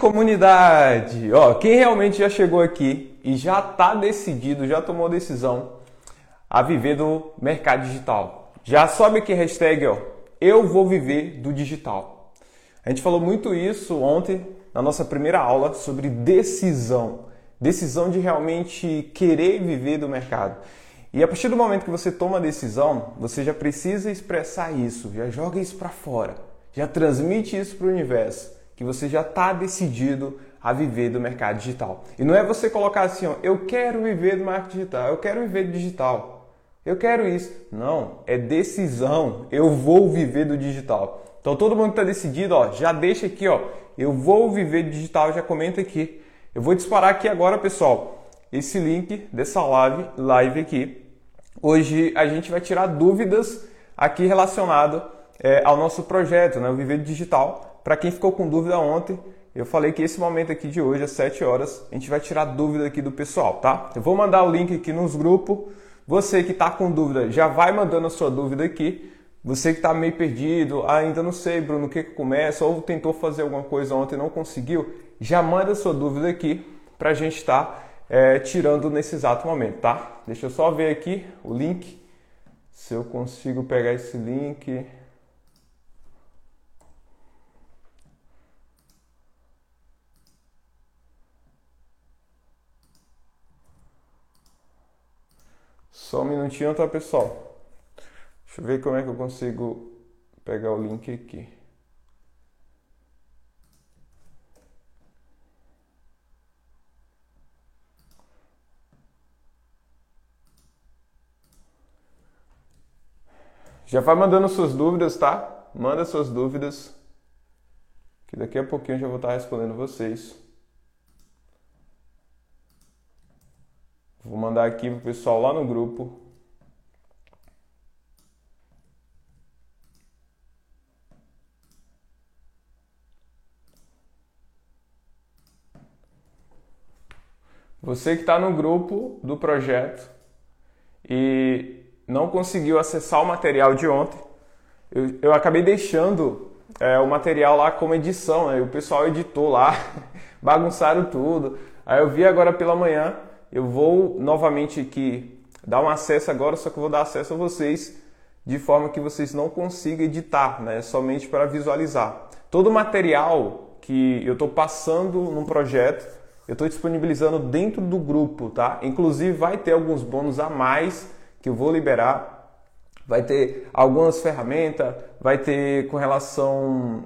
comunidade! Ó, quem realmente já chegou aqui e já está decidido, já tomou decisão a viver do mercado digital. Já sobe aqui hashtag, ó, eu vou viver do digital. A gente falou muito isso ontem na nossa primeira aula sobre decisão. Decisão de realmente querer viver do mercado. E a partir do momento que você toma a decisão, você já precisa expressar isso, já joga isso para fora, já transmite isso para o universo, que você já está decidido a viver do mercado digital. E não é você colocar assim, ó, eu quero viver do marketing digital, eu quero viver do digital, eu quero isso. Não, é decisão, eu vou viver do digital. Então todo mundo que está decidido, ó, já deixa aqui, ó, eu vou viver do digital, já comenta aqui. Eu vou disparar aqui agora, pessoal, esse link dessa live, live aqui. Hoje a gente vai tirar dúvidas aqui relacionado é, ao nosso projeto, né, o Viver Digital. Para quem ficou com dúvida ontem, eu falei que esse momento aqui de hoje, às 7 horas, a gente vai tirar dúvida aqui do pessoal, tá? Eu vou mandar o link aqui nos grupos. Você que está com dúvida, já vai mandando a sua dúvida aqui. Você que está meio perdido, ainda não sei, Bruno, o que, que começa, ou tentou fazer alguma coisa ontem e não conseguiu, já manda a sua dúvida aqui para a gente estar tá, é, tirando nesse exato momento, tá? Deixa eu só ver aqui o link, se eu consigo pegar esse link. Só um minutinho, tá, pessoal? Deixa eu ver como é que eu consigo pegar o link aqui. Já vai mandando suas dúvidas, tá? Manda suas dúvidas, que daqui a pouquinho eu já vou estar respondendo vocês. Vou mandar aqui pro pessoal lá no grupo. Você que está no grupo do projeto e não conseguiu acessar o material de ontem, eu, eu acabei deixando é, o material lá como edição, né? o pessoal editou lá, bagunçaram tudo. Aí eu vi agora pela manhã, eu vou novamente aqui dar um acesso agora, só que eu vou dar acesso a vocês de forma que vocês não consigam editar, né? somente para visualizar. Todo o material que eu estou passando num projeto, eu estou disponibilizando dentro do grupo, tá? Inclusive vai ter alguns bônus a mais que eu vou liberar. Vai ter algumas ferramentas, vai ter com relação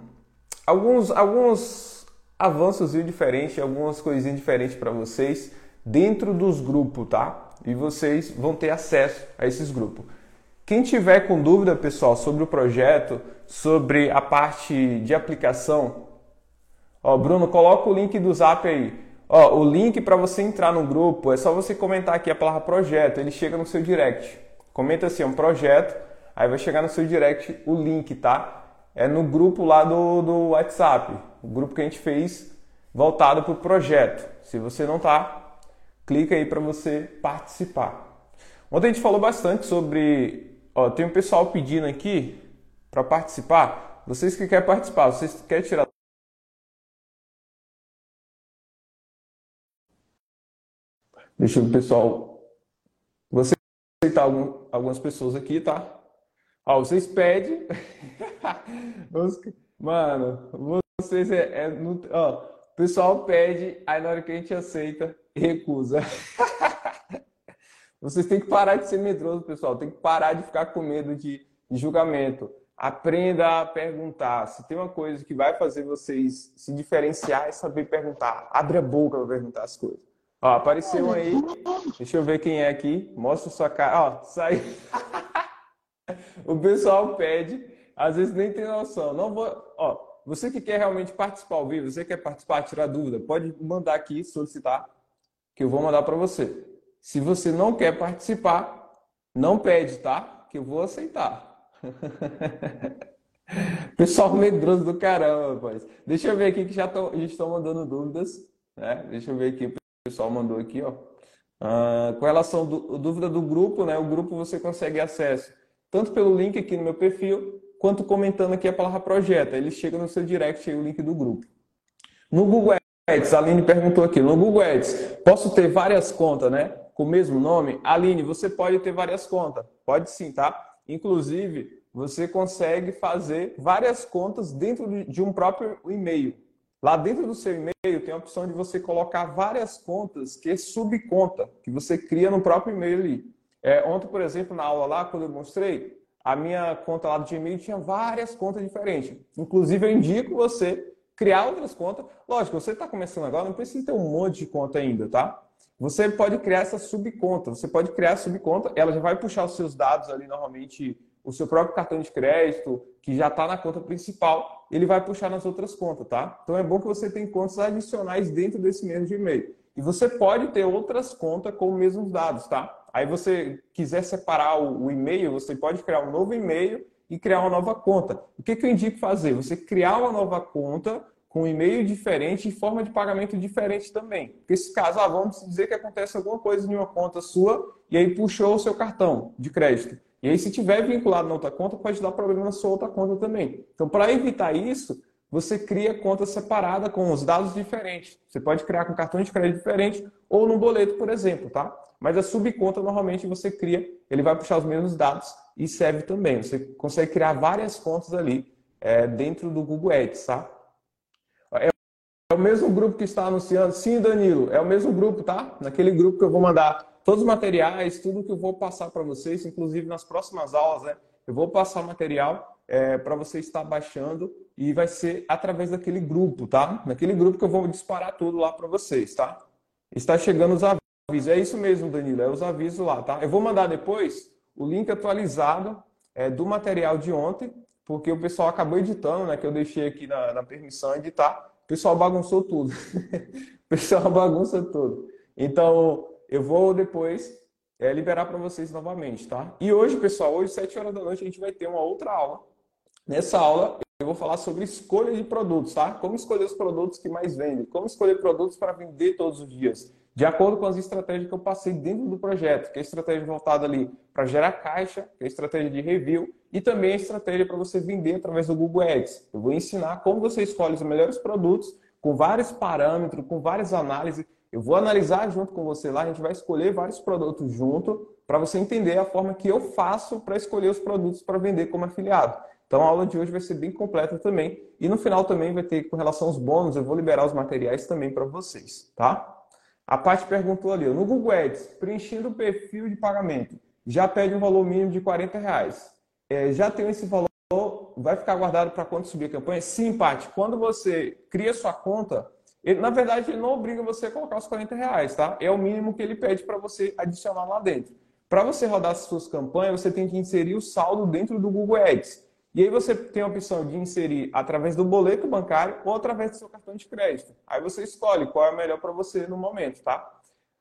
alguns alguns avanços diferentes, algumas coisinhas diferentes para vocês dentro dos grupos, tá? E vocês vão ter acesso a esses grupos. Quem tiver com dúvida, pessoal, sobre o projeto, sobre a parte de aplicação, ó, Bruno, coloca o link do Zap aí. Ó, o link para você entrar no grupo é só você comentar aqui a palavra projeto, ele chega no seu direct. Comenta assim, é um projeto, aí vai chegar no seu direct o link, tá? É no grupo lá do, do WhatsApp, o grupo que a gente fez voltado para o projeto. Se você não tá, clica aí para você participar. Ontem a gente falou bastante sobre, ó, tem um pessoal pedindo aqui para participar. Vocês que querem participar, vocês querem tirar Deixa o pessoal. Você aceitar algum, algumas pessoas aqui, tá? Ó, vocês pedem. Mano, vocês é. é ó, o pessoal pede, aí na hora que a gente aceita, recusa. vocês têm que parar de ser medroso, pessoal. Tem que parar de ficar com medo de, julgamento. Aprenda a perguntar. Se tem uma coisa que vai fazer vocês se diferenciar, é saber perguntar. Abre a boca para perguntar as coisas. Ó, apareceu aí. Deixa eu ver quem é aqui. Mostra sua cara. Ó, sai. o pessoal pede, às vezes nem tem noção. Não vou. Ó, você que quer realmente participar ao vivo, você quer participar, tirar dúvida, pode mandar aqui, solicitar, que eu vou mandar para você. Se você não quer participar, não pede, tá? Que eu vou aceitar. Pessoal medroso do caramba, rapaz. Deixa eu ver aqui que já estão mandando dúvidas. Né? Deixa eu ver aqui pessoal mandou aqui, ó. Ah, com relação à dúvida do grupo, né? O grupo você consegue acesso tanto pelo link aqui no meu perfil, quanto comentando aqui a palavra projeto. Ele chega no seu direct aí, o link do grupo. No Google Ads, a Aline perguntou aqui, no Google Ads, posso ter várias contas, né? Com o mesmo nome? Aline, você pode ter várias contas. Pode sim, tá? Inclusive, você consegue fazer várias contas dentro de um próprio e-mail. Lá dentro do seu e-mail tem a opção de você colocar várias contas, que é subconta, que você cria no próprio e-mail ali. É, ontem, por exemplo, na aula lá, quando eu mostrei, a minha conta lá do Gmail tinha várias contas diferentes. Inclusive, eu indico você criar outras contas. Lógico, você está começando agora, não precisa ter um monte de conta ainda, tá? Você pode criar essa subconta. Você pode criar a subconta, ela já vai puxar os seus dados ali, normalmente, o seu próprio cartão de crédito, que já está na conta principal, ele vai puxar nas outras contas, tá? Então é bom que você tenha contas adicionais dentro desse mesmo Gmail. E você pode ter outras contas com os mesmos dados, tá? Aí você quiser separar o, o e-mail, você pode criar um novo e-mail e criar uma nova conta. O que, que eu indico fazer? Você criar uma nova conta com um e-mail diferente e forma de pagamento diferente também. Porque se caso, ah, vamos dizer que acontece alguma coisa em uma conta sua e aí puxou o seu cartão de crédito. E aí, se tiver vinculado na outra conta, pode dar problema na sua outra conta também. Então, para evitar isso, você cria conta separada com os dados diferentes. Você pode criar com cartão de crédito diferente ou no boleto, por exemplo, tá? Mas a subconta normalmente você cria, ele vai puxar os mesmos dados e serve também. Você consegue criar várias contas ali é, dentro do Google Ads, tá? É, é o mesmo grupo que está anunciando? Sim, Danilo, é o mesmo grupo, tá? Naquele grupo que eu vou mandar todos os materiais, tudo que eu vou passar para vocês, inclusive nas próximas aulas, né? Eu vou passar material é, para você estar baixando e vai ser através daquele grupo, tá? Naquele grupo que eu vou disparar tudo lá para vocês, tá? Está chegando os avisos. É isso mesmo, Danilo, é os avisos lá, tá? Eu vou mandar depois o link atualizado é, do material de ontem, porque o pessoal acabou editando, né? Que eu deixei aqui na, na permissão editar. O pessoal bagunçou tudo. o pessoal bagunça tudo. Então, eu vou depois é, liberar para vocês novamente, tá? E hoje, pessoal, hoje, 7 horas da noite, a gente vai ter uma outra aula. Nessa aula, eu vou falar sobre escolha de produtos, tá? Como escolher os produtos que mais vendem, como escolher produtos para vender todos os dias de acordo com as estratégias que eu passei dentro do projeto, que é a estratégia voltada ali para gerar caixa, que é a estratégia de review e também a estratégia para você vender através do Google Ads. Eu vou ensinar como você escolhe os melhores produtos com vários parâmetros, com várias análises. Eu vou analisar junto com você lá, a gente vai escolher vários produtos junto para você entender a forma que eu faço para escolher os produtos para vender como afiliado. Então a aula de hoje vai ser bem completa também. E no final também vai ter com relação aos bônus, eu vou liberar os materiais também para vocês, tá? A parte perguntou ali, no Google Ads, preenchendo o perfil de pagamento, já pede um valor mínimo de 40 reais. É, já tem esse valor, vai ficar guardado para quando subir a campanha? Sim, Paty. Quando você cria sua conta, ele, na verdade, ele não obriga você a colocar os 40 reais, tá? É o mínimo que ele pede para você adicionar lá dentro. Para você rodar as suas campanhas, você tem que inserir o saldo dentro do Google Ads. E aí você tem a opção de inserir através do boleto bancário ou através do seu cartão de crédito. Aí você escolhe qual é melhor para você no momento, tá?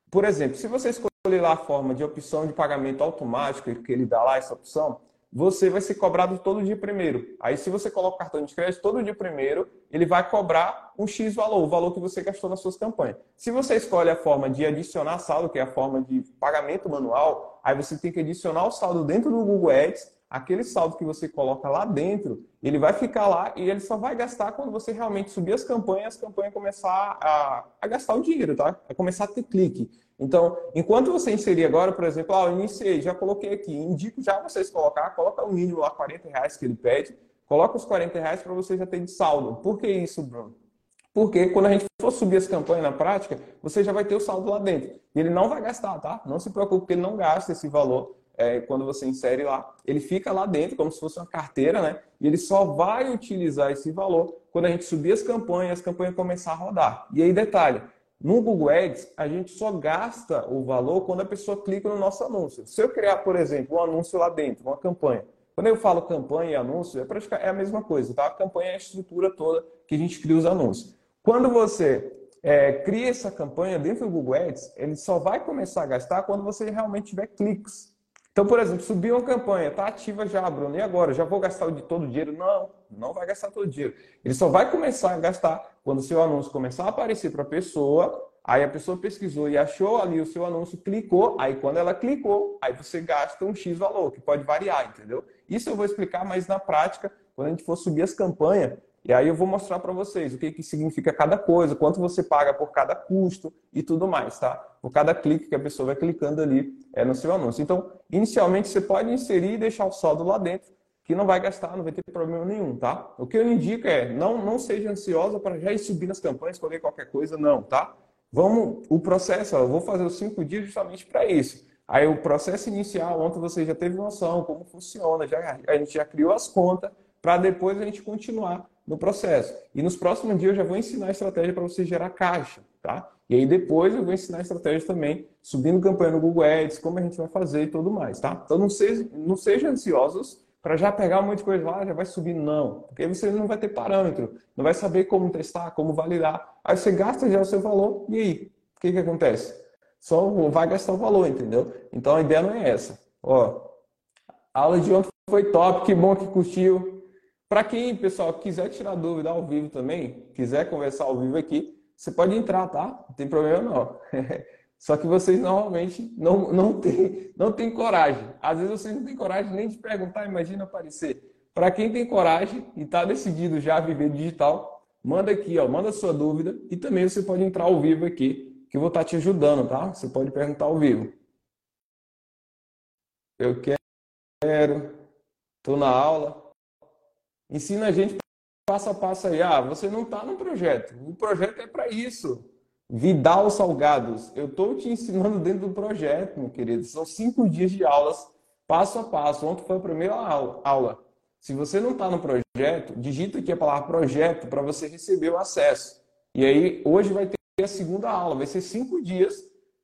Por exemplo, se você escolher lá a forma de opção de pagamento automático, que ele dá lá essa opção, você vai ser cobrado todo dia primeiro. Aí se você coloca o cartão de crédito todo dia primeiro, ele vai cobrar um X valor, o valor que você gastou nas suas campanhas. Se você escolhe a forma de adicionar saldo, que é a forma de pagamento manual, aí você tem que adicionar o saldo dentro do Google Ads aquele saldo que você coloca lá dentro, ele vai ficar lá e ele só vai gastar quando você realmente subir as campanhas, as campanhas começar a, a gastar o dinheiro, tá? A começar a ter clique. Então, enquanto você inserir agora, por exemplo, ah, eu iniciei, já coloquei aqui, indico já vocês colocar, coloca o mínimo lá 40 reais que ele pede, coloca os 40 reais para você já ter de saldo. Por que isso, Bruno? Porque quando a gente for subir as campanhas na prática, você já vai ter o saldo lá dentro. E ele não vai gastar, tá? Não se preocupe, porque ele não gasta esse valor é, quando você insere lá, ele fica lá dentro como se fosse uma carteira, né? E ele só vai utilizar esse valor quando a gente subir as campanhas, as campanhas começar a rodar. E aí, detalhe, no Google Ads, a gente só gasta o valor quando a pessoa clica no nosso anúncio. Se eu criar, por exemplo, um anúncio lá dentro, uma campanha. Quando eu falo campanha e anúncio, é, é a mesma coisa, tá? A campanha é a estrutura toda que a gente cria os anúncios. Quando você é, cria essa campanha dentro do Google Ads, ele só vai começar a gastar quando você realmente tiver cliques. Então, por exemplo, subiu uma campanha, está ativa já, Bruno, e agora? Já vou gastar de todo o dinheiro? Não, não vai gastar todo o dinheiro. Ele só vai começar a gastar quando o seu anúncio começar a aparecer para a pessoa, aí a pessoa pesquisou e achou ali o seu anúncio, clicou, aí quando ela clicou, aí você gasta um X valor, que pode variar, entendeu? Isso eu vou explicar mais na prática, quando a gente for subir as campanhas, E aí eu vou mostrar para vocês o que, que significa cada coisa, quanto você paga por cada custo e tudo mais, tá? Por cada clique que a pessoa vai clicando ali é, no seu anúncio. Então, inicialmente você pode inserir e deixar o saldo lá dentro, que não vai gastar, não vai ter problema nenhum, tá? O que eu indico é, não, não seja ansiosa para já ir subir nas campanhas, escolher qualquer coisa, não, tá? Vamos, o processo, eu vou fazer os cinco dias justamente para isso. Aí o processo inicial, ontem você já teve noção como funciona, já, a gente já criou as contas, para depois a gente continuar no processo. E nos próximos dias eu já vou ensinar a estratégia para você gerar caixa, tá? E aí depois eu vou ensinar a estratégia também, subindo campanha no Google Ads, como a gente vai fazer e tudo mais, tá? Então não seja, não seja ansiosos para já pegar um monte de coisa lá, já vai subir, não. Porque você não vai ter parâmetro, não vai saber como testar, como validar. Aí você gasta já o seu valor, e aí? O que, que acontece? Só vai gastar o valor, entendeu? Então a ideia não é essa. Ó, a aula de ontem foi top, que bom que curtiu. Para quem, pessoal, quiser tirar dúvida ao vivo também, quiser conversar ao vivo aqui, você pode entrar, tá? Não tem problema não. Só que vocês normalmente não, não, tem, não tem coragem. Às vezes vocês não têm coragem nem de perguntar, imagina aparecer. Para quem tem coragem e está decidido já viver digital, manda aqui, ó, manda sua dúvida e também você pode entrar ao vivo aqui, que eu vou estar tá te ajudando, tá? Você pode perguntar ao vivo. Eu quero, estou na aula, Ensina a gente passo a passo aí. Ah, você não está no projeto. O projeto é para isso. Vidal Salgados, eu estou te ensinando dentro do projeto, meu querido. São cinco dias de aulas, passo a passo. Ontem foi a primeira aula. Se você não está no projeto, digita aqui a palavra projeto para você receber o acesso. E aí, hoje vai ter a segunda aula. Vai ser cinco dias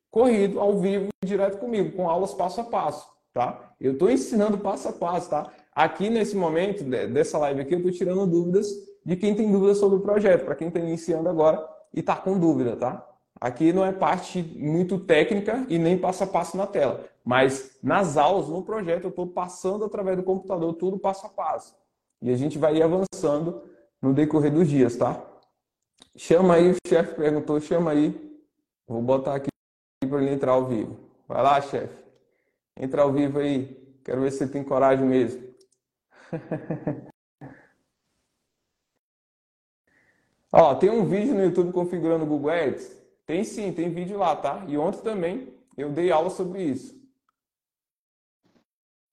corrido, ao vivo, direto comigo, com aulas passo a passo, tá? Eu estou ensinando passo a passo, tá? Aqui nesse momento dessa live aqui, eu estou tirando dúvidas de quem tem dúvidas sobre o projeto, para quem está iniciando agora e está com dúvida, tá? Aqui não é parte muito técnica e nem passo a passo na tela, mas nas aulas, no projeto, eu estou passando através do computador tudo passo a passo. E a gente vai ir avançando no decorrer dos dias, tá? Chama aí, o chefe perguntou, chama aí. Vou botar aqui para ele entrar ao vivo. Vai lá, chefe. Entra ao vivo aí. Quero ver se você tem coragem mesmo. Ó, tem um vídeo no YouTube configurando o Google Ads? Tem sim, tem vídeo lá, tá? E ontem também eu dei aula sobre isso.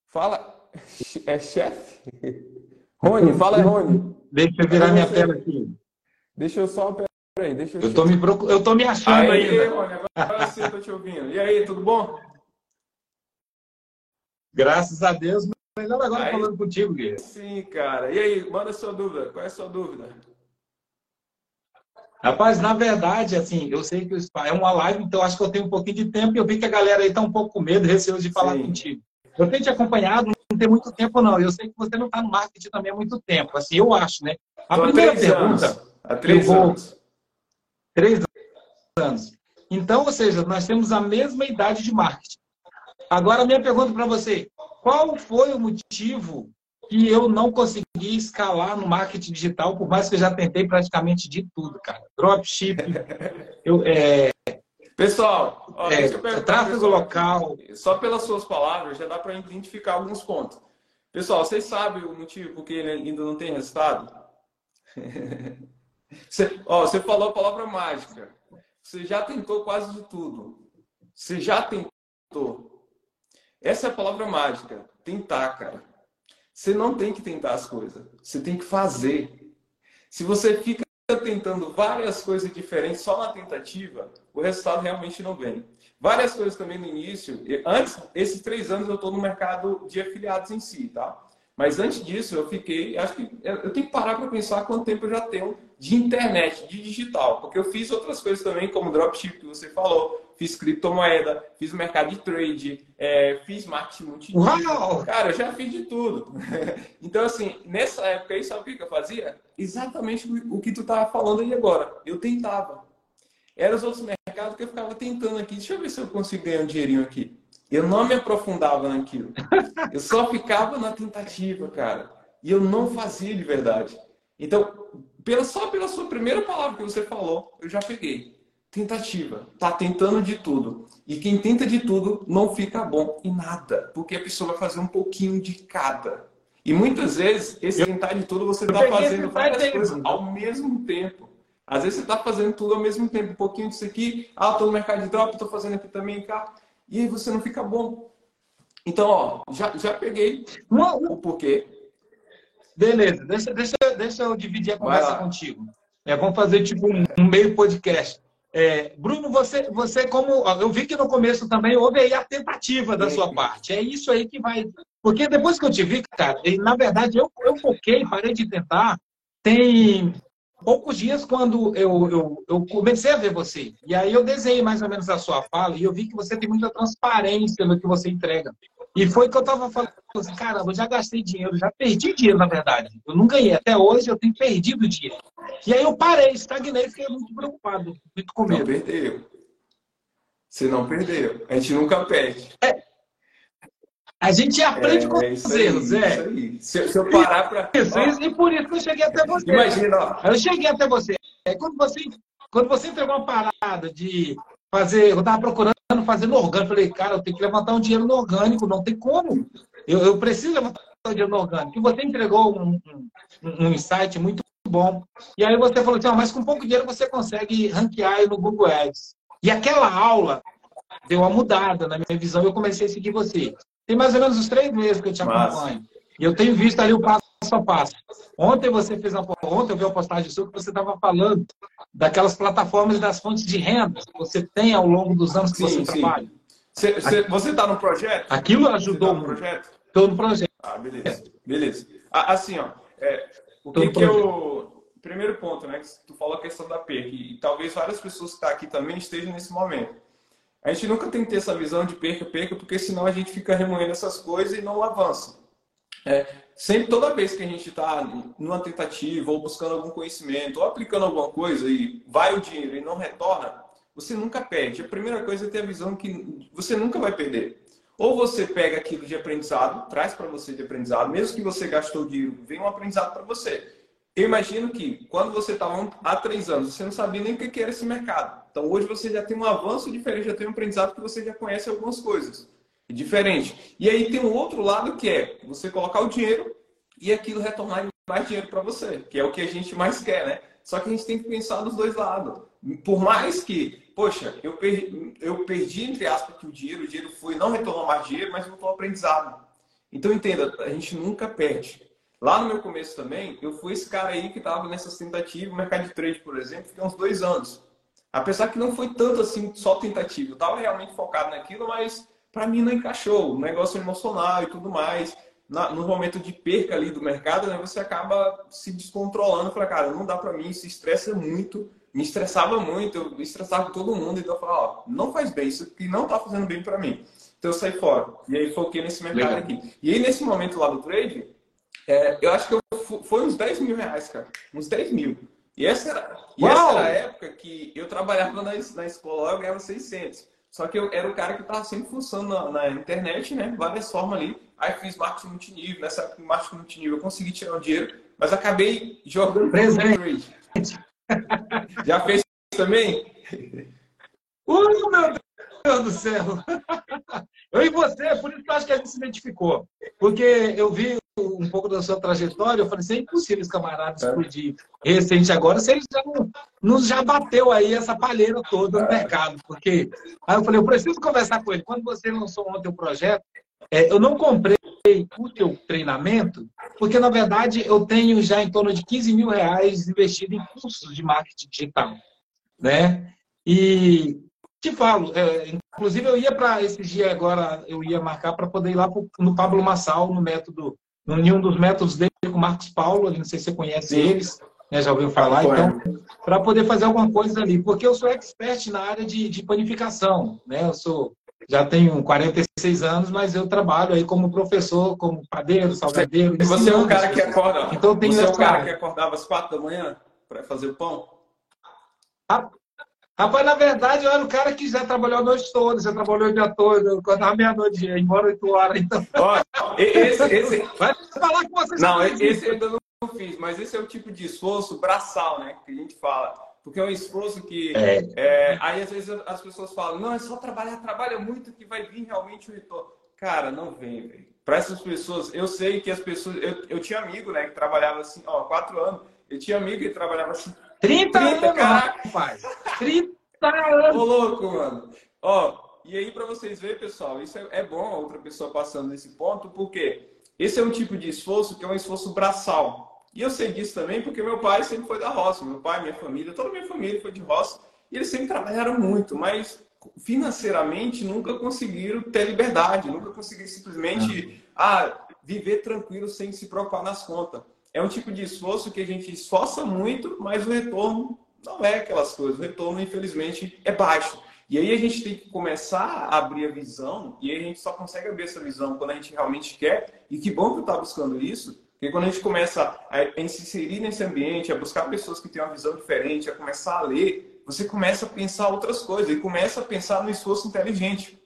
Fala, é chefe? Rony, fala Rony. Deixa eu virar minha tela aqui. Deixa eu só, peraí, deixa eu... Eu tô me, eu tô me achando aí. Aí, Rony, agora sim eu tô te ouvindo. E aí, tudo bom? Graças a Deus, Melhor agora aí, falando contigo, Guilherme. Sim, cara. E aí, manda sua dúvida. Qual é a sua dúvida? Rapaz, na verdade, assim, eu sei que é uma live, então acho que eu tenho um pouquinho de tempo e eu vi que a galera aí tá um pouco com medo, receoso de falar Sim. contigo. Eu tenho te acompanhado, não tem muito tempo, não. Eu sei que você não está no marketing também há muito tempo. Assim, eu acho, né? A Tô primeira pergunta. Anos. Há três vou... anos. Três anos. Então, ou seja, nós temos a mesma idade de marketing. Agora, minha pergunta para você: qual foi o motivo que eu não consegui escalar no marketing digital, por mais que eu já tentei praticamente de tudo, cara? Dropship, eu, é, Pessoal, ó, é, tráfego pessoal, local. Só pelas suas palavras já dá para identificar alguns pontos. Pessoal, vocês sabem o motivo por que ele ainda não tem resultado? você, ó, você falou a palavra mágica. Você já tentou quase de tudo. Você já tentou. Essa é a palavra mágica. Tentar, cara. Você não tem que tentar as coisas. Você tem que fazer. Se você fica tentando várias coisas diferentes só na tentativa, o resultado realmente não vem. Várias coisas também no início. Antes, esses três anos eu estou no mercado de afiliados em si, tá? Mas antes disso, eu fiquei. Acho que eu tenho que parar para pensar quanto tempo eu já tenho de internet, de digital. Porque eu fiz outras coisas também, como dropship, que você falou fiz criptomoeda, fiz mercado de trade, é, fiz marketing multinível. Cara, eu já fiz de tudo. então, assim, nessa época aí, sabe o que eu fazia? Exatamente o que tu tava falando aí agora. Eu tentava. Eram os outros mercados que eu ficava tentando aqui. Deixa eu ver se eu consigo ganhar um dinheirinho aqui. Eu não me aprofundava naquilo. Eu só ficava na tentativa, cara. E eu não fazia de verdade. Então, pela, só pela sua primeira palavra que você falou, eu já peguei tentativa, tá tentando de tudo. E quem tenta de tudo não fica bom em nada, porque a pessoa vai fazer um pouquinho de cada. E muitas vezes, esse tentar de tudo, você está fazendo várias coisas ao mesmo tempo. Às vezes você está fazendo tudo ao mesmo tempo, um pouquinho disso aqui, ah, estou no mercado de drop, estou fazendo aqui também, cá, e aí você não fica bom. Então, ó, já, já peguei o porquê. Beleza, deixa, deixa, deixa eu dividir a conversa contigo. É, vamos fazer tipo um meio podcast. É, Bruno, você, você como eu vi que no começo também houve aí a tentativa da sua parte. É isso aí que vai, porque depois que eu te vi, cara, na verdade eu, eu foquei, parei de tentar. Tem poucos dias quando eu, eu, eu, comecei a ver você. E aí eu desenhei mais ou menos a sua fala e eu vi que você tem muita transparência no que você entrega. E foi que eu estava falando assim, caramba, eu já gastei dinheiro, já perdi dinheiro, na verdade. Eu não ganhei. Até hoje eu tenho perdido dinheiro. E aí eu parei, estagnei, fiquei muito preocupado, muito com medo. Não perdeu. Você não perdeu. A gente nunca perde. É. A gente aprende é, com é os erros, é. Isso aí. Se, se eu parar para. Isso, isso, e por isso que eu cheguei até você. Imagina, ó. Eu cheguei até você. É quando você, quando você entregou uma parada de fazer. Eu estava procurando fazer no orgânico. Falei, cara, eu tenho que levantar um dinheiro no orgânico, não tem como. Eu, eu preciso levantar um dinheiro no orgânico. E você entregou um, um, um insight muito bom. E aí você falou assim, ah, mas com pouco dinheiro você consegue ranquear no Google Ads. E aquela aula deu uma mudada na minha visão. Eu comecei a seguir você. Tem mais ou menos uns três meses que eu te acompanho. E eu tenho visto ali o passo a passo. Ontem você fez uma, ontem eu vi uma postagem sua que você estava falando daquelas plataformas das fontes de renda que você tem ao longo dos anos que sim, você sim. trabalha. Cê, cê, você está no projeto? Aquilo ajudou tá no projeto? Estou no projeto. Ah, beleza. Beleza. Assim, ó, é, o que, que eu. Primeiro ponto, né? Que tu falou a questão da perca, e talvez várias pessoas que estão tá aqui também estejam nesse momento. A gente nunca tem que ter essa visão de perca, perca, porque senão a gente fica remoendo essas coisas e não avança. É, sempre, toda vez que a gente está numa tentativa ou buscando algum conhecimento ou aplicando alguma coisa e vai o dinheiro e não retorna, você nunca perde. A primeira coisa é ter a visão que você nunca vai perder. Ou você pega aquilo de aprendizado, traz para você de aprendizado, mesmo que você gastou dinheiro, vem um aprendizado para você. Eu imagino que quando você estava há três anos, você não sabia nem o que era esse mercado. Então hoje você já tem um avanço diferente, já tem um aprendizado que você já conhece algumas coisas. Diferente. E aí tem um outro lado que é você colocar o dinheiro e aquilo retornar mais dinheiro para você, que é o que a gente mais quer, né? Só que a gente tem que pensar dos dois lados. Por mais que, poxa, eu perdi, eu perdi entre aspas, que o dinheiro, o dinheiro foi, não retornou mais dinheiro, mas voltou aprendizado. Então entenda, a gente nunca perde. Lá no meu começo também, eu fui esse cara aí que estava nessas tentativas, mercado de trade, por exemplo, fiquei uns dois anos. Apesar que não foi tanto assim, só tentativa. Eu estava realmente focado naquilo, mas para mim não encaixou. O negócio emocional e tudo mais. Na, no momento de perca ali do mercado, né, você acaba se descontrolando. Fala, cara, não dá para mim, se estressa muito. Me estressava muito, eu estressava todo mundo. Então eu falava, ó, não faz bem, isso aqui não tá fazendo bem para mim. Então eu saí fora. E aí foquei nesse mercado Legal. aqui. E aí nesse momento lá do trade, é, eu acho que eu, foi uns 10 mil reais, cara. Uns 10 mil. E essa era, e essa era a época que eu trabalhava na, na escola, eu ganhava 600. Só que eu era o cara que estava sempre funcionando na, na, internet, né? Várias formas ali. Aí fiz marketing multinível. Nessa época, marketing multinível, eu consegui tirar o dinheiro, mas acabei jogando Presente. Já fez também? Uh, meu Deus do céu! Eu e você, por isso que eu acho que a gente se identificou. Porque eu vi um pouco da sua trajetória, eu falei assim, é impossível esse camarada é. explodir recente agora, se ele já não, não já bateu aí essa palheira toda no é. mercado. Porque aí eu falei, eu preciso conversar com ele. Quando você lançou ontem o projeto, é, eu não comprei o teu treinamento, porque na verdade eu tenho já em torno de 15 mil reais investido em cursos de marketing digital. Né? E te falo, é, inclusive eu ia para esse dia agora, eu ia marcar para poder ir lá pro, no Pablo Massal, no método, em um dos métodos dele com o Marcos Paulo, não sei se você conhece Sim. eles, né, já ouviu falar, então, para poder fazer alguma coisa ali, porque eu sou expert na área de, de panificação, né, eu sou, já tenho 46 anos, mas eu trabalho aí como professor, como padeiro, salgadeiro. Você é um cara que acorda, então, tenho você é um cara que acordava às quatro da manhã para fazer o pão? Rapaz, na verdade, eu era o cara que já trabalhou a noite toda, já trabalhou o dia todo, acordava meia-noite, ia embora oito horas. Então... Ó, esse, esse... Vai falar com vocês. Não, esse eu ainda não fiz, mas esse é o tipo de esforço braçal, né? Que a gente fala. Porque é um esforço que. É. É, aí às vezes as pessoas falam, não, é só trabalhar, trabalha muito que vai vir realmente o retorno. Cara, não vem, velho. para essas pessoas, eu sei que as pessoas. Eu, eu tinha amigo, né, que trabalhava assim, ó, quatro anos. Eu tinha amigo que trabalhava assim. 30, 30 anos, caraca. pai. 30 anos. Ô, louco, mano. Ó, e aí, para vocês verem, pessoal, isso é, é bom a outra pessoa passando nesse ponto, porque esse é um tipo de esforço que é um esforço braçal. E eu sei disso também porque meu pai sempre foi da roça. Meu pai, minha família, toda a minha família foi de roça. E eles sempre trabalharam muito, mas financeiramente nunca conseguiram ter liberdade, nunca conseguiram simplesmente ah, viver tranquilo sem se preocupar nas contas. É um tipo de esforço que a gente esforça muito, mas o retorno não é aquelas coisas. O retorno, infelizmente, é baixo. E aí a gente tem que começar a abrir a visão, e a gente só consegue abrir essa visão quando a gente realmente quer. E que bom que está buscando isso, porque quando a gente começa a, a se inserir nesse ambiente, a buscar pessoas que têm uma visão diferente, a começar a ler, você começa a pensar outras coisas e começa a pensar no esforço inteligente,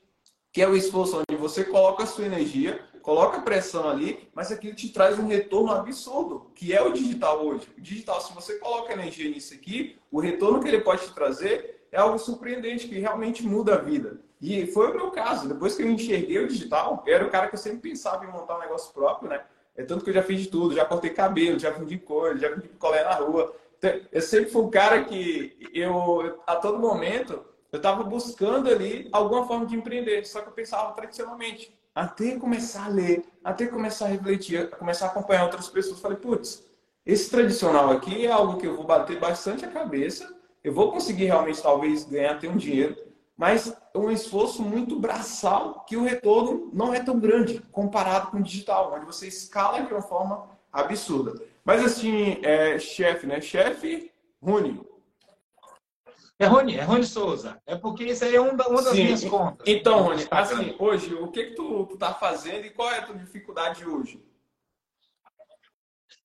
que é o esforço onde você coloca a sua energia, coloca pressão ali, mas aquilo te traz um retorno absurdo, que é o digital hoje. O digital, se você coloca energia nisso aqui, o retorno que ele pode te trazer é algo surpreendente, que realmente muda a vida. E foi o meu caso. Depois que eu enxerguei o digital, eu era o cara que eu sempre pensava em montar um negócio próprio, né? É tanto que eu já fiz de tudo, já cortei cabelo, já vendi coisa, já vendi colé na rua. Eu sempre fui um cara que eu, a todo momento, eu estava buscando ali alguma forma de empreender, só que eu pensava tradicionalmente. Até começar a ler, até começar a refletir, começar a acompanhar outras pessoas, falei, putz, esse tradicional aqui é algo que eu vou bater bastante a cabeça, eu vou conseguir realmente talvez ganhar ter um dinheiro, mas é um esforço muito braçal que o retorno não é tão grande comparado com o digital, onde você escala de uma forma absurda. Mas assim, é chefe, né? Chefe Rune. É Rony, é Rony Souza. É porque isso aí é uma das Sim. minhas contas. Então, Rony, assim, hoje, o que, que tu, tu tá fazendo e qual é a tua dificuldade hoje?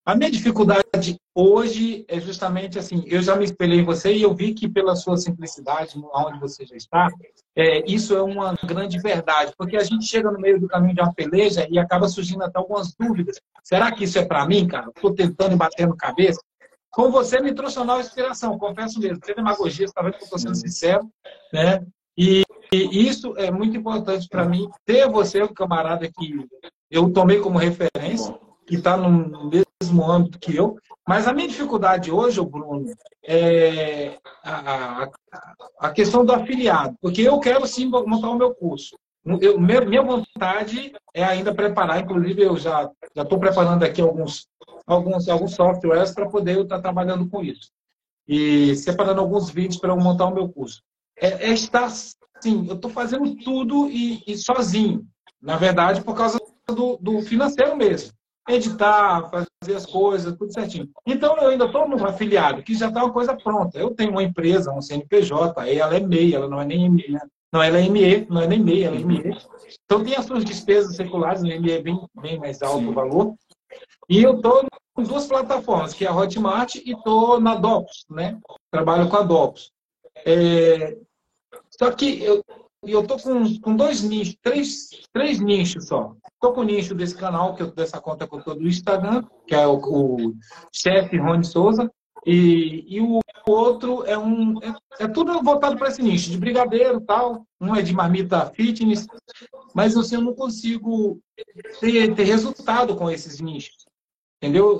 A minha dificuldade hoje é justamente assim, eu já me espelhei em você e eu vi que pela sua simplicidade, onde você já está, é, isso é uma grande verdade, porque a gente chega no meio do caminho de uma peleja e acaba surgindo até algumas dúvidas. Será que isso é para mim, cara? Estou tentando e batendo cabeça. Com você me trouxe uma nova inspiração, confesso mesmo. Tem demagogia, está vendo que estou sendo sincero, né? E, e isso é muito importante para mim, ter você, um camarada que eu tomei como referência, que está no mesmo âmbito que eu. Mas a minha dificuldade hoje, Bruno, é a, a, a questão do afiliado. Porque eu quero sim montar o meu curso. Eu, minha vontade é ainda preparar, inclusive eu já estou preparando aqui alguns, alguns, alguns softwares para poder estar trabalhando com isso. E separando alguns vídeos para eu montar o meu curso. É, é estar, sim, eu estou fazendo tudo e, e, sozinho. Na verdade, por causa do, do financeiro mesmo editar, fazer as coisas, tudo certinho. Então, eu ainda estou no afiliado, que já está uma coisa pronta. Eu tenho uma empresa, um CNPJ, aí ela é MEI, ela não é nem ME, né? Não, ela é ME, não é nem MEI, ela é ME. Então, tem as suas despesas seculares, no ME é bem, bem mais alto o valor. E eu estou em duas plataformas, que é a Hotmart e estou na Dopos, né? Trabalho com a Dopos. É... Só que eu, e eu tô com, com dois nichos, três, três nichos só. Tô com o nicho desse canal, que eu, dessa conta que eu tô do Instagram, que é o, o chefe Rony Souza, e, e o outro é um. É, é tudo voltado para esse nicho, de brigadeiro tal. Um é de marmita fitness, mas assim, eu não consigo ter, ter resultado com esses nichos. Entendeu?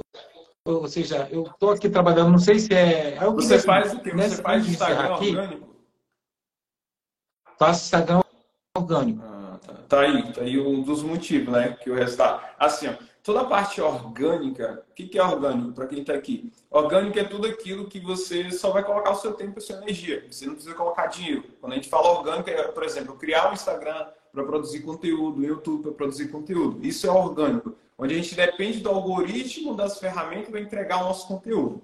Ou seja, eu estou aqui trabalhando, não sei se é. é você faz o que? Você faz Instagram aqui, orgânico? Faço Instagram orgânico. Ah, tá. tá. aí, tá aí um dos motivos, né? Que o resultado. Assim, ó, toda a parte orgânica, o que, é orgânico para quem está aqui? Orgânico é tudo aquilo que você só vai colocar o seu tempo e a sua energia. Você não precisa colocar dinheiro. Quando a gente fala orgânico, é, por exemplo, criar um Instagram para produzir conteúdo, YouTube para produzir conteúdo. Isso é orgânico, onde a gente depende do algoritmo das ferramentas para entregar o nosso conteúdo.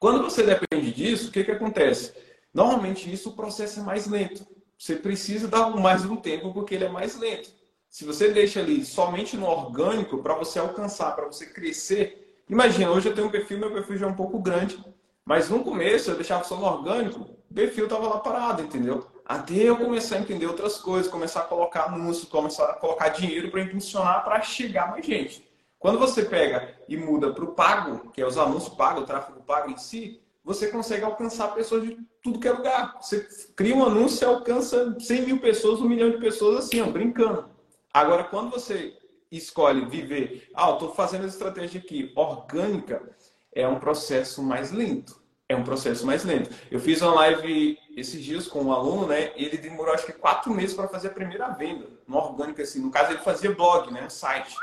Quando você depende disso, o que, que acontece? Normalmente isso o processo é mais lento você precisa dar mais um tempo porque ele é mais lento. Se você deixa ali somente no orgânico, para você alcançar, para você crescer. Imagina, hoje eu tenho um perfil, meu perfil já é um pouco grande, mas no começo eu deixava só no orgânico, o perfil estava lá parado, entendeu? Até eu começar a entender outras coisas, começar a colocar anúncios, começar a colocar dinheiro para impulsionar, para chegar mais gente. Quando você pega e muda para o pago, que é os anúncios pagos, o tráfego pago em si, você consegue alcançar pessoas de tudo que é lugar. Você cria um anúncio e alcança 100 mil pessoas, um milhão de pessoas assim, ó, brincando. Agora, quando você escolhe viver, ah, eu estou fazendo essa estratégia aqui, orgânica, é um processo mais lento. É um processo mais lento. Eu fiz uma live esses dias com um aluno, né? Ele demorou acho que quatro meses para fazer a primeira venda, no orgânico, assim. No caso, ele fazia blog, né? Site.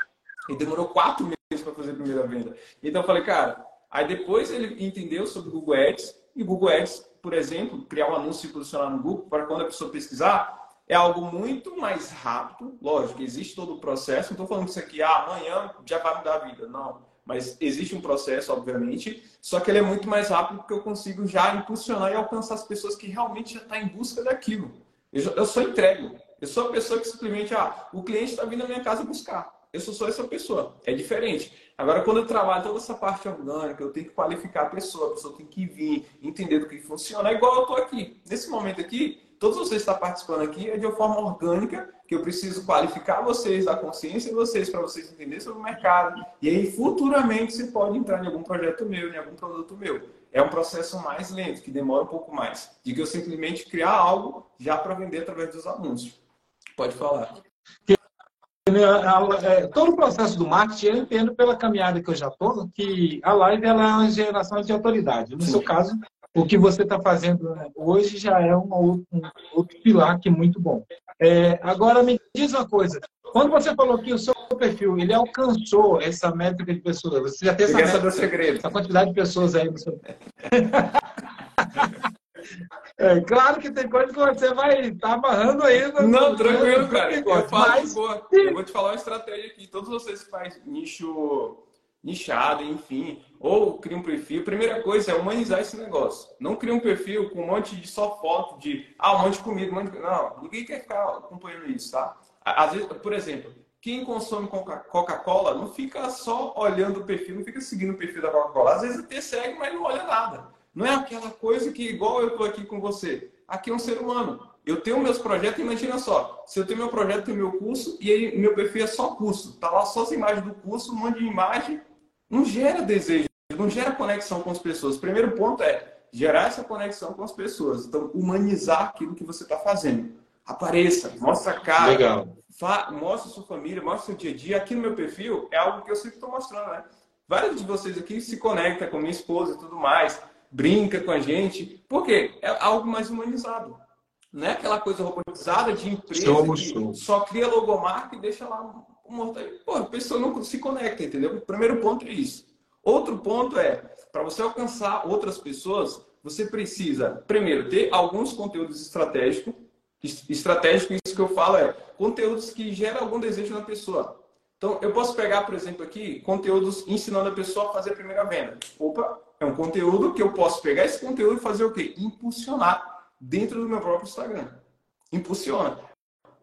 E demorou quatro meses para fazer a primeira venda. Então eu falei, cara, aí depois ele entendeu sobre Google Ads, e Google Ads, por exemplo, criar um anúncio e posicionar no Google, para quando a pessoa pesquisar, é algo muito mais rápido. Lógico, existe todo o processo. Não estou falando que isso aqui, ah, amanhã já vai mudar a vida. Não. Mas existe um processo, obviamente, só que ele é muito mais rápido porque eu consigo já impulsionar e alcançar as pessoas que realmente já estão tá em busca daquilo. Eu, eu sou entrego. Eu sou a pessoa que simplesmente, ah, o cliente está vindo na minha casa buscar. Eu sou só essa pessoa. É diferente. Agora, quando eu trabalho toda essa parte orgânica, eu tenho que qualificar a pessoa, a pessoa tem que vir, entender do que funciona. É igual eu estou aqui. Nesse momento aqui, todos vocês que estão participando aqui é de uma forma orgânica, que eu preciso qualificar vocês, da consciência de vocês, para vocês entenderem sobre o mercado. E aí, futuramente, você pode entrar em algum projeto meu, em algum produto meu. É um processo mais lento, que demora um pouco mais. De que eu simplesmente criar algo já para vender através dos anúncios. Pode falar. É, todo o processo do marketing eu entendo pela caminhada que eu já estou, que a live ela é uma geração de autoridade. No Sim. seu caso, o que você está fazendo né, hoje já é um outro, um outro pilar que é muito bom. É, agora, me diz uma coisa. Quando você falou que o seu perfil ele alcançou essa métrica de pessoas, você já tem essa, métrica, segredo. essa quantidade de pessoas aí no seu... É, claro que tem coisa que você vai estar tá amarrando aí. No, Não, tranquilo, cara. Eu, faço mas... eu vou te falar uma estratégia aqui. Todos vocês que fazem nicho nichado, enfim, ou cria um perfil. Primeira coisa é humanizar esse negócio. Não cria um perfil com um monte de só foto de, ah, um monte de comida, um monte de... Não, ninguém quer ficar acompanhando isso, tá? Às vezes, por exemplo, quem consome Coca-Cola não fica só olhando o perfil, não fica seguindo o perfil da Coca-Cola. Às vezes até segue, mas não olha nada. Não é aquela coisa que, igual eu estou aqui com você, aqui é um ser humano. Eu tenho meus projetos, imagina só, se eu tenho meu projeto, tenho meu curso, e aí meu perfil é só curso. Tá lá só as imagens do curso, um monte de imagem, não gera desejo, não gera conexão com as pessoas. O primeiro ponto é gerar essa conexão com as pessoas. Então, humanizar aquilo que você está fazendo. Apareça, mostra a cara, Legal. mostra sua família, mostra o seu dia a dia. Aqui no meu perfil é algo que eu sempre estou mostrando, né? Vários de vocês aqui se conectam com minha esposa e tudo mais, brinca com a gente. Por quê? É algo mais humanizado. Não é aquela coisa robotizada de empresa Somos, que só cria logomarca e deixa lá Pô, a pessoa não se conecta, entendeu? O primeiro ponto é isso. Outro ponto é, para você alcançar outras pessoas, você precisa, primeiro, ter alguns conteúdos estratégicos. Estratégico, isso que eu falo é conteúdos que geram algum desejo na pessoa. Então, eu posso pegar, por exemplo, aqui, conteúdos ensinando a pessoa a fazer a primeira venda. Opa, é um conteúdo que eu posso pegar esse conteúdo e fazer o quê? Impulsionar dentro do meu próprio Instagram. Impulsiona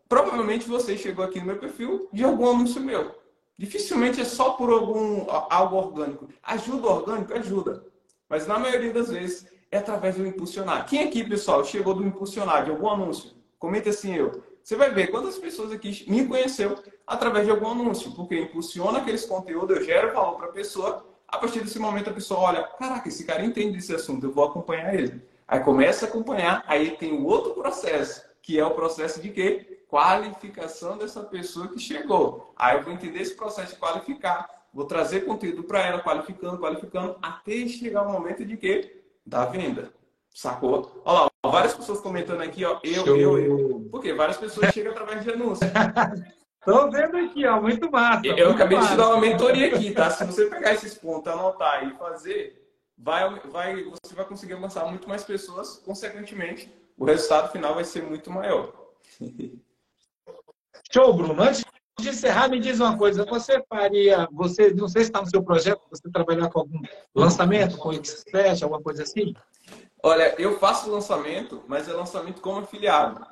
provavelmente você chegou aqui no meu perfil de algum anúncio meu. Dificilmente é só por algum algo orgânico. Ajuda orgânico? Ajuda. Mas na maioria das vezes é através do impulsionar. Quem aqui, pessoal, chegou do impulsionar de algum anúncio? Comenta assim eu. Você vai ver quantas pessoas aqui me conheceu através de algum anúncio, porque impulsiona aqueles conteúdos, eu gero valor para a pessoa. A partir desse momento a pessoa olha, caraca, esse cara entende desse assunto, eu vou acompanhar ele. Aí começa a acompanhar, aí tem o outro processo, que é o processo de quê? Qualificação dessa pessoa que chegou. Aí eu vou entender esse processo de qualificar, vou trazer conteúdo para ela, qualificando, qualificando, até chegar o momento de que? Da venda. Sacou? Olha lá, várias pessoas comentando aqui, ó, eu, Show. eu, eu. Porque várias pessoas chegam através de anúncios. Estou vendo aqui, ó, muito massa. Eu muito acabei massa. de te dar uma mentoria aqui, tá? Se você pegar esses pontos, anotar e fazer, vai, vai, você vai conseguir alcançar muito mais pessoas, consequentemente, o resultado final vai ser muito maior. Show, Bruno. Antes de encerrar, me diz uma coisa. Você faria, você, não sei se está no seu projeto, você trabalhar com algum lançamento, com Expert, alguma coisa assim? Olha, eu faço lançamento, mas é lançamento como afiliado.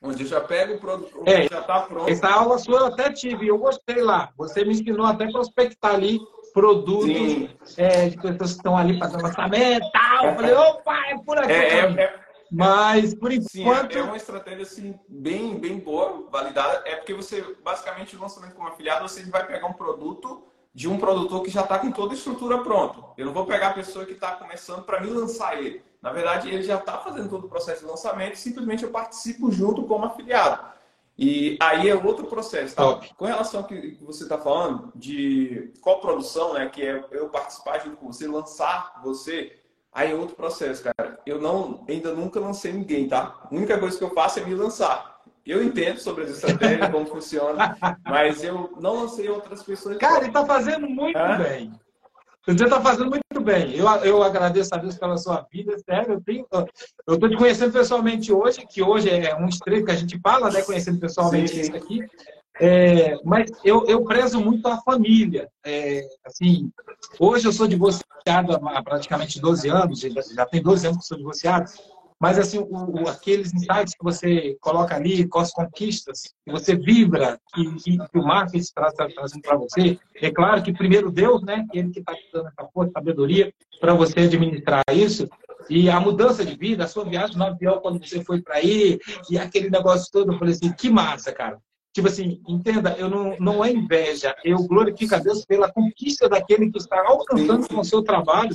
Onde eu já pego o produto, é, já está pronto. Essa aula sua eu até tive, eu gostei lá. Você me ensinou até prospectar ali produtos é, de pessoas que estão ali fazendo lançamento e tal. Eu falei, opa, é por aqui. É, é, é mas, por enquanto. Sim, é uma estratégia assim, bem, bem boa, validada. É porque você, basicamente, o lançamento como afiliado, você vai pegar um produto de um produtor que já está com toda a estrutura pronta. Eu não vou pegar a pessoa que está começando para me lançar ele. Na verdade, ele já está fazendo todo o processo de lançamento, simplesmente eu participo junto como afiliado. E aí é outro processo. Tá? Com relação ao que você está falando de coprodução, né, que é eu participar junto com você, lançar você, aí é outro processo, cara. Eu não, ainda nunca lancei ninguém, tá? A única coisa que eu faço é me lançar. Eu entendo sobre as estratégias, como funciona, mas eu não lancei outras pessoas. Cara, ele está fazendo muito bem. Você está fazendo muito bem. Eu, eu agradeço a Deus pela sua vida, sério. Eu estou te conhecendo pessoalmente hoje, que hoje é um estreito que a gente fala, né? Conhecendo pessoalmente sim, sim. isso aqui. É, mas eu, eu prezo muito a família. É, assim, hoje eu sou divorciado há praticamente 12 anos, já, já tem 12 anos que sou divorciado. Mas assim, o, aqueles insights que você coloca ali, com as conquistas, que você vibra, que, que o marketing está trazendo para você, é claro que primeiro Deus, né? Ele que está te dando essa força, sabedoria para você administrar isso. E a mudança de vida, a sua viagem no avião, quando você foi para aí, e aquele negócio todo, eu falei assim, que massa, cara. Tipo assim, entenda, eu não, não é inveja, eu glorifico a Deus pela conquista daquele que está alcançando com o seu trabalho.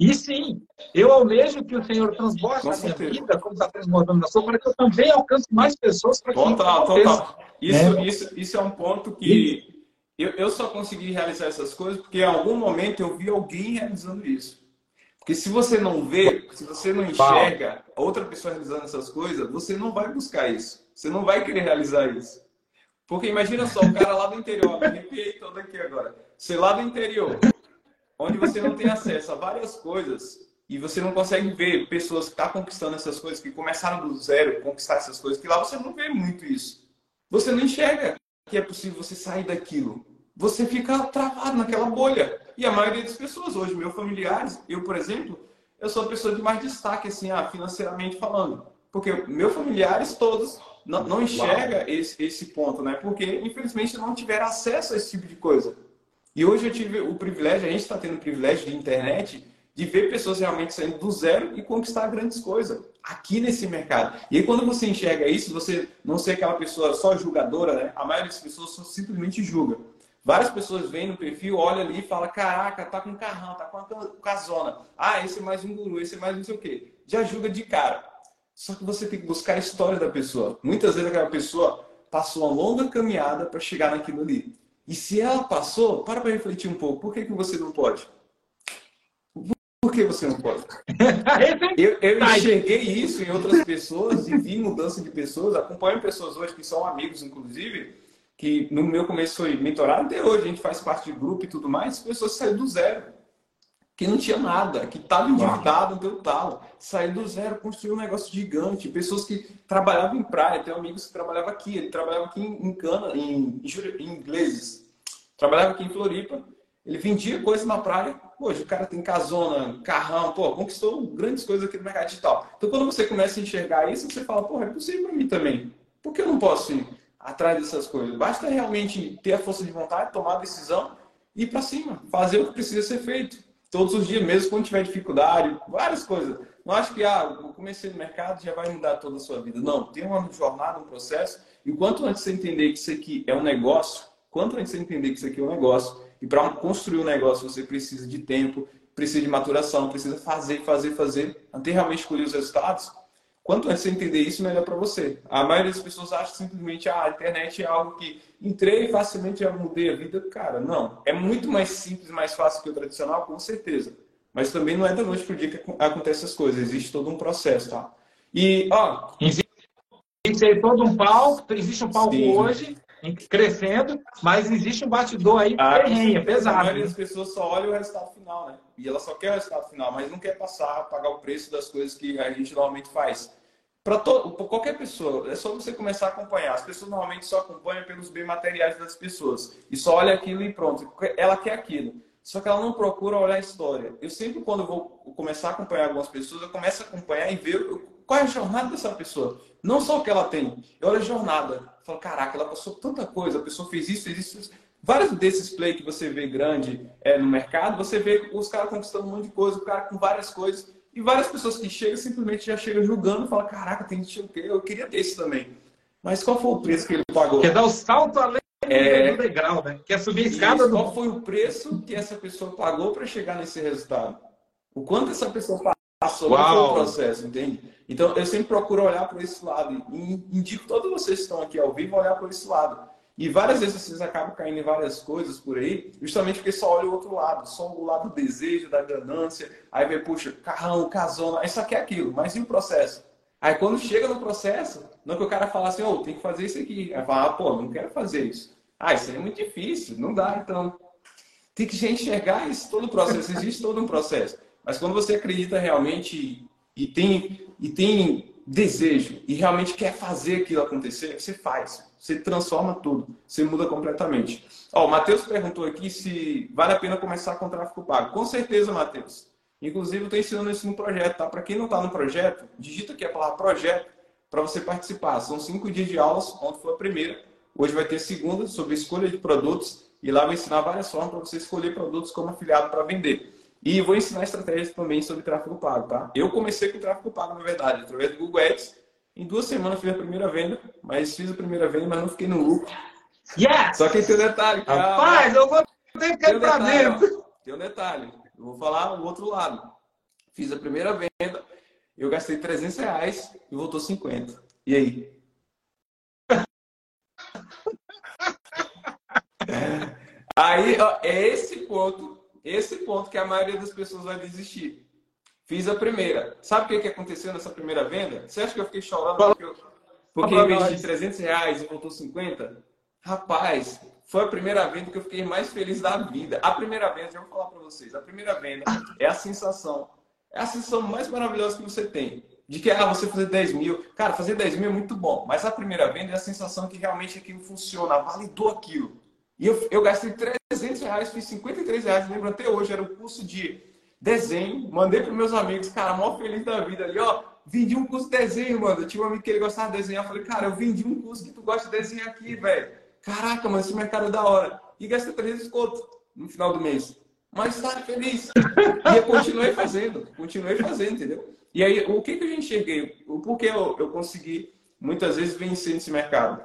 E sim, eu almejo que o Senhor transborde na minha vida, como está transbordando na sua, para que eu também alcance mais pessoas para que total, isso total. Isso, né? isso, isso é um ponto que eu, eu só consegui realizar essas coisas porque em algum momento eu vi alguém realizando isso. Porque se você não vê, se você não enxerga outra pessoa realizando essas coisas, você não vai buscar isso. Você não vai querer realizar isso. Porque imagina só, o cara lá do interior, me arrepiei todo aqui agora. Você lá do interior, onde você não tem acesso a várias coisas e você não consegue ver pessoas que estão tá conquistando essas coisas, que começaram do zero, conquistar essas coisas, que lá você não vê muito isso. Você não enxerga que é possível você sair daquilo. Você fica travado naquela bolha. E a maioria das pessoas hoje, meus familiares, eu, por exemplo, eu sou a pessoa de mais destaque, assim, ah, financeiramente falando. Porque meus familiares todos não, não enxerga esse, esse ponto, né? Porque, infelizmente, não tiveram acesso a esse tipo de coisa. E hoje eu tive o privilégio, a gente está tendo o privilégio de internet, de ver pessoas realmente saindo do zero e conquistar grandes coisas aqui nesse mercado. E aí, quando você enxerga isso, você não ser aquela pessoa só julgadora, né? A maioria das pessoas só simplesmente julga. Várias pessoas vêm no perfil, olha ali e fala: Caraca, tá com carrão, tá com uma casona. Ah, esse é mais um guru, esse é mais não sei o quê. Já julga de cara. Só que você tem que buscar a história da pessoa. Muitas vezes aquela pessoa passou uma longa caminhada para chegar naquilo ali. E se ela passou, para para refletir um pouco. Por que, que você não pode? Por que você não pode? eu, eu enxerguei isso em outras pessoas e vi mudança de pessoas. Acompanho pessoas hoje que são amigos, inclusive, que no meu começo foi mentorado. Até hoje a gente faz parte de grupo e tudo mais. Pessoas saíram do zero que não tinha nada, que estava endividado, deu talo. Saiu do zero, construiu um negócio gigante. Pessoas que trabalhavam em praia, tem amigos que trabalhavam aqui, ele trabalhava aqui em, Cana, em, em, em ingleses. Trabalhava aqui em Floripa, ele vendia coisas na praia. Hoje o cara tem casona, carrão, pô, conquistou grandes coisas aqui no mercado digital. Então quando você começa a enxergar isso, você fala, pô, é possível para mim também. Por que eu não posso ir atrás dessas coisas? Basta realmente ter a força de vontade, tomar a decisão e ir para cima, fazer o que precisa ser feito todos os dias, mesmo quando tiver dificuldade, várias coisas. Não acho que, ah, eu comecei no mercado já vai mudar toda a sua vida. Não, tem uma jornada, um processo. E quanto antes você entender que isso aqui é um negócio, quanto antes você entender que isso aqui é um negócio, e para construir um negócio você precisa de tempo, precisa de maturação, precisa fazer, fazer, fazer, até realmente colher os resultados, Quanto antes você entender isso, melhor para você. A maioria das pessoas acha simplesmente ah, a internet é algo que entrei e facilmente já mudei a vida. Cara, não. É muito mais simples, mais fácil que o tradicional, com certeza. Mas também não é da noite para o dia que acontecem as coisas. Existe todo um processo, tá? E, ó... Existe todo um palco, existe um palco Sim. hoje, crescendo, mas existe um bastidor aí ah, terrenha, pesado. A maioria das pessoas só olha o resultado final, né? E ela só quer o resultado final, mas não quer passar, pagar o preço das coisas que a gente normalmente faz. Para qualquer pessoa, é só você começar a acompanhar. As pessoas normalmente só acompanham pelos bens materiais das pessoas. E só olha aquilo e pronto. Ela quer aquilo. Só que ela não procura olhar a história. Eu sempre, quando vou começar a acompanhar algumas pessoas, eu começo a acompanhar e ver qual é a jornada dessa pessoa. Não só o que ela tem. Eu olho a jornada. Eu falo, caraca, ela passou tanta coisa. A pessoa fez isso, fez isso. Vários desses play que você vê grande é, no mercado, você vê os caras conquistando um monte de coisa, o cara com várias coisas. E várias pessoas que chegam simplesmente já chegam julgando e falam: Caraca, tem que o quê? Eu queria ter esse também. Mas qual foi o preço que ele pagou? Quer dar o salto além é... do degrau, né? Quer subir a escada do. Qual foi o preço que essa pessoa pagou para chegar nesse resultado? O quanto essa pessoa passou, Uau. não foi o processo, entende? Então, eu sempre procuro olhar por esse lado e indico todos vocês que estão aqui ao vivo olhar por esse lado. E várias vezes vocês acabam caindo em várias coisas por aí, justamente porque só olha o outro lado, só o lado do desejo, da ganância, aí vê, puxa, carrão, casona, isso aqui é aquilo, mas e o processo? Aí quando chega no processo, não que o cara fala assim, ô, oh, tem que fazer isso aqui. Aí fala, ah, pô, não quero fazer isso. Ah, isso é muito difícil, não dá, então. Tem que já enxergar isso, todo o processo, existe todo um processo. Mas quando você acredita realmente e tem, e tem desejo e realmente quer fazer aquilo acontecer, você faz. Você transforma tudo. Você muda completamente. Ó, o Matheus perguntou aqui se vale a pena começar com tráfego pago. Com certeza, Matheus. Inclusive, eu estou ensinando isso no projeto, tá? Para quem não está no projeto, digita aqui a palavra projeto para você participar. São cinco dias de aulas, ontem foi a primeira. Hoje vai ter a segunda sobre escolha de produtos. E lá vou ensinar várias formas para você escolher produtos como afiliado para vender. E vou ensinar estratégias também sobre tráfego pago, tá? Eu comecei com tráfego pago, na verdade, através do Google Ads. Em duas semanas fiz a primeira venda, mas fiz a primeira venda, mas não fiquei no lucro. Yes! Só que tem um detalhe. Cara. Rapaz, eu vou ter que ir pra dentro. Tem um detalhe. Eu vou falar o outro lado. Fiz a primeira venda, eu gastei 300 reais e voltou 50. E aí? aí, ó, é esse ponto, esse ponto que a maioria das pessoas vai desistir. Fiz a primeira. Sabe o que, que aconteceu nessa primeira venda? Você acha que eu fiquei chorando porque eu, porque eu investi 300 reais e voltou 50? Rapaz, foi a primeira venda que eu fiquei mais feliz da vida. A primeira venda, eu vou falar para vocês, a primeira venda é a sensação, é a sensação mais maravilhosa que você tem. De que, ah, você fazer 10 mil. Cara, fazer 10 mil é muito bom, mas a primeira venda é a sensação que realmente aquilo funciona, validou aquilo. E eu, eu gastei 300 reais, fiz 53 reais, lembro até hoje, era o curso de desenho, mandei para meus amigos, cara, mó feliz da vida ali, ó. Vendi um curso de desenho, mano. Eu tinha um amigo que ele gostava de desenhar. Eu falei, cara, eu vendi um curso que tu gosta de desenhar aqui, velho. Caraca, mano, esse mercado é da hora. E gastei 300 conto no final do mês. Mas tá feliz. E eu continuei fazendo, continuei fazendo, entendeu? E aí, o que, que eu enxerguei? O porquê eu, eu consegui muitas vezes vencer nesse mercado?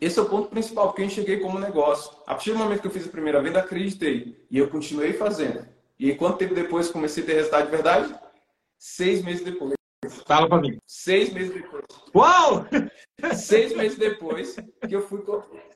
Esse é o ponto principal, porque eu enxerguei como negócio. A partir do momento que eu fiz a primeira venda, acreditei. E eu continuei fazendo. E quanto tempo depois comecei a ter resultado de verdade? Seis meses depois. Fala pra mim. Seis meses depois. Uau! Seis meses depois que eu fui.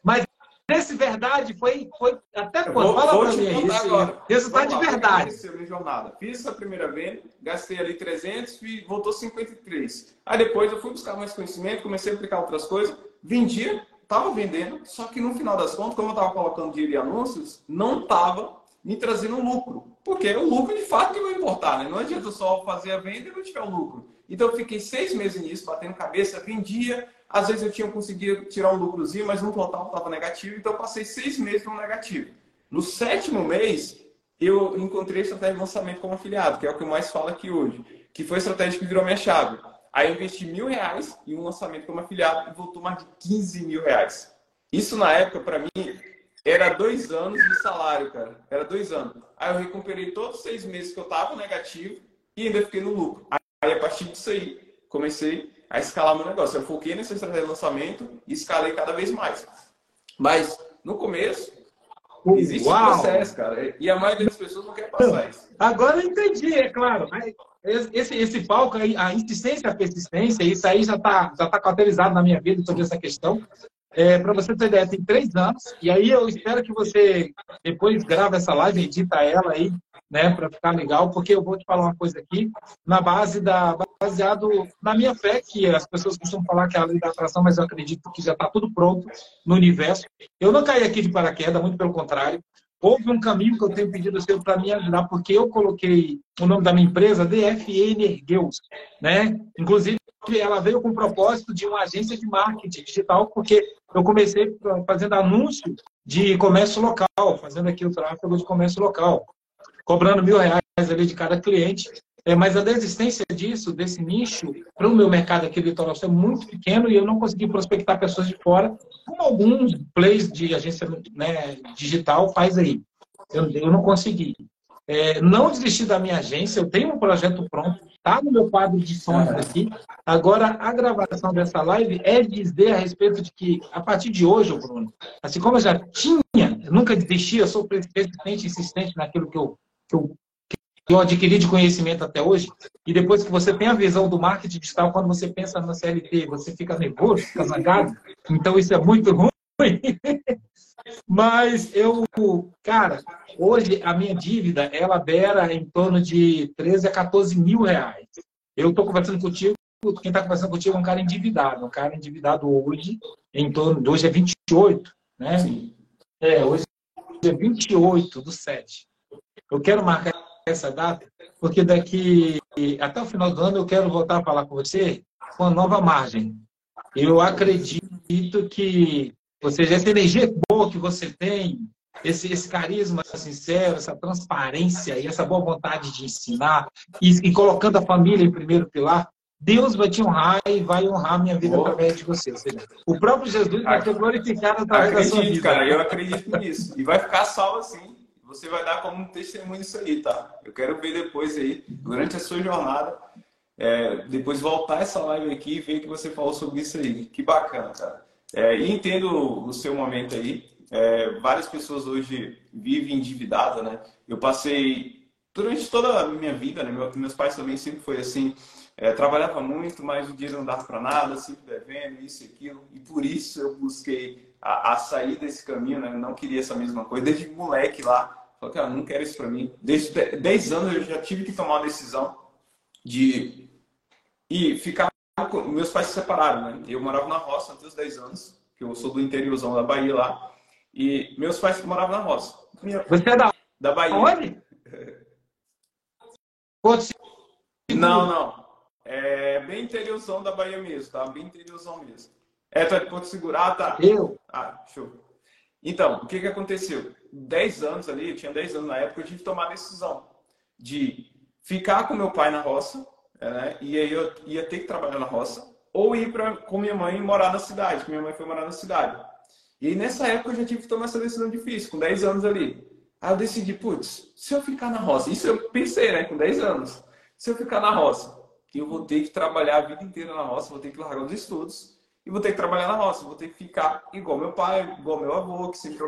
Mas esse verdade foi, foi até quando? Vou, Fala vou pra mim aí. Agora. Resultado de verdade. Minha jornada. Fiz essa primeira venda, gastei ali 300 e voltou 53. Aí depois eu fui buscar mais conhecimento, comecei a aplicar outras coisas, vendia, estava vendendo, só que no final das contas, como eu estava colocando dinheiro em anúncios, não estava me trazendo lucro. Porque o lucro, de fato, que vai importar, né? Não adianta só fazer a venda e não tiver o lucro. Então, eu fiquei seis meses nisso, batendo cabeça, vendia. Às vezes eu tinha conseguido tirar um lucrozinho, mas no total estava negativo. Então, eu passei seis meses no negativo. No sétimo mês, eu encontrei a estratégia de lançamento como afiliado, que é o que eu mais falo aqui hoje. Que foi a estratégia que virou minha chave. Aí eu investi mil reais em um lançamento como afiliado e voltou mais de 15 mil reais. Isso, na época, para mim, era dois anos de salário, cara. Era dois anos. Aí eu recuperei todos os seis meses que eu tava negativo e ainda fiquei no lucro. Aí, a partir disso aí, comecei a escalar meu negócio. Eu foquei nessa estratégia de lançamento e escalei cada vez mais. Mas, no começo, existe Uau. um processo, cara. E a maioria das pessoas não quer passar isso. Agora eu entendi, é claro. Esse, esse palco, a insistência, a persistência, isso aí já está já tá cauterizado na minha vida sobre essa questão. É, para você ter ideia, tem três anos, e aí eu espero que você depois grave essa live, edita ela aí, né, para ficar legal, porque eu vou te falar uma coisa aqui, na base da, baseado na minha fé, que as pessoas costumam falar que é a lei da atração, mas eu acredito que já está tudo pronto no universo. Eu não caí aqui de paraquedas, muito pelo contrário. Houve um caminho que eu tenho pedido Senhor para me ajudar, porque eu coloquei o nome da minha empresa, DFE Energeus, né? Inclusive, ela veio com o propósito de uma agência de marketing digital, porque eu comecei fazendo anúncio de comércio local, fazendo aqui o tráfego de comércio local, cobrando mil reais ali de cada cliente. É, mas a desistência disso, desse nicho, para o meu mercado aqui litoral é muito pequeno e eu não consegui prospectar pessoas de fora, como alguns plays de agência né, digital faz aí. Eu, eu não consegui. É, não desisti da minha agência, eu tenho um projeto pronto, está no meu quadro de sonhos aqui. Agora, a gravação dessa live é dizer a respeito de que, a partir de hoje, Bruno, assim como eu já tinha, eu nunca desisti, eu sou persistente, insistente naquilo que eu, que eu eu adquiri de conhecimento até hoje, e depois que você tem a visão do marketing digital, quando você pensa na CLT, você fica nervoso, fica zangado, então isso é muito ruim. Mas eu, cara, hoje a minha dívida, ela beira em torno de 13 a 14 mil reais. Eu estou conversando contigo, quem está conversando contigo é um cara endividado, um cara endividado hoje, em torno, hoje é 28, né? Sim. É, hoje é 28 do 7. Eu quero marcar essa data, porque daqui até o final do ano eu quero voltar a falar com você com a nova margem. Eu acredito que, ou seja, essa energia boa que você tem, esse, esse carisma sincero, essa transparência e essa boa vontade de ensinar, e, e colocando a família em primeiro pilar, Deus vai te honrar e vai honrar a minha vida oh. através de você. Seja, o próprio Jesus vai ser glorificado através acredito, da sua vida. cara, eu acredito nisso. E vai ficar salvo assim. Você vai dar como um testemunho isso aí, tá? Eu quero ver depois aí, durante a sua jornada, é, depois voltar essa live aqui e ver o que você falou sobre isso aí. Que bacana, cara. É, e entendo o seu momento aí. É, várias pessoas hoje vivem endividadas, né? Eu passei durante toda a minha vida, né? meus pais também sempre foi assim. É, trabalhava muito, mas o dinheiro não dava para nada, sempre devendo, isso e aquilo. E por isso eu busquei a, a sair desse caminho, né? Eu não queria essa mesma coisa. Desde moleque lá, Falei, cara, não quero isso para mim. Desde 10 anos eu já tive que tomar uma decisão de e ficar. Com... Meus pais se separaram, né? Eu morava na roça até os 10 anos, que eu sou do interiorzão da Bahia lá. E meus pais moravam na roça. Minha... Você é da, da Bahia. Onde? não, não. É bem interiorzão da Bahia mesmo, tá? Bem interiorzão mesmo. É, tu é de Porto Seguro? Ah, tá. Eu? Ah, show. Então, o que que aconteceu? 10 anos ali, eu tinha 10 anos na época, eu tive que tomar a decisão de ficar com meu pai na roça, né? E aí eu ia ter que trabalhar na roça, ou ir pra, com minha mãe morar na cidade, minha mãe foi morar na cidade. E aí, nessa época eu já tive que tomar essa decisão difícil, com 10 anos ali. Aí eu decidi, putz, se eu ficar na roça, isso eu pensei, né, com 10 anos, se eu ficar na roça, eu vou ter que trabalhar a vida inteira na roça, vou ter que largar os estudos, e vou ter que trabalhar na roça, vou ter que ficar igual meu pai, igual meu avô, que sempre.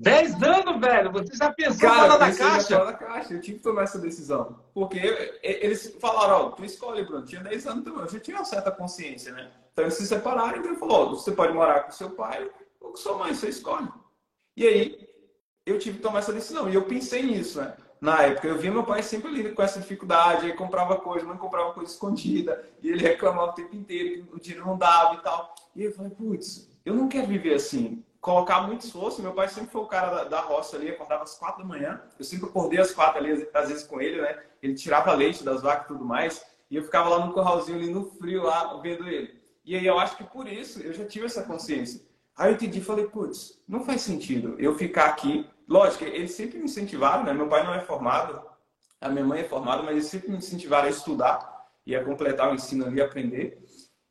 10 anos, velho! Você já pensou Cara, fora da caixa? Fora da caixa, eu tive que tomar essa decisão. Porque eles falaram, ó, tu escolhe, Bruno. Tinha 10 anos também, eu já tinha uma certa consciência, né? Então eles se separaram, então ele falou, ó, você pode morar com seu pai ou com sua mãe, você escolhe. E aí, eu tive que tomar essa decisão. E eu pensei nisso, né? Na época. Eu via meu pai sempre ali com essa dificuldade, aí comprava coisa, não comprava coisa escondida, e ele reclamava o tempo inteiro que o dinheiro não dava e tal. E eu falei, putz, eu não quero viver assim. Colocar muito esforço. Meu pai sempre foi o cara da, da roça ali, acordava às quatro da manhã. Eu sempre acordei às quatro ali, às vezes com ele, né? Ele tirava leite das vacas e tudo mais. E eu ficava lá no curralzinho ali no frio lá, vendo ele. E aí eu acho que por isso eu já tive essa consciência. Aí eu entendi, falei, putz, não faz sentido eu ficar aqui lógico, eles sempre me incentivaram, né? Meu pai não é formado, a minha mãe é formada, mas eles sempre me incentivaram a estudar e a completar o ensino ali, aprender.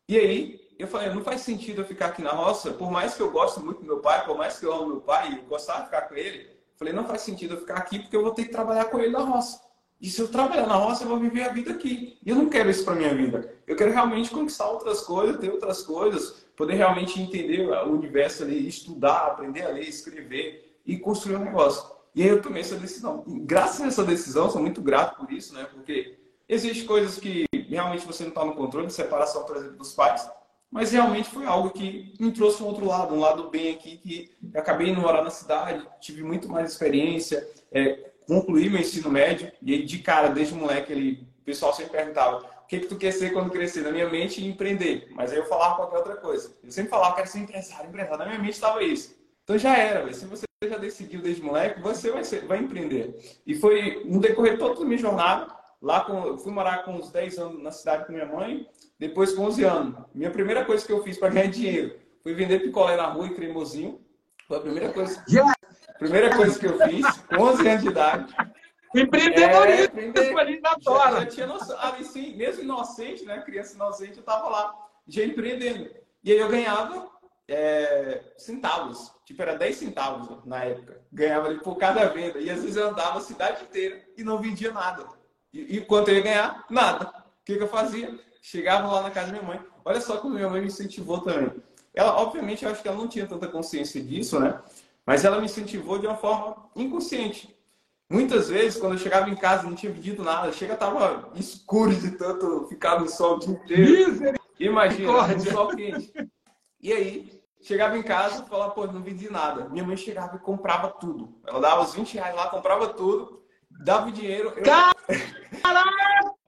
E aí, eu falei, não faz sentido eu ficar aqui na roça, por mais que eu goste muito do meu pai, por mais que eu amo meu pai e gostar de ficar com ele, falei, não faz sentido eu ficar aqui porque eu vou ter que trabalhar com ele na roça. E se eu trabalhar na roça, eu vou viver a vida aqui. E eu não quero isso para minha vida. Eu quero realmente conquistar outras coisas, ter outras coisas, poder realmente entender o universo ali, estudar, aprender a ler, escrever, e construir um negócio. E aí eu tomei essa decisão. E graças a essa decisão, sou muito grato por isso, né? Porque existem coisas que realmente você não está no controle, separação, por exemplo, dos pais, mas realmente foi algo que me trouxe um outro lado, um lado bem aqui, que eu acabei indo morar na cidade, tive muito mais experiência, é, concluí meu ensino médio, e aí de cara, desde moleque, ele, o pessoal sempre perguntava, o que, que tu quer ser quando crescer? Na minha mente, empreender. Mas aí eu falava qualquer outra coisa. Eu sempre falava, quero ser empresário, empresário. Na minha mente estava isso. Então já era, se você já decidiu desde moleque, você vai, ser, vai empreender. E foi no decorrer toda a minha jornada, lá com, fui morar com uns 10 anos na cidade com minha mãe, depois com 11 anos. Minha primeira coisa que eu fiz para ganhar dinheiro foi vender picolé na rua e cremosinho. Foi a primeira coisa. Yeah. Primeira coisa que eu fiz, com 11 anos de idade. Empreendedorismo, é, já, tinha noção, ali sim, mesmo inocente, né? Criança inocente, eu tava lá, já empreendendo. E aí eu ganhava é, centavos. Tipo, era 10 centavos na época. Ganhava ali por cada venda. E às vezes eu andava a cidade inteira e não vendia nada. E, e quanto eu ia ganhar? Nada. O que, que eu fazia? Chegava lá na casa da minha mãe. Olha só como minha mãe me incentivou também. Ela, obviamente, eu acho que ela não tinha tanta consciência disso, né? Mas ela me incentivou de uma forma inconsciente. Muitas vezes, quando eu chegava em casa, não tinha pedido nada. Chega, tava escuro de tanto ficar no sol o dia inteiro. Imagina, no sol quente. E aí, chegava em casa e falava, pô, não vendi nada. Minha mãe chegava e comprava tudo. Ela dava os 20 reais lá, comprava tudo, dava o dinheiro. Eu... Caraca!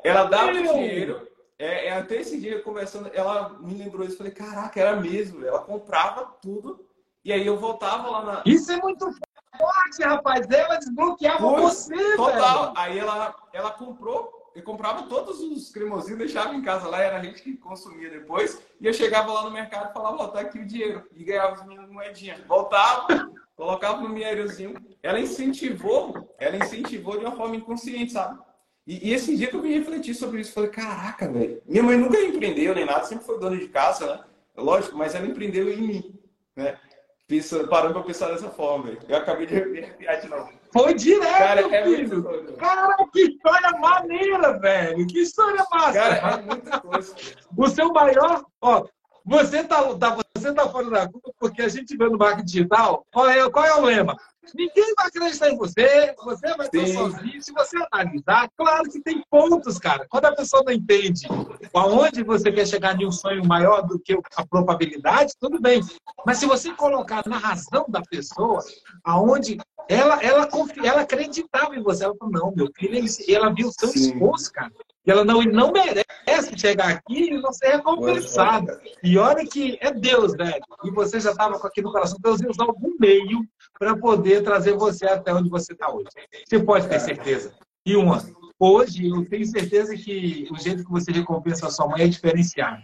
Ela dava o dinheiro. É, é, até esse dia, conversando, ela me lembrou isso. Falei, caraca, era mesmo. Ela comprava tudo. E aí eu voltava lá na. Isso é muito forte, rapaz. Ela desbloqueava Foi, você, Total. Velho. Aí ela, ela comprou, e comprava todos os cremosinhos, deixava em casa lá, era a gente que consumia depois. E eu chegava lá no mercado e falava, ó, tá aqui o dinheiro. E ganhava as minhas moedinhas. Voltava, colocava no minheirozinho. Ela incentivou, ela incentivou de uma forma inconsciente, sabe? E, e esse dia que eu vim refletir sobre isso, falei, caraca, velho. Minha mãe nunca empreendeu nem nada, sempre foi dona de casa, né? Lógico, mas ela empreendeu em mim, né? Pensa, parando pra pensar dessa forma, velho. Eu acabei de me arrepiar de novo. Foi direto, Cara, é filho. Muito Cara, que história maneira, velho. Que história massa. Cara, é muita coisa. o seu maior... Ó, você tá, tá, você tá fora da curva porque a gente vê no marketing digital, qual é, qual é o lema? Ninguém vai acreditar em você, você vai estar sozinho. Se você analisar, claro que tem pontos, cara. Quando a pessoa não entende aonde você quer chegar em um sonho maior do que a probabilidade, tudo bem. Mas se você colocar na razão da pessoa, aonde ela, ela, confia, ela acreditava em você, ela falou, não, meu filho, ela viu o seu Sim. esforço, cara. E ela não, não merece chegar aqui e não ser recompensada. E olha que é Deus, velho. E você já estava com aqui no coração. Deus ia usar algum meio para poder trazer você até onde você está hoje. Você pode ter certeza. E uma, hoje eu tenho certeza que o jeito que você recompensa a sua mãe é diferenciado.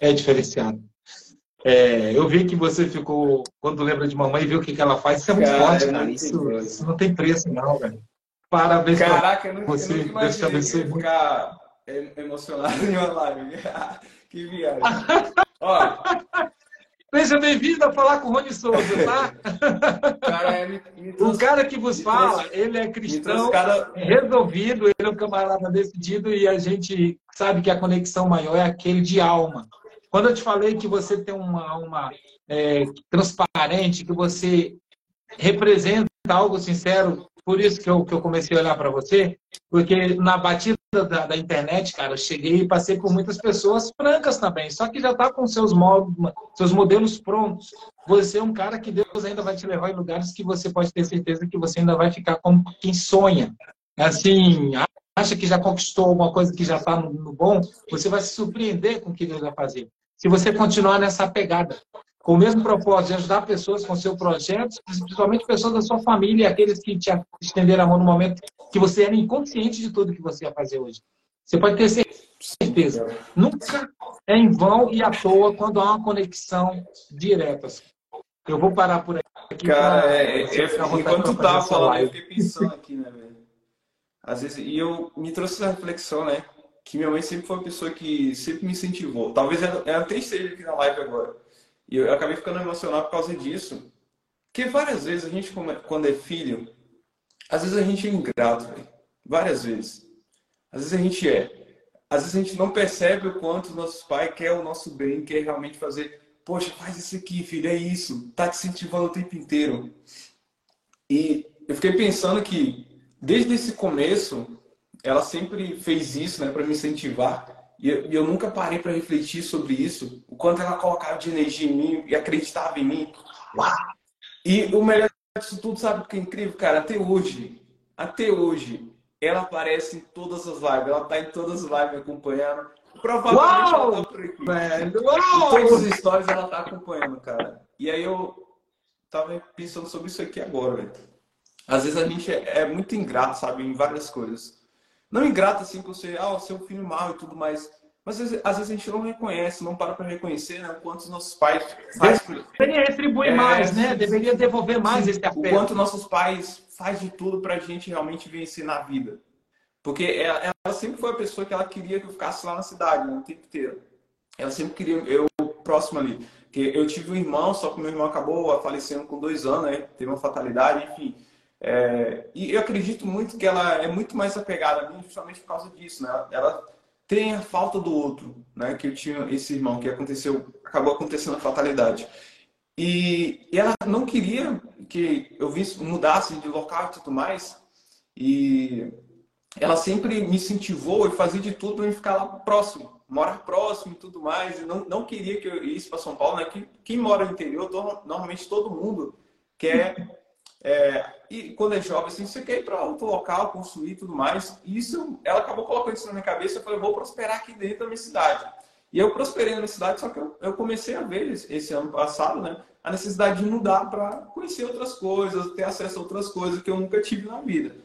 É diferenciado. É, eu vi que você ficou, quando lembra de mamãe, viu o que, que ela faz. Isso é muito cara, forte, cara. Isso, isso, não tem preço, não, velho. Parabéns Caraca, eu não, você. Eu imaginei Deus ficar emocionado em uma live. que viagem. Ó, Seja bem-vindo a falar com o Rony Souza, tá? Cara, é, trouxe, o cara que vos fala, trouxe, ele é cristão, cara... resolvido, ele é um camarada decidido e a gente sabe que a conexão maior é aquele de alma. Quando eu te falei que você tem uma alma é, transparente, que você representa algo sincero, por isso que eu, que eu comecei a olhar para você, porque na batida da, da, internet, cara, eu cheguei e passei por muitas pessoas francas também, só que já está com seus, modos, seus modelos prontos. Você é um cara que Deus ainda vai te levar em lugares que você pode ter certeza que você ainda vai ficar como quem sonha. Assim, acha que já conquistou alguma coisa que já está no, no bom, você vai se surpreender com o que Deus vai fazer. Se você continuar nessa pegada com o mesmo propósito de ajudar pessoas com seu projeto, principalmente pessoas da sua família, aqueles que te estenderam a mão no momento que você era inconsciente de tudo que você ia fazer hoje. Você pode ter certeza. Nunca é em vão e à toa quando há uma conexão direta. Eu vou parar por aqui. Cara, pra, é, é, enquanto tu tava falando, eu fiquei pensando aqui, né, velho? Às vezes, e eu me trouxe essa reflexão, né? Que minha mãe sempre foi uma pessoa que sempre me incentivou. Talvez ela, ela até esteja aqui na live agora e eu acabei ficando emocionado por causa disso. Porque várias vezes a gente, quando é filho, às vezes a gente é ingrato, véio. várias vezes. Às vezes a gente é. Às vezes a gente não percebe o quanto os nossos pais querem o nosso bem, quer realmente fazer. Poxa, faz isso aqui, filho, é isso. Tá te incentivando o tempo inteiro. E eu fiquei pensando que, desde esse começo, ela sempre fez isso, né, para me incentivar. E eu, eu nunca parei para refletir sobre isso, o quanto ela colocava de energia em mim e acreditava em mim. E o melhor disso tudo, sabe o que é incrível, cara? Até hoje, até hoje, ela aparece em todas as lives, ela tá em todas as lives acompanhando. Provavelmente Uau! ela tá por aqui. Velho, uau! Em todas as histórias ela tá acompanhando, cara. E aí eu tava pensando sobre isso aqui agora, velho. Às vezes a gente é, é muito ingrato, sabe, em várias coisas. Não ingrata assim com você, ah, o seu filho mal e tudo mais. Mas às vezes, às vezes a gente não reconhece, não para para reconhecer né, o quanto os nossos pais fazem. Deveria retribuir é, mais, né? Deveria devolver mais esse afeto. O quanto nossos pais faz de tudo para a gente realmente vencer na vida. Porque ela, ela, sempre foi a pessoa que ela queria que eu ficasse lá na cidade, né, o tempo inteiro. Ela sempre queria eu próximo ali. Porque eu tive um irmão, só que meu irmão acabou falecendo com dois anos, né? Teve uma fatalidade, enfim. É, e eu acredito muito que ela é muito mais apegada a mim justamente por causa disso, né? Ela tem a falta do outro, né? Que eu tinha esse irmão que aconteceu, acabou acontecendo a fatalidade. E, e ela não queria que eu visse, mudasse de local e tudo mais. E ela sempre me incentivou e fazia de tudo para me ficar lá próximo, morar próximo e tudo mais. E não, não queria que eu ia para São Paulo, né? Quem, quem mora no interior, normalmente todo mundo quer. É, e quando é jovem, assim, você quer ir para outro local, construir tudo mais. Isso, ela acabou colocando isso na minha cabeça. Eu falei, vou prosperar aqui dentro da minha cidade. E eu prosperei na minha cidade, só que eu, eu comecei a ver esse ano passado, né? A necessidade de mudar para conhecer outras coisas, ter acesso a outras coisas que eu nunca tive na vida.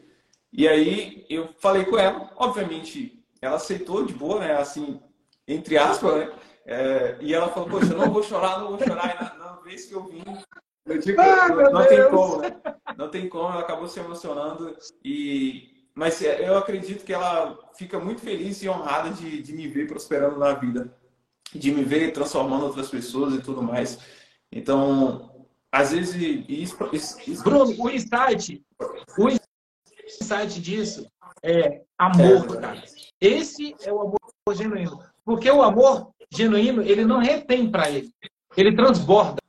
E aí eu falei com ela, obviamente ela aceitou de boa, né? Assim, entre aspas, né? É, e ela falou, poxa, eu não vou chorar, não vou chorar. E na, na vez que eu vim, eu digo, ah, não, não tem como, né? Não tem como, ela acabou se emocionando. E... Mas é, eu acredito que ela fica muito feliz e honrada de, de me ver prosperando na vida, de me ver transformando outras pessoas e tudo mais. Então, às vezes, isso, isso... Bruno, o insight, o insight disso é amor, é, cara. Esse é o amor genuíno. Porque o amor genuíno, ele não retém para ele. Ele transborda.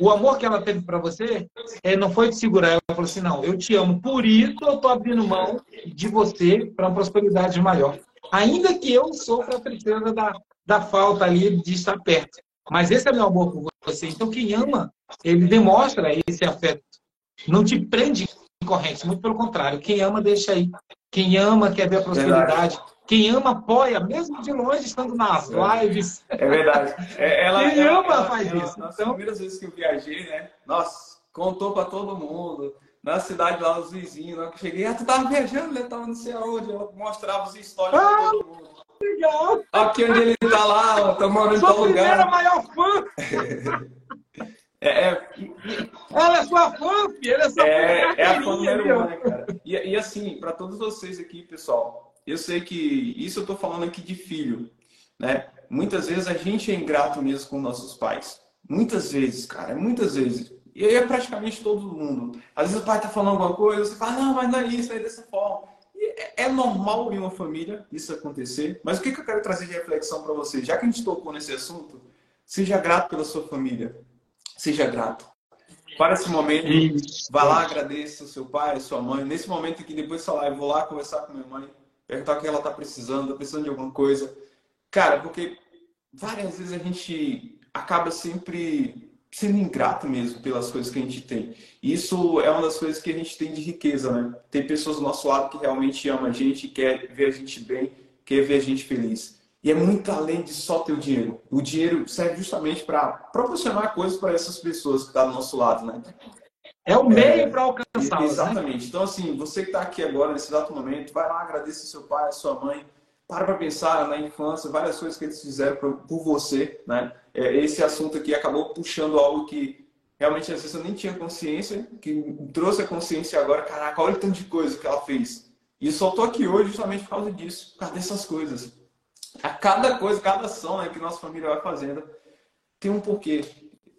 O amor que ela teve para você é, não foi de segurar. Ela falou assim: não, eu te amo, por isso eu estou abrindo mão de você para uma prosperidade maior. Ainda que eu sofra a tristeza da, da falta ali de estar perto. Mas esse é meu amor por você. Então, quem ama, ele demonstra esse afeto. Não te prende em correntes, muito pelo contrário. Quem ama, deixa aí. Quem ama, quer ver a prosperidade. Verdade. Quem ama, apoia, mesmo de longe, estando nas é. lives. É verdade. É, ela, Quem ela, ama, ela, faz ela, isso. Nas então... primeiras vezes que eu viajei, né? Nossa, contou para todo mundo. Na cidade lá, os vizinhos, lá que cheguei, ah, tu tava viajando, né? Tava não sei aonde. Eu mostrava os stories ah, pra todo mundo. Legal. Aqui onde ele tá lá, tá morando em tal lugar. Sua maior fã. É, é, Ela é sua fã, filho. Ela é sua é, fã. É a fã número um, né, cara? E, e assim, para todos vocês aqui, pessoal, eu sei que isso eu estou falando aqui de filho, né? Muitas vezes a gente é ingrato mesmo com nossos pais. Muitas vezes, cara, muitas vezes. E aí é praticamente todo mundo. Às vezes o pai tá falando alguma coisa, você fala, não, mas não é isso, é dessa forma. E é normal em uma família isso acontecer, mas o que, que eu quero trazer de reflexão para você? Já que a gente tocou nesse assunto, seja grato pela sua família. Seja grato. Para esse momento, vá lá, agradeça seu pai, sua mãe. Nesse momento aqui, depois dessa live, vou lá conversar com minha mãe perguntar o que ela está precisando, está precisando de alguma coisa. Cara, porque várias vezes a gente acaba sempre sendo ingrato mesmo pelas coisas que a gente tem. Isso é uma das coisas que a gente tem de riqueza, né? Tem pessoas do nosso lado que realmente amam a gente, quer ver a gente bem, quer ver a gente feliz. E é muito além de só ter o dinheiro. O dinheiro serve justamente para proporcionar coisas para essas pessoas que estão tá do nosso lado, né? É o meio é, para alcançar. Né? Exatamente. Né? Então, assim, você que está aqui agora, nesse exato momento, vai lá, agradeça seu pai, sua mãe. Para para pensar na infância, várias coisas que eles fizeram por, por você, né? É, esse assunto aqui acabou puxando algo que realmente às vezes eu nem tinha consciência, que trouxe a consciência agora. Caraca, olha o tanto de coisa que ela fez. E só estou aqui hoje justamente por causa disso, por causa dessas coisas. A cada coisa, cada ação né, que nossa família vai fazendo tem um porquê.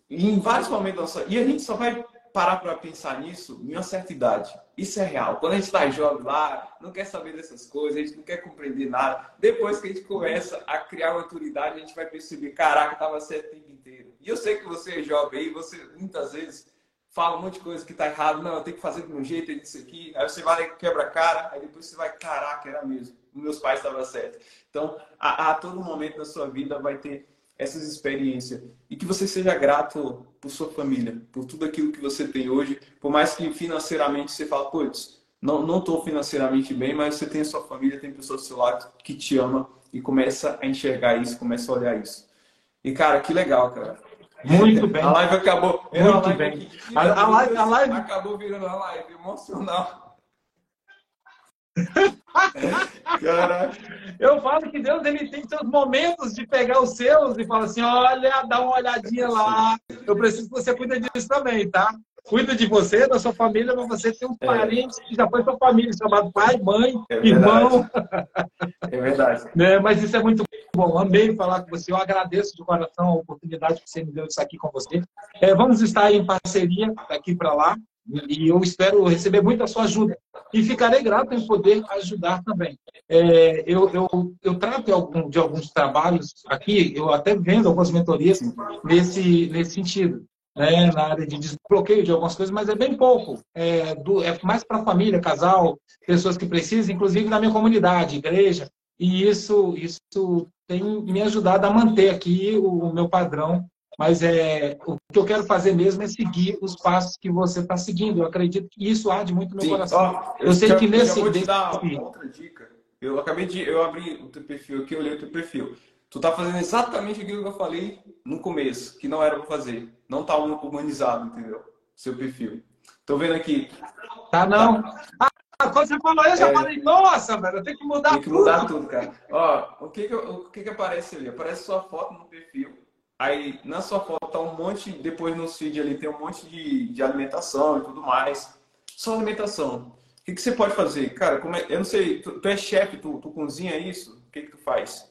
E em vários momentos da nossa... E a gente só vai parar para pensar nisso em uma certa idade. Isso é real. Quando a gente está jovem lá, não quer saber dessas coisas, a gente não quer compreender nada. Depois que a gente começa a criar maturidade, a gente vai perceber, caraca, estava certo o tempo inteiro. E eu sei que você é jovem aí, você muitas vezes fala um monte de coisa que está errado. Não, eu tenho que fazer do meu jeito, é isso aqui. Aí você vai quebra a cara, aí depois você vai, caraca, era mesmo. Meus pais estavam certos. Então, a, a todo momento da sua vida vai ter essas experiências e que você seja grato por sua família, por tudo aquilo que você tem hoje, por mais que financeiramente você fala, putz, não não estou financeiramente bem, mas você tem a sua família, tem pessoas do seu lado que te ama e começa a enxergar isso, começa a olhar isso. E cara, que legal, cara. Muito bem. A live acabou. Muito live bem. Aqui, a, a, live, a live acabou virando a live emocional. Caraca. Eu falo que Deus ele tem seus momentos de pegar os seus e falar assim: olha, dá uma olhadinha lá. Eu preciso que você cuide disso também, tá? Cuida de você, da sua família, mas você tem um é. parente que já foi sua família, chamado pai, mãe, é irmão. É verdade. né? Mas isso é muito bom. Amei falar com você. Eu agradeço de coração a oportunidade que você me deu de estar aqui com você. É, vamos estar em parceria daqui para lá. E eu espero receber muita sua ajuda. E ficarei grato em poder ajudar também. É, eu, eu, eu trato de, algum, de alguns trabalhos aqui, eu até vendo algumas mentorias nesse, nesse sentido. né, na área de desbloqueio de algumas coisas, mas é bem pouco. É, do, é mais para família, casal, pessoas que precisam, inclusive na minha comunidade, igreja. E isso, isso tem me ajudado a manter aqui o, o meu padrão. Mas é, o que eu quero fazer mesmo é seguir os passos que você está seguindo. Eu acredito que isso arde muito no meu Sim. coração. eu, eu sei que nesse. Eu vou te dar outra dica. Eu acabei de. Eu abri o teu perfil aqui, eu olhei o teu perfil. Tu tá fazendo exatamente aquilo que eu falei no começo, que não era para fazer. Não tá humanizado, entendeu? Seu perfil. Tô vendo aqui. Tá não. Ah, quando você falou isso, eu já é... falei, nossa, velho, eu tenho que mudar tudo. Tem que mudar tudo, cara. Ó, o que que, o que que aparece ali? Aparece sua foto no perfil. Aí, na sua foto tá um monte, depois no feed ali tem um monte de, de alimentação e tudo mais. Só alimentação. O que, que você pode fazer? Cara, como é, eu não sei, tu, tu é chefe, tu, tu cozinha isso? O que que tu faz?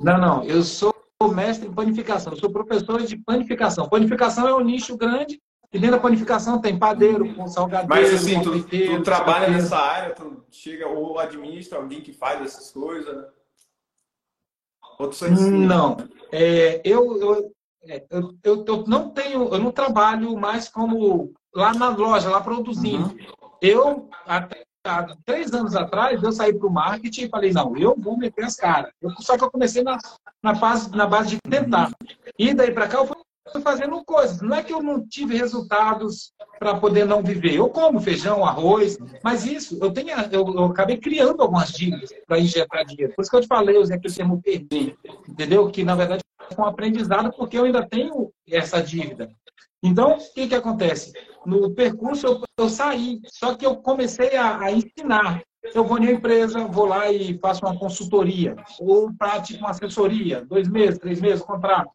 Não, não, eu sou mestre em panificação, eu sou professor de panificação. Panificação é um nicho grande e dentro da panificação tem padeiro, com salgadeiro, Mas assim, tu, tu trabalha nessa área, tu chega ou administra alguém que faz essas coisas? Ou tu Não, é, eu, eu, é, eu, eu, eu, não tenho, eu não trabalho mais como lá na loja, lá produzindo. Uhum. Eu, até há três anos atrás, eu saí para o marketing e falei, não, eu vou meter as caras. só que eu comecei na, na, base, na base de tentar. E daí para cá eu fui fazendo coisas. Não é que eu não tive resultados para poder não viver. Eu como feijão, arroz, mas isso, eu, tenho, eu, eu acabei criando algumas dívidas para injetar dinheiro. Por isso que eu te falei, eu usei aquele termo perder, entendeu? Que na verdade foi um aprendizado porque eu ainda tenho essa dívida. Então, o que, que acontece? No percurso eu, eu saí, só que eu comecei a, a ensinar. Eu vou em uma empresa, vou lá e faço uma consultoria, ou pratico uma assessoria, dois meses, três meses, contrato.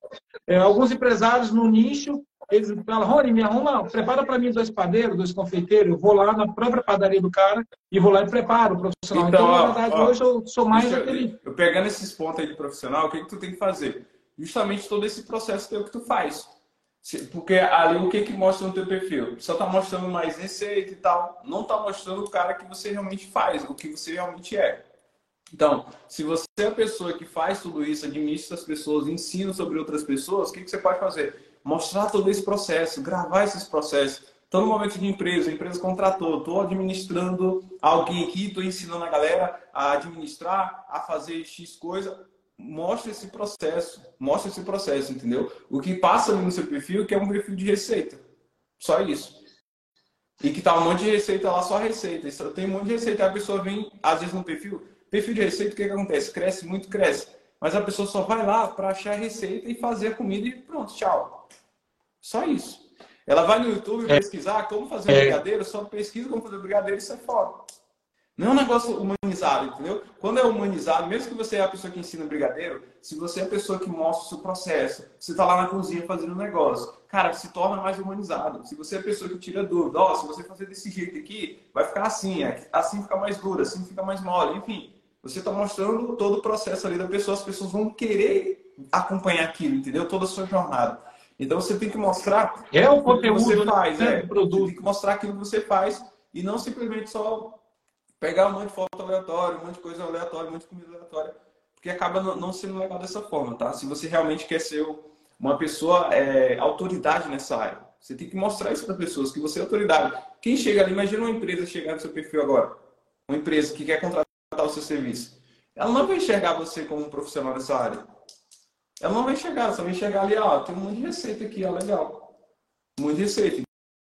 É, alguns empresários no nicho, eles falam, Rony, me arruma, prepara para mim dois padeiros, dois confeiteiros, eu vou lá na própria padaria do cara e vou lá e preparo o profissional. Então, então na verdade, ó, hoje eu sou mais eu, aquele... Eu pegando esses pontos aí de profissional, o que, que tu tem que fazer? Justamente todo esse processo que tu faz porque ali o que que mostra no teu perfil? Só tá mostrando mais receita e tal. Não tá mostrando o cara que você realmente faz, o que você realmente é. Então, se você é a pessoa que faz tudo isso, administra as pessoas, ensina sobre outras pessoas, o que, que você pode fazer? Mostrar todo esse processo, gravar esses processos. Então, no momento de empresa, a empresa contratou, estou administrando alguém aqui, estou ensinando a galera a administrar, a fazer X coisa mostra esse processo, mostra esse processo, entendeu? O que passa ali no seu perfil que é um perfil de receita. Só isso. E que tá um monte de receita lá, só receita. Tem um monte de receita. A pessoa vem, às vezes, no perfil. Perfil de receita, o que, que acontece? Cresce muito, cresce. Mas a pessoa só vai lá para achar a receita e fazer a comida e pronto, tchau. Só isso. Ela vai no YouTube é. pesquisar como fazer um é. brigadeiro, só pesquisa como fazer um brigadeiro e sai fora. Não é um negócio humanizado, entendeu? Quando é humanizado, mesmo que você é a pessoa que ensina brigadeiro, se você é a pessoa que mostra o seu processo, você está lá na cozinha fazendo um negócio, cara, se torna mais humanizado. Se você é a pessoa que tira dúvida, ó, oh, se você fazer desse jeito aqui, vai ficar assim, é, assim fica mais duro, assim fica mais mole, enfim. Você está mostrando todo o processo ali da pessoa, as pessoas vão querer acompanhar aquilo, entendeu? Toda a sua jornada. Então você tem que mostrar é o conteúdo que você faz, né? é, produto. Você tem que mostrar aquilo que você faz e não simplesmente só pegar um monte de foto aleatória, um monte de coisa aleatória, um monte de comida aleatória, porque acaba não sendo legal dessa forma, tá? Se você realmente quer ser uma pessoa é, autoridade nessa área, você tem que mostrar isso para pessoas, que você é autoridade. Quem chega ali, imagina uma empresa chegar no seu perfil agora, uma empresa que quer contratar o seu serviço, ela não vai enxergar você como um profissional nessa área. Ela não vai enxergar, só vai enxergar ali, ó, tem um monte de receita aqui, ó, legal. Um monte de receita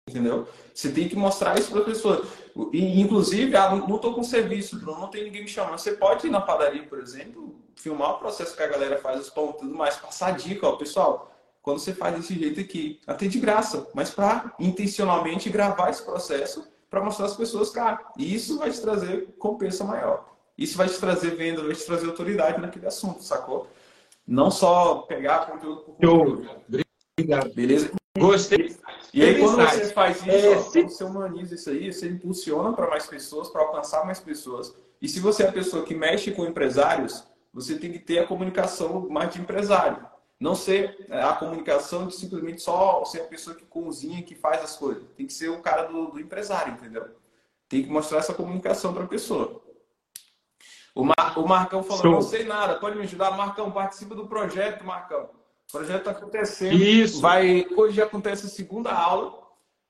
entendeu? Você tem que mostrar isso para a pessoa. E, inclusive, ah, não estou com serviço, não tem ninguém me chamando. Você pode ir na padaria, por exemplo, filmar o processo que a galera faz os pão tudo mais, passar dica, ó, pessoal. Quando você faz desse jeito aqui, até de graça, mas para intencionalmente gravar esse processo para mostrar às pessoas, cara, e isso vai te trazer compensa maior. Isso vai te trazer venda, vai te trazer autoridade naquele assunto, sacou? Não só pegar conteúdo por conteúdo. Obrigado. Beleza? Gostei. E aí, quando você faz isso, é, ó, se... você humaniza isso aí, você impulsiona para mais pessoas, para alcançar mais pessoas. E se você é a pessoa que mexe com empresários, você tem que ter a comunicação mais de empresário. Não ser é, a comunicação de simplesmente só ser a pessoa que cozinha, que faz as coisas. Tem que ser o cara do, do empresário, entendeu? Tem que mostrar essa comunicação para a pessoa. O, Mar, o Marcão falou, Show. não sei nada, pode me ajudar? Marcão, participa do projeto, Marcão. O projeto está acontecendo. Isso. Vai, hoje acontece a segunda aula,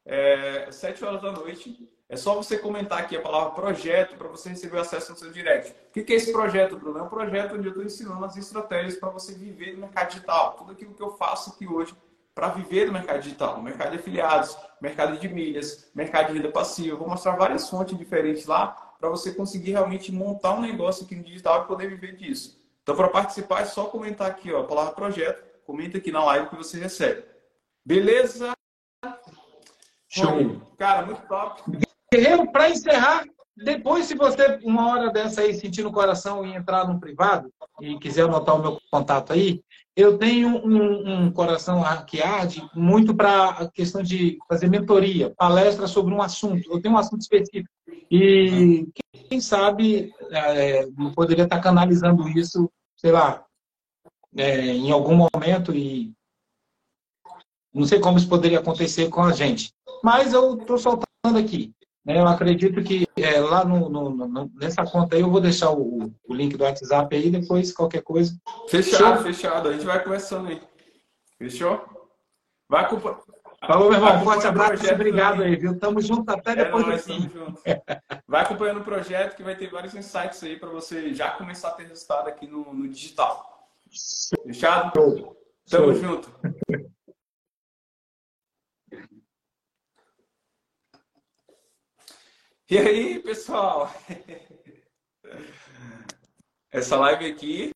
é, 7 horas da noite. É só você comentar aqui a palavra projeto para você receber acesso no seu direct. O que é esse projeto, Bruno? É um projeto onde eu estou ensinando as estratégias para você viver no mercado digital. Tudo aquilo que eu faço aqui hoje para viver no mercado digital, mercado de afiliados, mercado de milhas, mercado de renda passiva. Eu vou mostrar várias fontes diferentes lá para você conseguir realmente montar um negócio aqui no digital e poder viver disso. Então, para participar, é só comentar aqui ó, a palavra projeto, comenta aqui na live que você recebe. Beleza? Show. Cara, muito top. Guerreiro, para encerrar, depois, se você, uma hora dessa aí, sentir no coração e entrar no privado, e quiser anotar o meu contato aí, eu tenho um, um coração que arde muito para a questão de fazer mentoria, palestra sobre um assunto. Eu tenho um assunto específico. E quem sabe é, poderia estar canalizando isso, sei lá, é, em algum momento e não sei como isso poderia acontecer com a gente. Mas eu estou soltando aqui. Né? Eu acredito que é, lá no, no, no, nessa conta aí eu vou deixar o, o, link do WhatsApp aí, depois qualquer coisa. Fechado, Show. fechado. A gente vai conversando aí. Fechou? Vai acompanhar. Falou, meu irmão. Forte abraço. Obrigado aí, viu? Tamo junto até é depois nóis, do fim. Vai acompanhando o projeto que vai ter vários insights aí para você já começar a ter resultado aqui no, no digital. Fechado? Show. Tamo Show. junto. E aí, pessoal? Essa live aqui.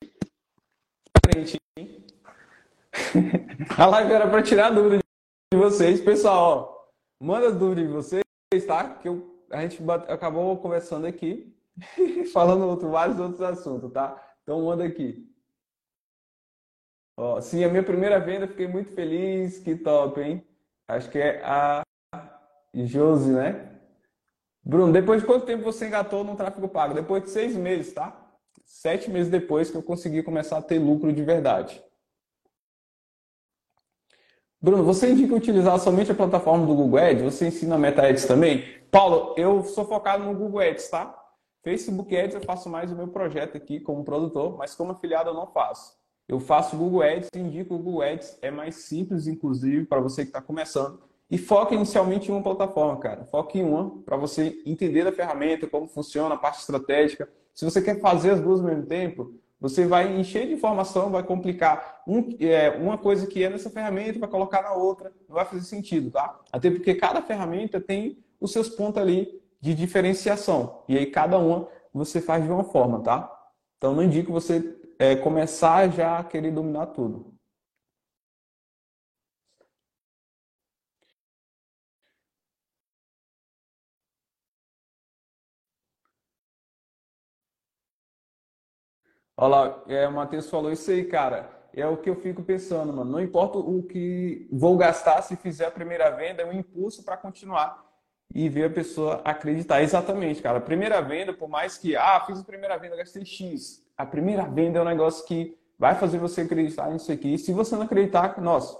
A live era para tirar dúvida de vocês. Pessoal, manda as dúvidas de vocês, tá? Que eu, a gente bate, acabou conversando aqui, falando outro, vários outros assuntos, tá? Então manda aqui. Ó, sim, a minha primeira venda, fiquei muito feliz. Que top, hein? Acho que é a Josi, né? Bruno, depois de quanto tempo você engatou no tráfego pago? Depois de seis meses, tá? Sete meses depois que eu consegui começar a ter lucro de verdade. Bruno, você indica utilizar somente a plataforma do Google Ads? Você ensina Meta Ads também? Paulo, eu sou focado no Google Ads, tá? Facebook Ads eu faço mais o meu projeto aqui como produtor, mas como afiliado eu não faço. Eu faço Google Ads indico o Google Ads. É mais simples, inclusive, para você que está começando. E foca inicialmente em uma plataforma, cara. Foca em uma para você entender a ferramenta, como funciona, a parte estratégica. Se você quer fazer as duas ao mesmo tempo, você vai encher de informação, vai complicar um, é, uma coisa que é nessa ferramenta, vai colocar na outra, não vai fazer sentido, tá? Até porque cada ferramenta tem os seus pontos ali de diferenciação. E aí cada uma você faz de uma forma, tá? Então não indico você é, começar já a querer dominar tudo. Olha lá, é, o Matheus falou isso aí, cara. É o que eu fico pensando, mano. Não importa o que vou gastar se fizer a primeira venda, é um impulso para continuar e ver a pessoa acreditar. Exatamente, cara. Primeira venda, por mais que, ah, fiz a primeira venda, gastei X. A primeira venda é um negócio que vai fazer você acreditar nisso aqui. Se você não acreditar, nossa.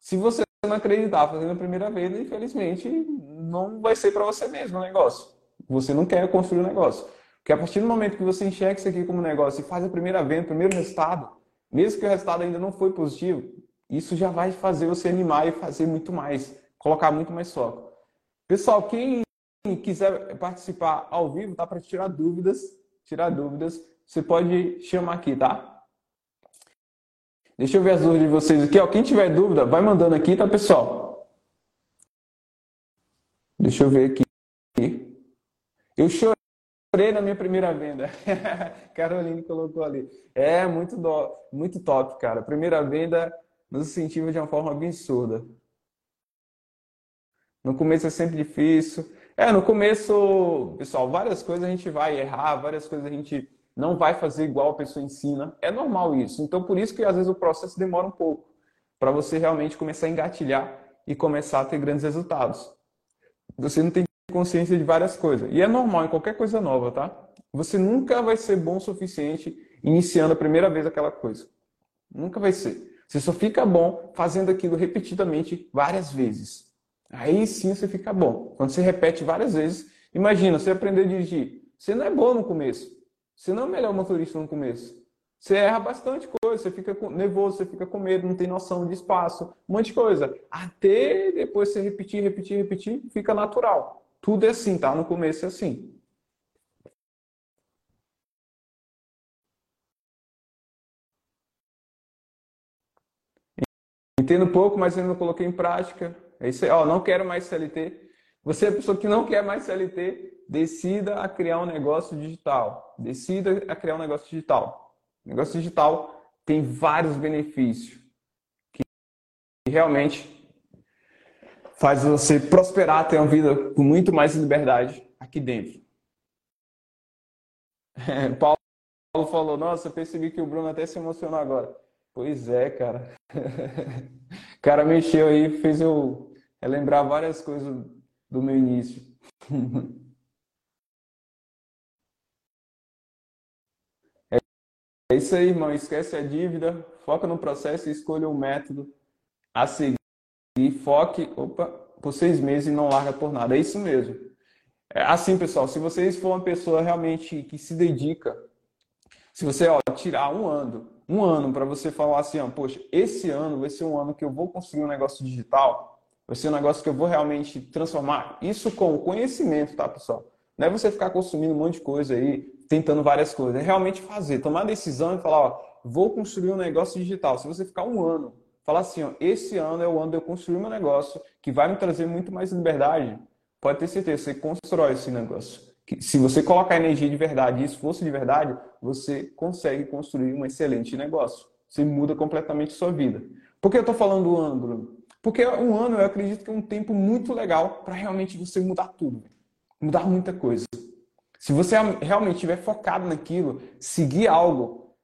Se você não acreditar fazendo a primeira venda, infelizmente, não vai ser para você mesmo o negócio. Você não quer construir o um negócio. Porque a partir do momento que você enxerga isso aqui como negócio e faz a primeira venda, o primeiro resultado, mesmo que o resultado ainda não foi positivo, isso já vai fazer você animar e fazer muito mais, colocar muito mais foco. Pessoal, quem quiser participar ao vivo, tá para tirar dúvidas, tirar dúvidas, você pode chamar aqui, tá? Deixa eu ver as dúvidas de vocês aqui, ó. Quem tiver dúvida, vai mandando aqui, tá, pessoal? Deixa eu ver aqui. Eu chorei na minha primeira venda. Caroline colocou ali. É muito, do, muito top, cara. Primeira venda nos incentiva de uma forma absurda. No começo é sempre difícil. É, no começo, pessoal, várias coisas a gente vai errar, várias coisas a gente não vai fazer igual a pessoa ensina. É normal isso. Então, por isso que às vezes o processo demora um pouco para você realmente começar a engatilhar e começar a ter grandes resultados. Você não tem consciência de várias coisas. E é normal em qualquer coisa nova, tá? Você nunca vai ser bom o suficiente iniciando a primeira vez aquela coisa. Nunca vai ser. Você só fica bom fazendo aquilo repetidamente várias vezes. Aí sim você fica bom. Quando você repete várias vezes, imagina, você aprender a dirigir. Você não é bom no começo. Você não é o melhor motorista no começo. Você erra bastante coisa, você fica nervoso, você fica com medo, não tem noção de espaço, um monte de coisa. Até depois você repetir, repetir, repetir, fica natural. Tudo é assim, tá? No começo é assim. Entendo pouco, mas ainda não coloquei em prática. É isso aí. Ó, não quero mais CLT. Você é a pessoa que não quer mais CLT, decida a criar um negócio digital. Decida a criar um negócio digital. O negócio digital tem vários benefícios que realmente faz você prosperar, ter uma vida com muito mais liberdade aqui dentro. Paulo falou, nossa, percebi que o Bruno até se emocionou agora. Pois é, cara. o cara mexeu aí, fez eu lembrar várias coisas do meu início. É isso aí, irmão. Esquece a dívida, foca no processo e escolha o um método a seguir. Foque opa, por seis meses e não larga por nada. É isso mesmo. É assim, pessoal, se vocês for uma pessoa realmente que se dedica, se você ó, tirar um ano, um ano para você falar assim, ó, poxa, esse ano vai ser um ano que eu vou construir um negócio digital, vai ser um negócio que eu vou realmente transformar. Isso com conhecimento, tá, pessoal? Não é você ficar consumindo um monte de coisa aí, tentando várias coisas. É realmente fazer, tomar decisão e falar, ó, vou construir um negócio digital. Se você ficar um ano, falar assim, ó, esse ano é o ano de eu construir meu negócio, que vai me trazer muito mais liberdade, pode ter certeza, você constrói esse negócio. Se você colocar energia de verdade e esforço de verdade, você consegue construir um excelente negócio. Você muda completamente sua vida. Por que eu estou falando do ano, Bruno? Porque um ano eu acredito que é um tempo muito legal para realmente você mudar tudo. Mudar muita coisa. Se você realmente estiver focado naquilo, seguir algo,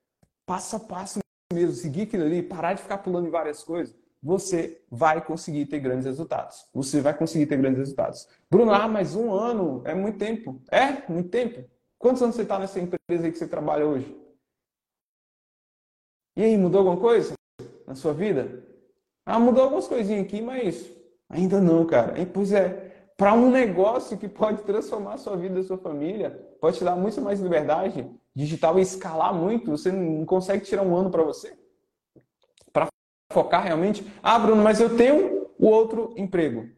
passo a passo mesmo, seguir aquilo ali, parar de ficar pulando em várias coisas, você vai conseguir ter grandes resultados. Você vai conseguir ter grandes resultados. Bruno, ah, mas um ano é muito tempo. É, muito tempo. Quantos anos você está nessa empresa aí que você trabalha hoje? E aí, mudou alguma coisa na sua vida? Ah, mudou algumas coisinhas aqui, mas ainda não, cara. E, pois é, para um negócio que pode transformar a sua vida a sua família, pode te dar muito mais liberdade digital e escalar muito, você não consegue tirar um ano para você? Para focar realmente? Ah, Bruno, mas eu tenho o outro emprego.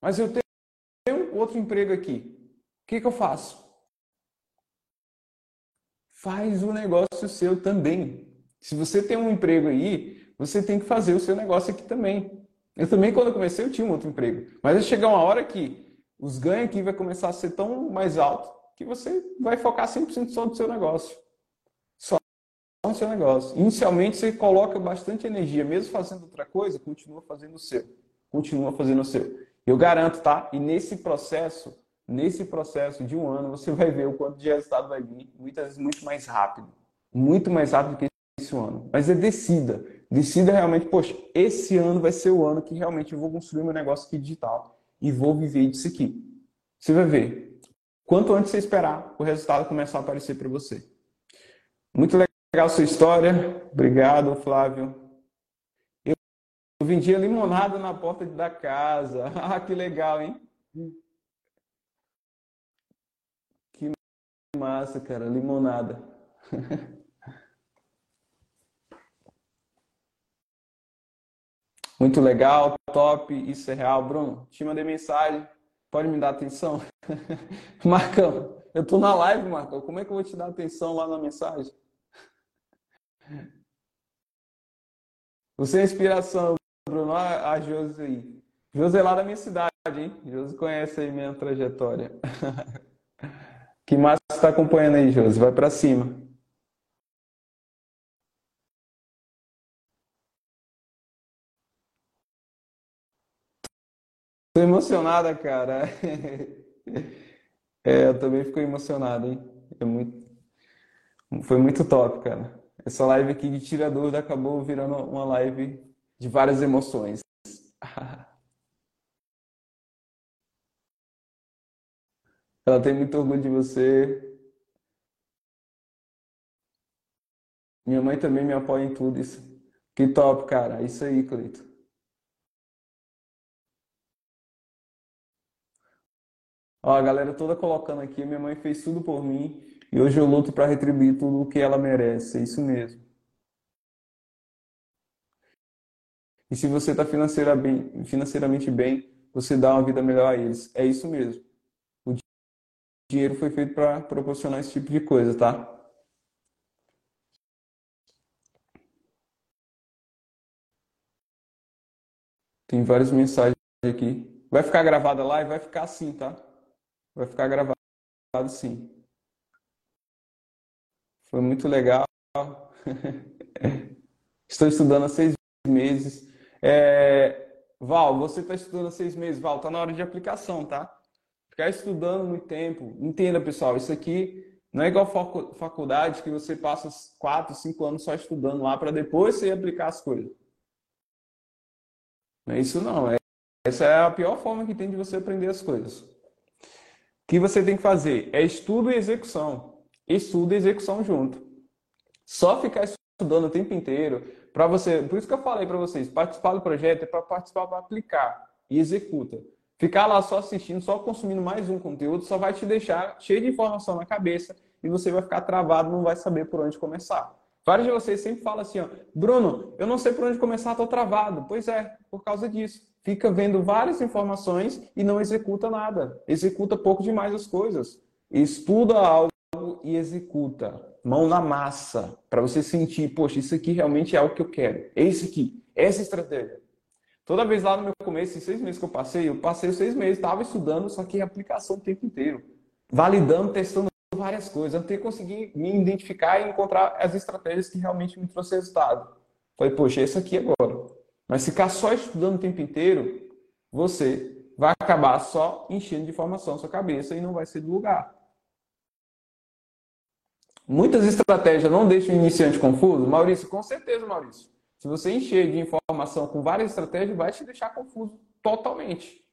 Mas eu tenho outro emprego aqui. O que, que eu faço? Faz o negócio seu também. Se você tem um emprego aí, você tem que fazer o seu negócio aqui também. Eu também, quando eu comecei, eu tinha um outro emprego. Mas vai chegar uma hora que os ganhos aqui vai começar a ser tão mais alto que você vai focar 100% só no seu negócio. Só no seu negócio. Inicialmente, você coloca bastante energia. Mesmo fazendo outra coisa, continua fazendo o seu. Continua fazendo o seu. Eu garanto, tá? E nesse processo, nesse processo de um ano, você vai ver o quanto de resultado vai vir, muitas vezes muito mais rápido. Muito mais rápido que esse ano. Mas é decida. Decida realmente, poxa, esse ano vai ser o ano que realmente eu vou construir meu negócio aqui digital e vou viver disso aqui. Você vai ver. Quanto antes você esperar, o resultado começar a aparecer para você. Muito legal sua história. Obrigado, Flávio. Eu vendia limonada na porta da casa. Ah, que legal, hein? Que massa, cara. Limonada. Muito legal, top, isso é real. Bruno, te mandei mensagem, pode me dar atenção? Marcão, eu tô na live, Marcão, como é que eu vou te dar atenção lá na mensagem? Você é inspiração, Bruno, a, Josi aí. Josi é lá da minha cidade, hein? Josi conhece aí minha trajetória. que massa está acompanhando aí, Josi? Vai para cima. Tô emocionada, cara. É, eu também fico emocionado, hein? É muito... Foi muito top, cara. Essa live aqui de tira dúvida acabou virando uma live de várias emoções. Ela tem muito orgulho de você. Minha mãe também me apoia em tudo isso. Que top, cara. Isso aí, Cleito. Ó, a galera toda colocando aqui, minha mãe fez tudo por mim e hoje eu luto para retribuir tudo o que ela merece. É isso mesmo. E se você está financeira bem, financeiramente bem, você dá uma vida melhor a eles. É isso mesmo. O dinheiro foi feito para proporcionar esse tipo de coisa, tá? Tem várias mensagens aqui. Vai ficar gravada lá e vai ficar assim, tá? Vai ficar gravado sim. Foi muito legal. Estou estudando há seis meses. É... Val, você está estudando há seis meses. Val, tá na hora de aplicação, tá? Ficar estudando muito tempo. Entenda, pessoal, isso aqui não é igual faculdade que você passa quatro, cinco anos só estudando lá para depois você aplicar as coisas. Não é isso não. É, essa é a pior forma que tem de você aprender as coisas. Que você tem que fazer é estudo e execução. Estudo e execução junto. Só ficar estudando o tempo inteiro para você. Por isso que eu falei para vocês, participar do projeto é para participar para aplicar e executa. Ficar lá só assistindo, só consumindo mais um conteúdo, só vai te deixar cheio de informação na cabeça e você vai ficar travado, não vai saber por onde começar. Vários de vocês sempre falam assim, ó, Bruno, eu não sei por onde começar, estou travado. Pois é, por causa disso. Fica vendo várias informações e não executa nada. Executa pouco demais as coisas. Estuda algo e executa. Mão na massa. Para você sentir, poxa, isso aqui realmente é algo que eu quero. É isso aqui. Essa estratégia. Toda vez lá no meu começo, em seis meses que eu passei, eu passei seis meses, estava estudando, só que aplicação o tempo inteiro. Validando, testando várias coisas, até conseguir me identificar e encontrar as estratégias que realmente me trouxeram resultado. Falei, poxa, esse aqui agora. Mas ficar só estudando o tempo inteiro, você vai acabar só enchendo de informação sua cabeça e não vai ser do lugar. Muitas estratégias não deixam o iniciante confuso? Maurício, com certeza, Maurício. Se você encher de informação com várias estratégias, vai te deixar confuso totalmente.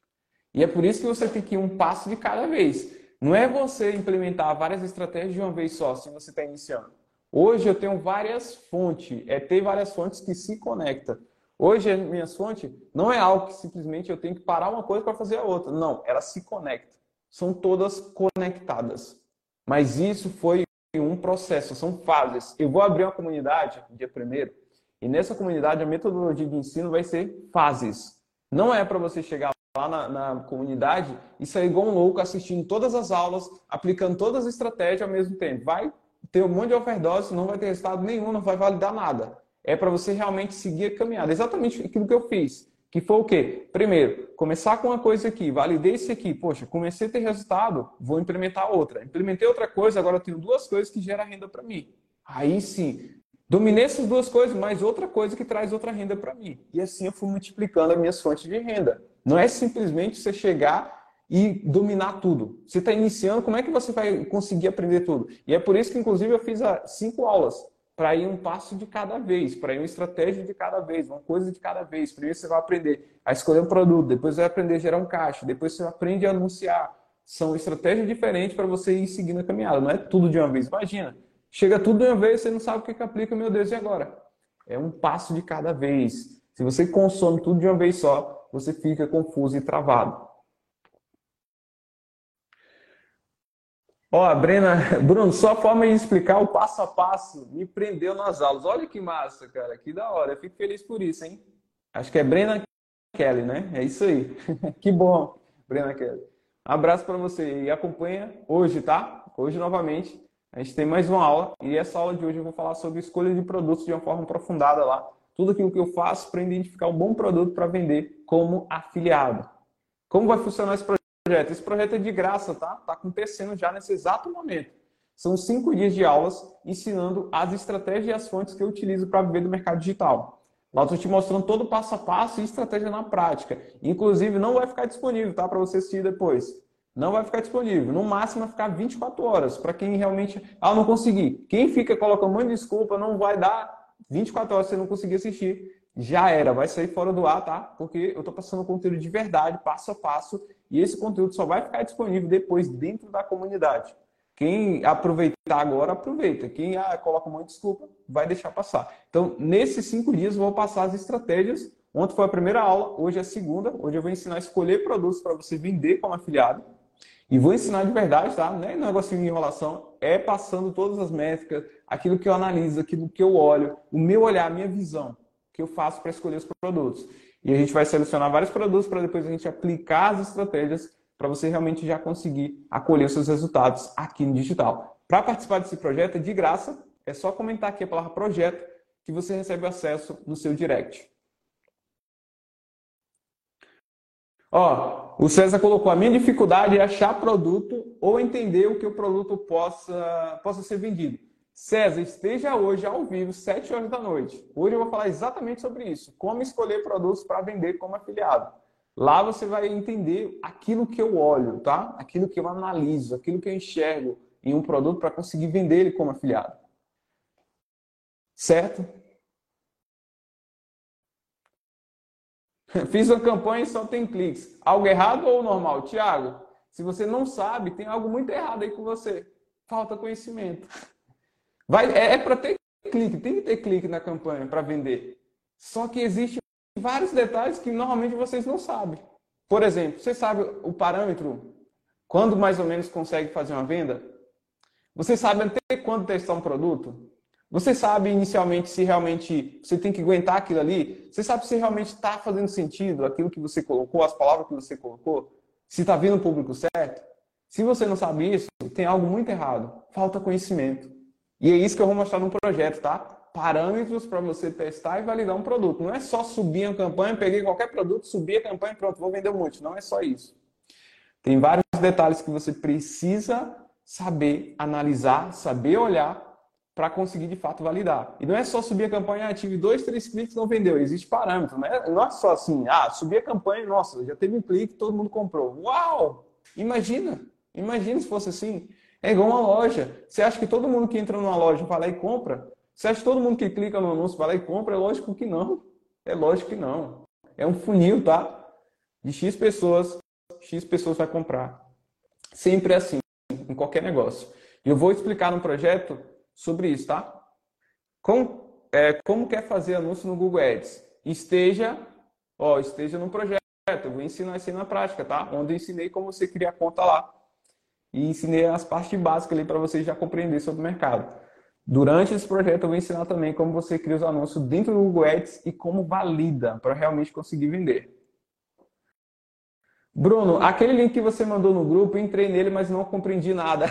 E é por isso que você tem que ir um passo de cada vez. Não é você implementar várias estratégias de uma vez só, se você está iniciando. Hoje eu tenho várias fontes, é ter várias fontes que se conectam. Hoje as minhas fontes não é algo que simplesmente eu tenho que parar uma coisa para fazer a outra. Não, elas se conectam. São todas conectadas. Mas isso foi um processo, são fases. Eu vou abrir uma comunidade dia primeiro e nessa comunidade a metodologia de ensino vai ser fases. Não é para você chegar lá na, na, comunidade e sair igual um louco assistindo todas as aulas, aplicando todas as estratégias ao mesmo tempo. Vai ter um monte de overdose, não vai ter resultado nenhum, não vai validar nada. É para você realmente seguir a caminhada. Exatamente aquilo que eu fiz. Que foi o quê? Primeiro, começar com uma coisa aqui, validei isso aqui. Poxa, comecei a ter resultado, vou implementar outra. Implementei outra coisa, agora eu tenho duas coisas que geram renda para mim. Aí sim, dominei essas duas coisas, mais outra coisa que traz outra renda para mim. E assim eu fui multiplicando as minhas fontes de renda. Não é simplesmente você chegar e dominar tudo. Você está iniciando, como é que você vai conseguir aprender tudo? E é por isso que, inclusive, eu fiz cinco aulas para ir um passo de cada vez, para ir uma estratégia de cada vez, uma coisa de cada vez. Primeiro você vai aprender a escolher um produto, depois você vai aprender a gerar um caixa, depois você aprende a anunciar. São estratégias diferentes para você ir seguindo a caminhada. Não é tudo de uma vez. Imagina, chega tudo de uma vez, você não sabe o que, que aplica, meu Deus, e agora? É um passo de cada vez. Se você consome tudo de uma vez só, você fica confuso e travado. Ó, Brena, Bruno, só a forma de explicar o passo a passo me prendeu nas aulas. Olha que massa, cara, que da hora. Eu fico feliz por isso, hein? Acho que é Brena Kelly, né? É isso aí. que bom, Brena Kelly. Abraço para você e acompanha hoje, tá? Hoje novamente a gente tem mais uma aula e essa aula de hoje eu vou falar sobre escolha de produtos de uma forma aprofundada lá tudo aquilo que eu faço para identificar um bom produto para vender como afiliado. Como vai funcionar esse projeto? Esse projeto é de graça, tá? Está acontecendo já nesse exato momento. São cinco dias de aulas ensinando as estratégias e as fontes que eu utilizo para viver do mercado digital. Lá estou te mostrando todo o passo a passo e estratégia na prática. Inclusive, não vai ficar disponível, tá? Para você assistir depois. Não vai ficar disponível. No máximo vai ficar 24 horas. Para quem realmente. Ah, não consegui. Quem fica colocando de desculpa, não vai dar 24 horas você não conseguir assistir, já era, vai sair fora do ar, tá? Porque eu estou passando conteúdo de verdade, passo a passo, e esse conteúdo só vai ficar disponível depois dentro da comunidade. Quem aproveitar agora, aproveita. Quem ah, coloca uma desculpa, vai deixar passar. Então, nesses cinco dias, vou passar as estratégias. Ontem foi a primeira aula, hoje é a segunda. Hoje eu vou ensinar a escolher produtos para você vender como afiliado. E vou ensinar de verdade, tá? Não é negocinho de enrolação, é passando todas as métricas, aquilo que eu analiso, aquilo que eu olho, o meu olhar, a minha visão. que eu faço para escolher os produtos. E a gente vai selecionar vários produtos para depois a gente aplicar as estratégias para você realmente já conseguir acolher os seus resultados aqui no digital. Para participar desse projeto é de graça, é só comentar aqui a palavra projeto que você recebe acesso no seu direct. Ó, o César colocou: a minha dificuldade é achar produto ou entender o que o produto possa, possa ser vendido. César, esteja hoje ao vivo, 7 horas da noite. Hoje eu vou falar exatamente sobre isso. Como escolher produtos para vender como afiliado. Lá você vai entender aquilo que eu olho, tá? Aquilo que eu analiso, aquilo que eu enxergo em um produto para conseguir vender ele como afiliado. Certo? Fiz uma campanha e só tem cliques. Algo errado ou normal? Tiago, se você não sabe, tem algo muito errado aí com você. Falta conhecimento. Vai, é, é para ter clique, tem que ter clique na campanha para vender. Só que existe vários detalhes que normalmente vocês não sabem. Por exemplo, você sabe o parâmetro, quando mais ou menos consegue fazer uma venda? Você sabe até quando testar um produto? Você sabe inicialmente se realmente você tem que aguentar aquilo ali? Você sabe se realmente está fazendo sentido aquilo que você colocou, as palavras que você colocou? Se está vindo o público certo? Se você não sabe isso, tem algo muito errado. Falta conhecimento. E é isso que eu vou mostrar no projeto, tá? Parâmetros para você testar e validar um produto. Não é só subir a campanha, peguei qualquer produto, subir a campanha e pronto, vou vender um monte. Não é só isso. Tem vários detalhes que você precisa saber analisar, saber olhar para conseguir de fato validar. E não é só subir a campanha, ah, tive dois, três cliques não vendeu. Existe parâmetro, né? Não é só assim, ah, subi a campanha, nossa, já teve um clique, todo mundo comprou. Uau! Imagina, imagina se fosse assim. É igual uma loja. Você acha que todo mundo que entra numa loja vai lá e compra? Você acha que todo mundo que clica no anúncio vai lá e compra? É lógico que não. É lógico que não. É um funil, tá? De X pessoas, X pessoas vai comprar. Sempre é assim, em qualquer negócio. E eu vou explicar no projeto sobre isso, tá? Com, é, como quer fazer anúncio no Google Ads? Esteja, ó, esteja no projeto. Eu vou ensinar isso aí na prática, tá? Onde eu ensinei como você criar conta lá e ensinei as partes básicas ali para você já compreender sobre o mercado. Durante esse projeto eu vou ensinar também como você cria os anúncios dentro do Google Ads e como valida para realmente conseguir vender. Bruno, aquele link que você mandou no grupo, entrei nele, mas não compreendi nada.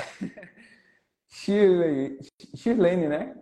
Shirley, Shirlene, né?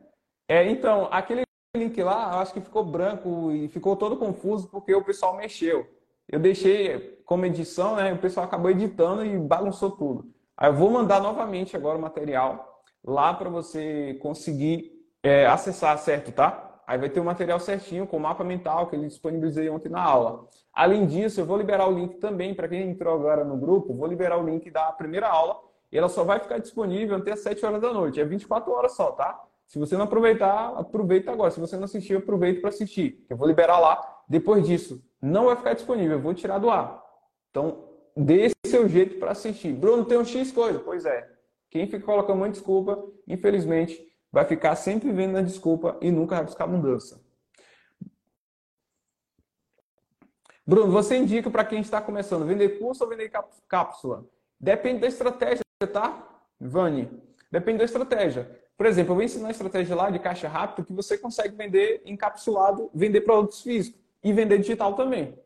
É, então, aquele link lá, eu acho que ficou branco e ficou todo confuso porque o pessoal mexeu. Eu deixei como edição, né? O pessoal acabou editando e bagunçou tudo. Aí eu vou mandar novamente agora o material lá para você conseguir é, acessar, certo, tá? Aí vai ter o material certinho com o mapa mental que eu disponibilizei ontem na aula. Além disso, eu vou liberar o link também para quem entrou agora no grupo, vou liberar o link da primeira aula e ela só vai ficar disponível até as 7 horas da noite. É 24 horas só, tá? Se você não aproveitar, aproveita agora. Se você não assistiu, aproveita para assistir. Eu vou liberar lá. Depois disso, não vai ficar disponível, eu vou tirar do ar. Então, dê seu jeito para assistir. Bruno, tem um X coisa. Pois é. Quem fica colocando muita desculpa, infelizmente, vai ficar sempre vendo a desculpa e nunca vai buscar mudança. Bruno, você indica para quem está começando, vender curso ou vender cápsula? Depende da estratégia, tá? Vani, depende da estratégia. Por exemplo, eu vou ensinar a estratégia lá de caixa rápida que você consegue vender encapsulado, vender produtos físicos e vender digital também.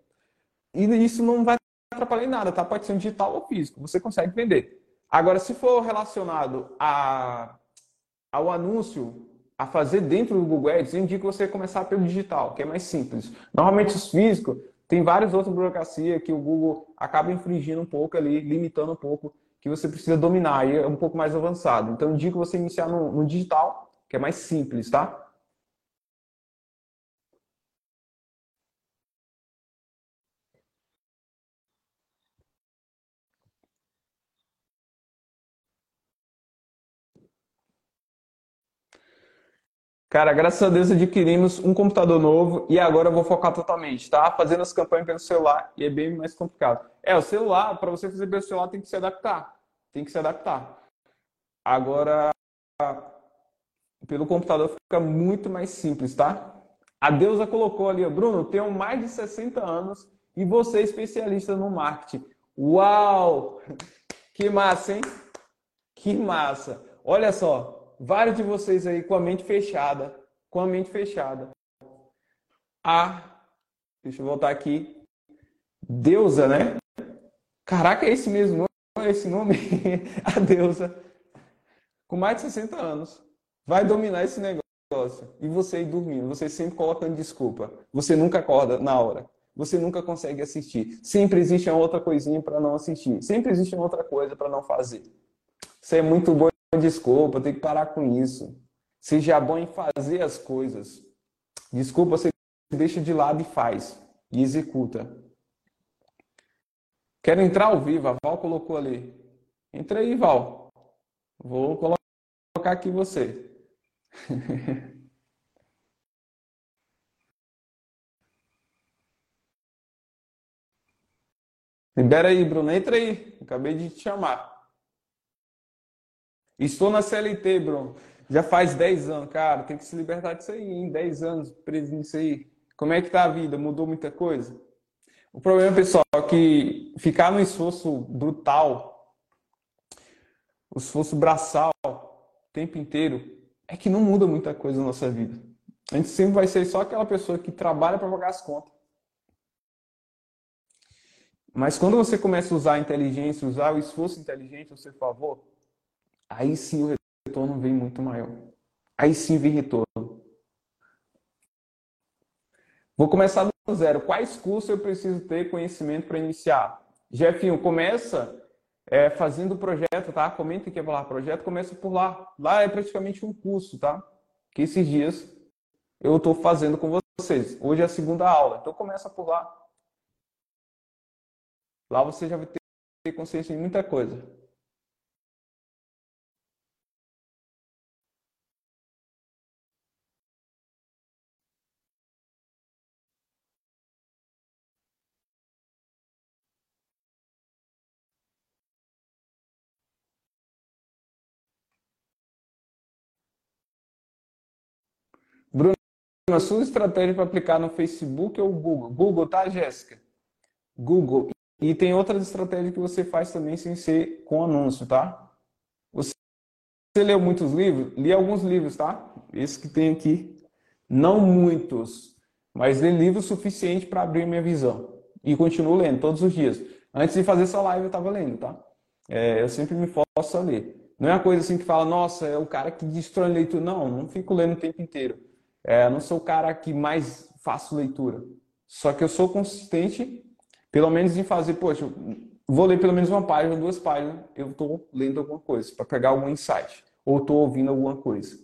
E isso não vai atrapalhar em nada, tá? Pode ser um digital ou físico, você consegue vender. Agora, se for relacionado a, ao anúncio a fazer dentro do Google Ads, eu indico você começar pelo digital, que é mais simples. Normalmente os físicos tem várias outras burocracias que o Google acaba infringindo um pouco ali, limitando um pouco, que você precisa dominar, e é um pouco mais avançado. Então, eu indico você iniciar no, no digital, que é mais simples, tá? Cara, graças a Deus adquirimos um computador novo e agora eu vou focar totalmente, tá? Fazendo as campanhas pelo celular e é bem mais complicado. É, o celular, para você fazer pelo celular tem que se adaptar. Tem que se adaptar. Agora, pelo computador fica muito mais simples, tá? A Deusa colocou ali, Bruno, tenho mais de 60 anos e você é especialista no marketing. Uau! Que massa, hein? Que massa! Olha só, vários de vocês aí com a mente fechada, com a mente fechada. a. Deixa eu voltar aqui. Deusa, né? Caraca, é esse mesmo nome? É esse nome? a deusa. Com mais de 60 anos. Vai dominar esse negócio. E você aí dormindo. Você sempre colocando desculpa. Você nunca acorda na hora. Você nunca consegue assistir. Sempre existe uma outra coisinha para não assistir. Sempre existe uma outra coisa para não fazer. Você é muito bom desculpa, tem que parar com isso. Seja bom em fazer as coisas. Desculpa, você deixa de lado e faz. E executa. Quero entrar ao vivo, a Val colocou ali. Entra aí, Val. Vou colocar aqui você. Libera aí, Bruno. Entra aí. Acabei de te chamar. Estou na CLT, Bruno. Já faz 10 anos, cara. Tem que se libertar disso aí, em 10 anos preso nisso aí. Como é que tá a vida? Mudou muita coisa? O problema, pessoal, é que ficar no esforço brutal, o esforço braçal, o tempo inteiro, é que não muda muita coisa na nossa vida. A gente sempre vai ser só aquela pessoa que trabalha para pagar as contas. Mas quando você começa a usar a inteligência, usar o esforço inteligente ao seu favor, aí sim o retorno vem muito maior. Aí sim vem retorno. Vou começar do zero. Quais cursos eu preciso ter conhecimento para iniciar? Jefinho, começa é, fazendo o projeto, tá? Comenta que é lá, projeto, começa por lá. Lá é praticamente um curso, tá? Que esses dias eu estou fazendo com vocês. Hoje é a segunda aula, então começa por lá. Lá você já vai ter consciência de muita coisa. A sua estratégia para aplicar no Facebook ou Google? Google, tá, Jéssica? Google. E tem outras estratégias que você faz também sem ser com anúncio, tá? Você, você leu muitos livros? Li alguns livros, tá? Esse que tem aqui. Não muitos, mas li livros suficiente para abrir minha visão. E continuo lendo todos os dias. Antes de fazer essa live eu estava lendo, tá? É, eu sempre me forço a ler. Não é uma coisa assim que fala, nossa, é o cara que destrói leitura. Não, não fico lendo o tempo inteiro. É, não sou o cara que mais faço leitura. Só que eu sou consistente, pelo menos em fazer, poxa, vou ler pelo menos uma página, duas páginas, eu estou lendo alguma coisa, para pegar algum insight. Ou estou ouvindo alguma coisa.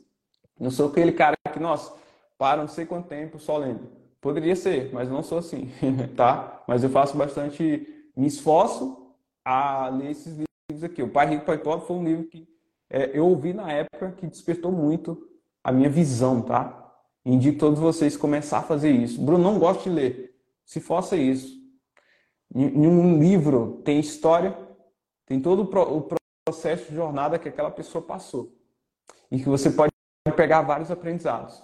Não sou aquele cara que, nossa, para não sei quanto tempo só lendo. Poderia ser, mas não sou assim, tá? Mas eu faço bastante, me esforço a ler esses livros aqui. O Pai Rico, Pai Pobre foi um livro que é, eu ouvi na época que despertou muito a minha visão, tá? Indico todos vocês começar a fazer isso. Bruno, não gosta de ler. Se faça isso. Em um livro tem história, tem todo o processo de jornada que aquela pessoa passou. E que você pode pegar vários aprendizados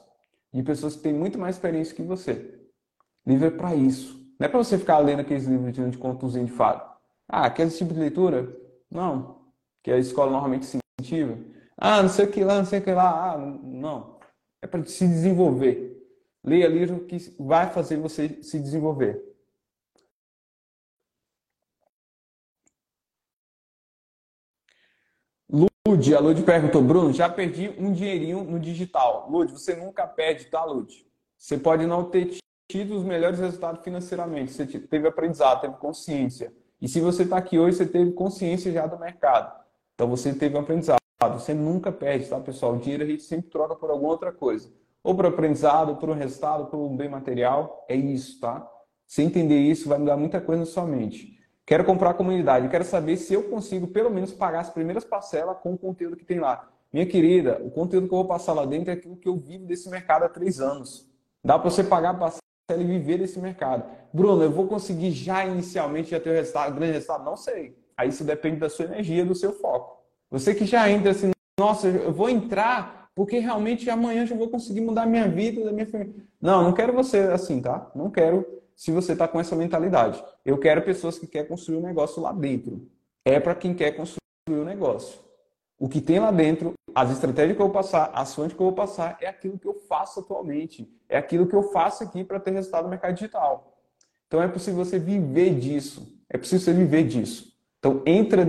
de pessoas que têm muito mais experiência que você. Livro é para isso. Não é para você ficar lendo aqueles livros de contozinho de fado. Ah, quer esse tipo de leitura? Não. Que a escola normalmente se incentiva. Ah, não sei o que lá, não sei o que lá. Ah, não. É para se desenvolver. Leia livro que vai fazer você se desenvolver. Lud, a Lud perguntou, Bruno, já perdi um dinheirinho no digital. Lud, você nunca perde, tá, Lud? Você pode não ter tido os melhores resultados financeiramente, você teve aprendizado, teve consciência. E se você está aqui hoje, você teve consciência já do mercado. Então você teve um aprendizado. Você nunca perde, tá, pessoal? O dinheiro a gente sempre troca por alguma outra coisa. Ou por aprendizado, ou por um resultado, por um bem material. É isso, tá? Se entender isso, vai mudar muita coisa na sua mente. Quero comprar a comunidade. Quero saber se eu consigo, pelo menos, pagar as primeiras parcelas com o conteúdo que tem lá. Minha querida, o conteúdo que eu vou passar lá dentro é aquilo que eu vivo desse mercado há três anos. Dá para você pagar a parcela e viver desse mercado. Bruno, eu vou conseguir já inicialmente já ter o resultado, grande resultado? Não sei. Aí isso depende da sua energia, do seu foco. Você que já entra assim, nossa, eu vou entrar porque realmente amanhã já vou conseguir mudar minha vida, da minha família. Não, não quero você assim, tá? Não quero se você está com essa mentalidade. Eu quero pessoas que querem construir um negócio lá dentro. É para quem quer construir o um negócio. O que tem lá dentro, as estratégias que eu vou passar, as fontes que eu vou passar, é aquilo que eu faço atualmente. É aquilo que eu faço aqui para ter resultado no mercado digital. Então é possível você viver disso. É possível você viver disso. Então entra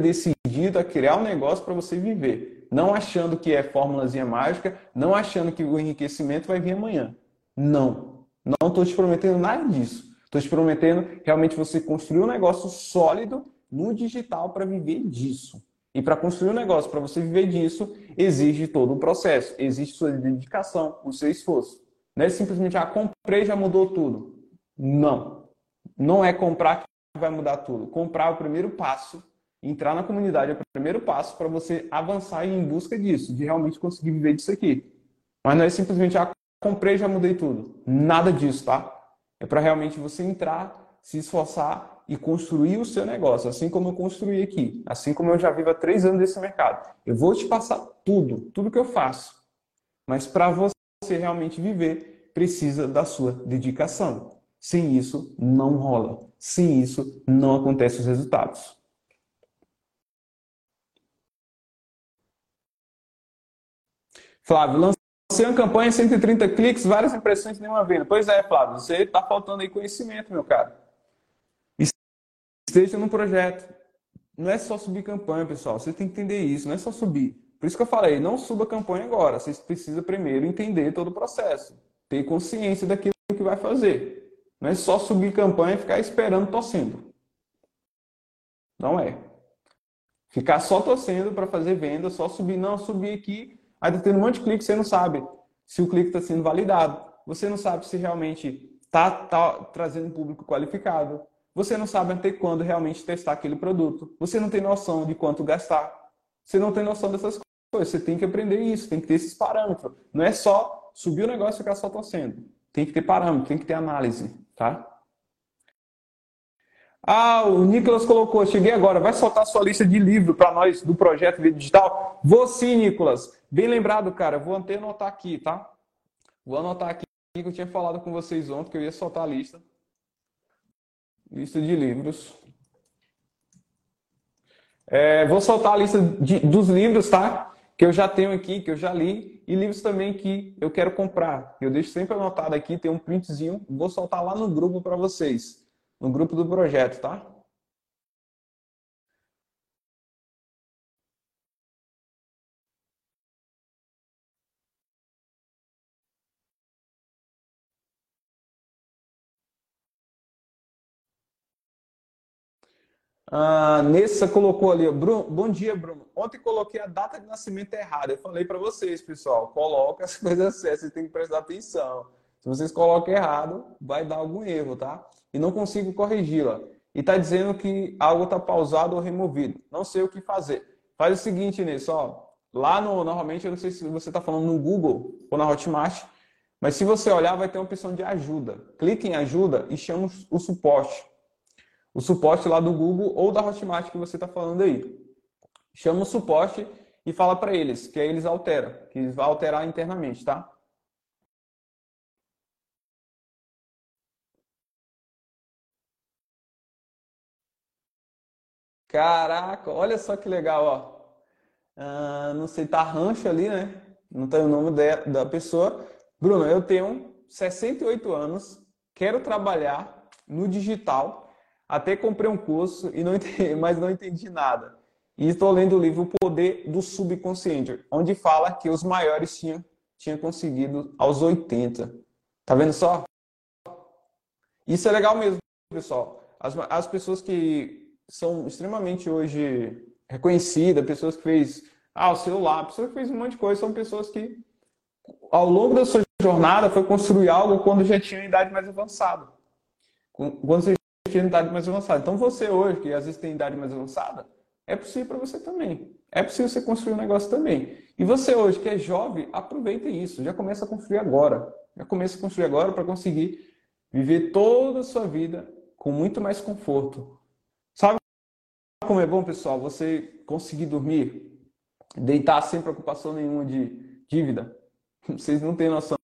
decidido a criar um negócio para você viver. Não achando que é fórmulazinha mágica, não achando que o enriquecimento vai vir amanhã. Não. Não estou te prometendo nada disso. Estou te prometendo realmente você construir um negócio sólido no digital para viver disso. E para construir um negócio, para você viver disso, exige todo o processo, exige sua dedicação, o seu esforço. Não é simplesmente, ah, comprei já mudou tudo. Não. Não é comprar que vai mudar tudo. Comprar é o primeiro passo, entrar na comunidade é o primeiro passo para você avançar em busca disso, de realmente conseguir viver disso aqui. Mas não é simplesmente, ah, comprei já mudei tudo. Nada disso, tá? É para realmente você entrar, se esforçar e construir o seu negócio, assim como eu construí aqui, assim como eu já vivo há três anos nesse mercado. Eu vou te passar tudo, tudo que eu faço. Mas para você realmente viver, precisa da sua dedicação. Sem isso, não rola. Sem isso, não acontecem os resultados. Flávio, lancei uma campanha, 130 cliques, várias impressões, nenhuma venda. Pois é, Flávio, você está faltando aí conhecimento, meu cara. Esteja no projeto. Não é só subir campanha, pessoal. Você tem que entender isso. Não é só subir. Por isso que eu falei, não suba campanha agora. Você precisa primeiro entender todo o processo. Ter consciência daquilo que vai fazer. Não é só subir campanha e ficar esperando torcendo. Não é. Ficar só torcendo para fazer venda, só subir, não, subir aqui, aí tá tendo um monte de clique, você não sabe se o clique está sendo validado. Você não sabe se realmente está tá trazendo um público qualificado. Você não sabe até quando realmente testar aquele produto. Você não tem noção de quanto gastar. Você não tem noção dessas coisas. Você tem que aprender isso, tem que ter esses parâmetros. Não é só subir o negócio e ficar só torcendo. Tem que ter parâmetro, tem que ter análise, tá? Ah, o Nicolas colocou, cheguei agora, vai soltar sua lista de livro para nós do projeto Vida Digital? Vou sim, Nicolas. Bem lembrado, cara. Vou até anotar aqui, tá? Vou anotar aqui que eu tinha falado com vocês ontem que eu ia soltar a lista. Lista de livros. É, vou soltar a lista de, dos livros, tá? Que eu já tenho aqui, que eu já li, e livros também que eu quero comprar. Eu deixo sempre anotado aqui, tem um printzinho, vou soltar lá no grupo para vocês, no grupo do projeto, tá? Ah, Nessa colocou ali, Bruno, bom dia, Bruno. Ontem coloquei a data de nascimento errada. Eu falei para vocês, pessoal, coloca as coisas certas, vocês têm que prestar atenção. Se vocês colocam errado, vai dar algum erro, tá? E não consigo corrigi-la. E tá dizendo que algo tá pausado ou removido. Não sei o que fazer. Faz o seguinte, Inês, ó. Lá no, normalmente, eu não sei se você está falando no Google ou na Hotmart, mas se você olhar, vai ter uma opção de ajuda. Clique em ajuda e chama o suporte o suporte lá do Google ou da Hotmart que você está falando aí. Chama o suporte e fala para eles, que aí eles alteram, que eles vão alterar internamente, tá? Caraca, olha só que legal, ó. Ah, não sei, tá rancho ali, né? Não tem o nome da pessoa. Bruno, eu tenho 68 anos, quero trabalhar no digital até comprei um curso e não entendi, mas não entendi nada. E estou lendo o livro O Poder do Subconsciente, onde fala que os maiores tinham, tinham conseguido aos 80. Tá vendo só? Isso é legal mesmo, pessoal. As, as pessoas que são extremamente hoje reconhecidas, pessoas que fez ah, o celular, pessoas que fez um monte de coisa, são pessoas que ao longo da sua jornada foi construir algo quando já tinha idade mais avançada. Quando você tinha idade mais avançada. Então você hoje, que às vezes tem idade mais avançada, é possível para você também. É possível você construir um negócio também. E você hoje, que é jovem, aproveita isso. Já começa a construir agora. Já começa a construir agora para conseguir viver toda a sua vida com muito mais conforto. Sabe como é bom, pessoal, você conseguir dormir, deitar sem preocupação nenhuma de dívida? Vocês não têm noção.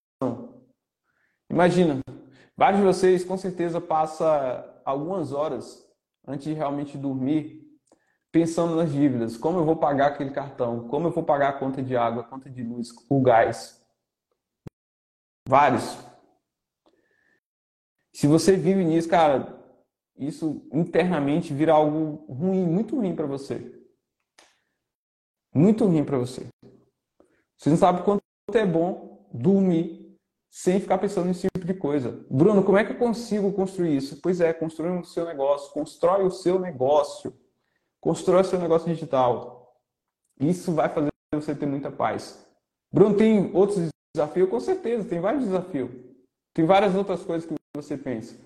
Imagina, vários de vocês com certeza passa algumas horas antes de realmente dormir, pensando nas dívidas, como eu vou pagar aquele cartão, como eu vou pagar a conta de água, a conta de luz, o gás. Vários. Se você vive nisso, cara, isso internamente vira algo ruim, muito ruim para você. Muito ruim para você. Você não sabe quanto é bom dormir sem ficar pensando nesse tipo de coisa. Bruno, como é que eu consigo construir isso? Pois é, construir o seu negócio, constrói o seu negócio. Constrói o seu negócio digital. Isso vai fazer você ter muita paz. Bruno, tem outros desafios? Com certeza, tem vários desafios. Tem várias outras coisas que você pensa.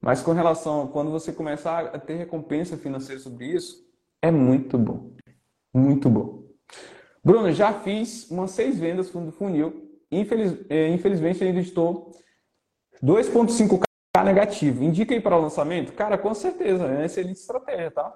Mas com relação quando você começar a ter recompensa financeira sobre isso, é muito bom. Muito bom. Bruno, já fiz umas seis vendas do funil. Infeliz, é, infelizmente ainda estou 2.5k negativo. Indica aí para o lançamento? Cara, com certeza, é uma excelente estratégia, tá?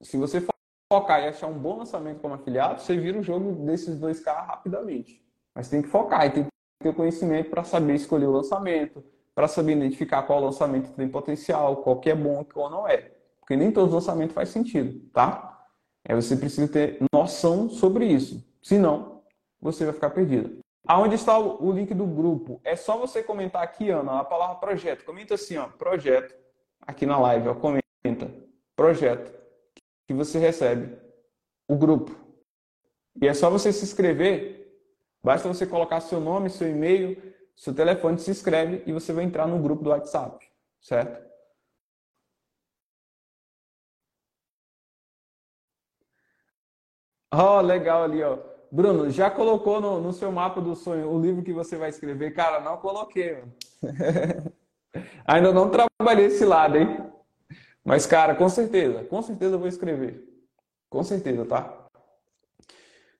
Se você focar e achar um bom lançamento como afiliado, você vira o jogo desses 2k rapidamente. Mas tem que focar e tem que ter conhecimento para saber escolher o lançamento, para saber identificar qual lançamento tem potencial, qual que é bom e qual não é. Porque nem todos os lançamentos faz sentido, tá? É, você precisa ter noção sobre isso. Senão, você vai ficar perdido. Aonde está o link do grupo? É só você comentar aqui, Ana, a palavra projeto. Comenta assim, ó, projeto, aqui na live, ó, comenta, projeto, que você recebe o grupo. E é só você se inscrever, basta você colocar seu nome, seu e-mail, seu telefone, se inscreve e você vai entrar no grupo do WhatsApp, certo? Oh, legal ali, ó. Bruno, já colocou no, no, seu mapa do sonho o livro que você vai escrever? Cara, não coloquei. Ainda não trabalhei esse lado, hein? Mas, cara, com certeza, com certeza eu vou escrever. Com certeza, tá?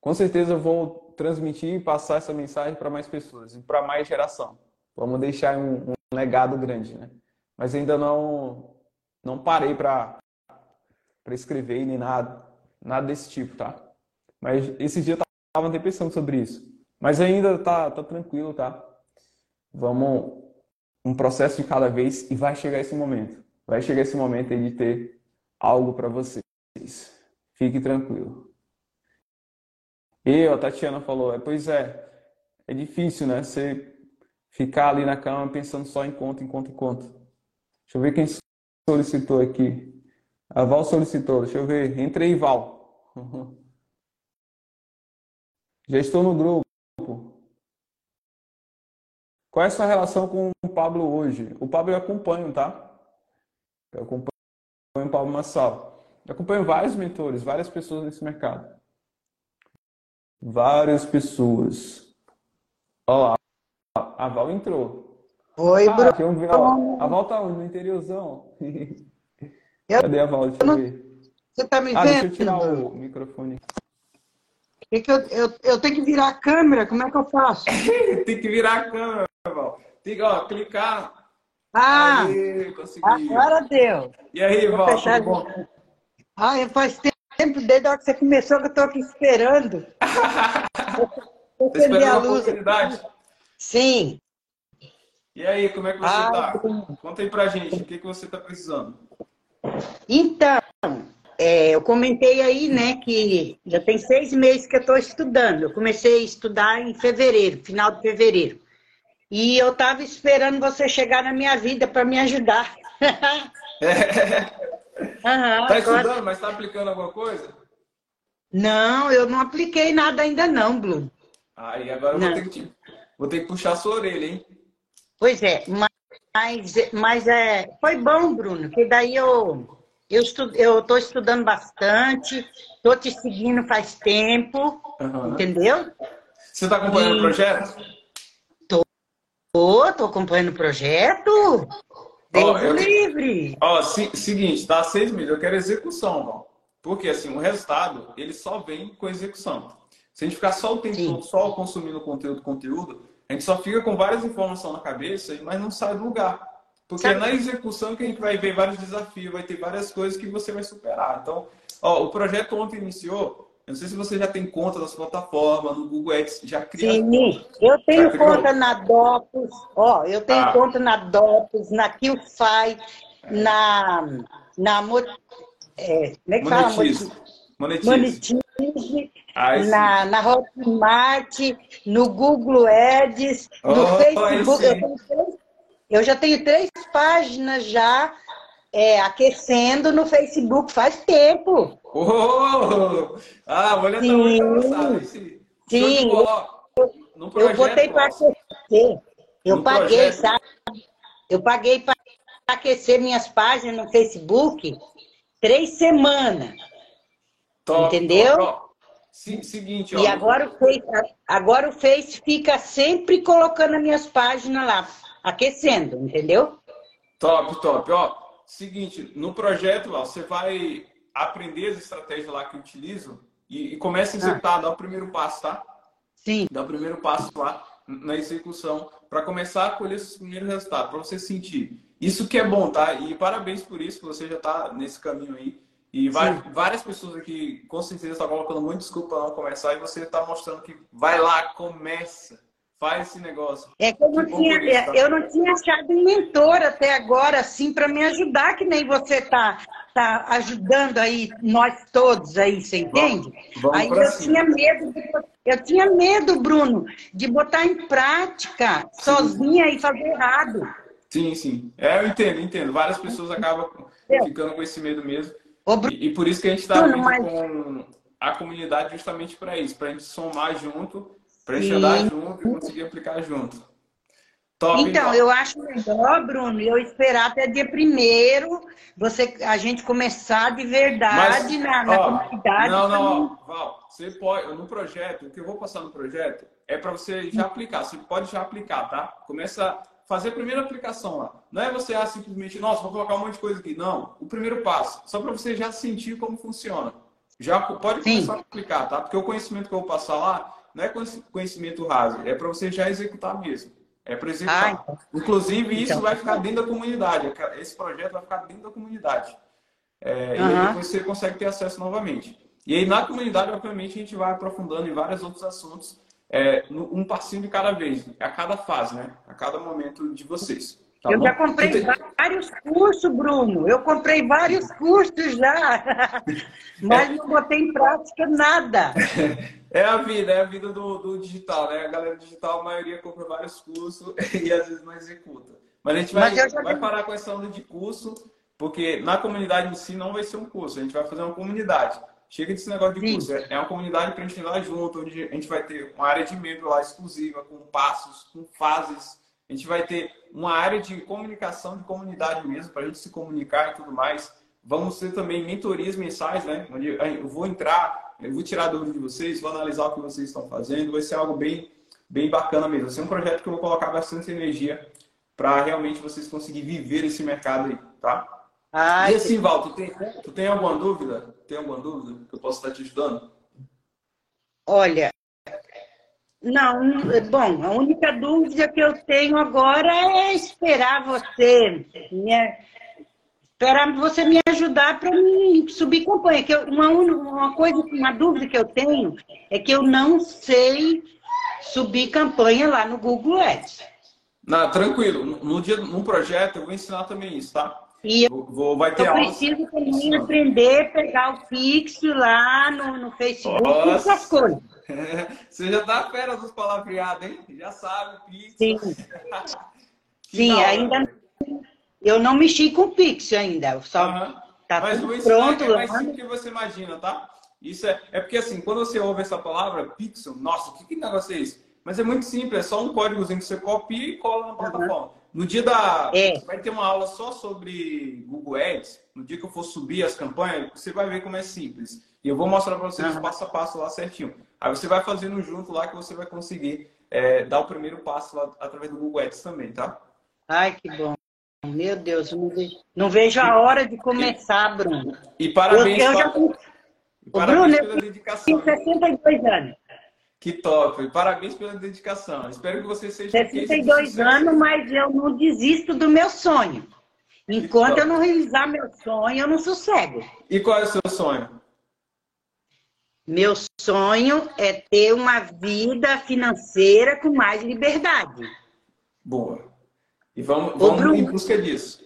Com certeza eu vou transmitir e passar essa mensagem para mais pessoas e para mais geração. Vamos deixar um, um legado grande, né? Mas ainda não não parei para para escrever nem nada, nada desse tipo, tá? Mas esse dia eu tava até pensando sobre isso. Mas ainda tá, tá tranquilo, tá? Vamos um processo de cada vez e vai chegar esse momento. Vai chegar esse momento aí de ter algo para vocês. Fique tranquilo. E a Tatiana falou, é, pois é, é difícil, né? Você ficar ali na cama pensando só em conta, em conta, em conta. Deixa eu ver quem solicitou aqui. A Val solicitou, deixa eu ver. Entrei, Val. Já estou no grupo. Qual é a sua relação com o Pablo hoje? O Pablo eu acompanho, tá? Eu acompanho o Pablo Massal. Eu acompanho vários mentores, várias pessoas nesse mercado. Várias pessoas. Ó, a, a Val entrou. Oi, ah, Bruno. Um... A Val tá onde? No interiorzão. Eu... Cadê a Val? Deixa eu ver. Você tá me ah, vendo? Deixa eu tirar o microfone. Que que eu, eu, eu tenho que virar a câmera, como é que eu faço? tem que virar a câmera, Val. Tem que ó, clicar. Ah, Aí, agora deu. E aí, Val, tudo bom? Ah, faz tempo, desde a hora que você começou, que eu estou aqui esperando. eu tá esperando a luz. oportunidade? Sim. E aí, como é que você está? Ah, Conta aí pra gente, o que, que você está precisando? Então, é, eu comentei aí, né, que já tem seis meses que eu estou estudando. Eu comecei a estudar em fevereiro, final de fevereiro. E eu estava esperando você chegar na minha vida para me ajudar. Uhum, tá estudando, mas está aplicando alguma coisa? Não, eu não apliquei nada ainda não, Blue. Aí agora eu vou ter, que, vou ter que puxar a sua orelha, hein? Pois é, mas, mas é, foi bom, Bruno, que daí eu eu estou estudando bastante, estou te seguindo faz tempo, uhum. entendeu? Você está acompanhando e... o projeto? Estou, estou acompanhando o projeto. Deus oh, eu... livre. Ó, oh, se, seguinte, dá seis meses, eu quero execução, ó. Porque assim, o resultado, ele só vem com execução. Se a gente ficar só o tempo todo, só consumindo conteúdo, conteúdo, a gente só fica com várias informações na cabeça, mas não sai do lugar. Porque é na execução que a gente vai ver vários desafios, vai ter várias coisas que você vai superar. Então, ó, o projeto ontem iniciou. Eu não sei se você já tem conta nas plataformas, no Google Ads, já criou. Sim, eu tenho conta na Dopus, ó, eu tenho ah. conta na Dopus, na QFI, na, na é, como é que fala? Monetize. Monetize. Monetize, sim. na, na Hotmart, no Google Ads, no Oh, Facebook. aí Eu, tenho eu já tenho três páginas já é, aquecendo no Facebook faz tempo. Oh! Ah, olha Sim. avançado. Sim. De Sim. No Eu projeto, botei para aquecer. Eu No paguei, projeto. sabe? Eu paguei para aquecer minhas páginas no Facebook três semanas. Top, Entendeu? top, top. Se- seguinte, ó. E agora o, Face, agora o Face fica sempre colocando as minhas páginas lá, aquecendo, entendeu? Top, top. Ó, seguinte, no projeto lá, você vai aprender as estratégias lá que eu utilizo e, e começa a executar, dá o primeiro passo, tá? Sim. Dá o primeiro passo lá na execução para começar a colher esses primeiros resultados, para você sentir. Isso que é bom, tá? E parabéns por isso, que você já está nesse caminho aí. E vai- várias pessoas aqui, com certeza, estão colocando muito desculpa para não começar e você está mostrando que vai lá, começa, faz esse negócio. É que eu não, Que tinha, isso, tá? eu não tinha achado um mentor até agora, assim, para me ajudar, que nem você tá, tá ajudando aí, nós todos aí, você entende? vamos aí pra eu cima. tinha medo, de- eu tinha medo, Bruno, de botar em prática, sozinha e fazer errado. Sim, sim. É, eu entendo, entendo. Várias pessoas acabam É. ficando com esse medo mesmo. Ô, E, e por isso que a gente está mas- com a comunidade justamente para isso, para a gente somar junto, para andar junto e conseguir aplicar junto. Top, Então, eu acho melhor, Bruno, eu esperar até dia primeiro, você, a gente começar de verdade na, na ó, comunidade. Não, não, mim- ó, Val, você pode, no projeto, o que eu vou passar no projeto é para você já aplicar, você pode já aplicar, tá? Começa a fazer a primeira aplicação lá. Não é você ah, simplesmente, nossa, vou colocar um monte de coisa aqui. Não, o primeiro passo, só para você já sentir como funciona. Já pode Sim. começar a aplicar, tá? Porque o conhecimento que eu vou passar lá não é conhecimento raso, é para você já executar mesmo. É para executar. Ah, então. Inclusive, isso Então. vai ficar dentro da comunidade. Esse projeto vai ficar dentro da comunidade. É, E aí depois você consegue ter acesso novamente. E aí na comunidade, obviamente, a gente vai aprofundando em vários outros assuntos, é, um passinho de cada vez, a cada fase, né? A cada momento de vocês. tá eu bom? já comprei vários cursos, Bruno. Eu comprei vários cursos já. Mas não botei em prática nada. É a vida, é a vida do, do digital, né? A galera digital, a maioria compra vários cursos e às vezes não executa. Mas a gente vai, já vai parar com essa onda de curso, porque na comunidade em si não vai ser um curso, a gente vai fazer uma comunidade. Chega desse negócio de Sim. curso, é é uma comunidade para a gente ir lá junto, onde a gente vai ter uma área de membro lá exclusiva, com passos, com fases. A gente vai ter uma área de comunicação, de comunidade mesmo, para a gente se comunicar e tudo mais. Vamos ter também mentorias mensais, né? Onde eu vou entrar, eu vou tirar dúvida de vocês, vou analisar o que vocês estão fazendo. Vai ser algo bem, bem bacana mesmo. Vai ser um projeto que eu vou colocar bastante energia para realmente vocês conseguirem viver esse mercado aí, tá? Ai, e assim, Val, tu tem, tu tem alguma dúvida? Tem alguma dúvida que eu posso estar te ajudando? olha, não, bom, a única dúvida que eu tenho agora é esperar você me, esperar você me ajudar para me subir campanha. Que eu- uma, uma coisa, uma dúvida que eu tenho é que eu não sei subir campanha lá no Google Ads. Não, tranquilo. No, dia, no projeto eu vou ensinar também isso, tá? E eu Vou, vai ter Eu aulas. preciso também aprender a pegar o pixel lá no, no Facebook e Nossa. essas coisas. Você já tá fera dos palavreados, hein? Já sabe, pizza. Sim. Sim, da hora. Eu não mexi com o pixel ainda. Só Aham. tá Mas tudo ensinar pronto é mais simples que você imagina, tá? Isso é, é porque assim, quando você ouve essa palavra, pixel, nossa, que, que negócio é esse? Mas é muito simples, é só um códigozinho que você copia e cola na plataforma. No dia da. É. Vai ter uma aula só sobre Google Ads. No dia que eu for subir as campanhas, você vai ver como é simples. E eu vou mostrar para vocês Aham. passo a passo lá certinho. Aí você vai fazendo junto lá que você vai conseguir é, dar o primeiro passo lá através do Google Ads também, tá? Ai, que bom. Meu Deus, eu não vejo, não vejo a hora de começar, Bruno. E Eu, parabéns, eu já pa- tenho parabéns Bruno, eu pela dedicação. 62 anos. Que top! Parabéns pela dedicação. Espero que você seja. 62 anos, mas eu não desisto do meu sonho. Enquanto eu não realizar meu sonho, eu não sossego. E qual é o seu sonho? Meu sonho é ter uma vida financeira com mais liberdade. Boa. E vamos, Ô, vamos Bruno. em busca disso.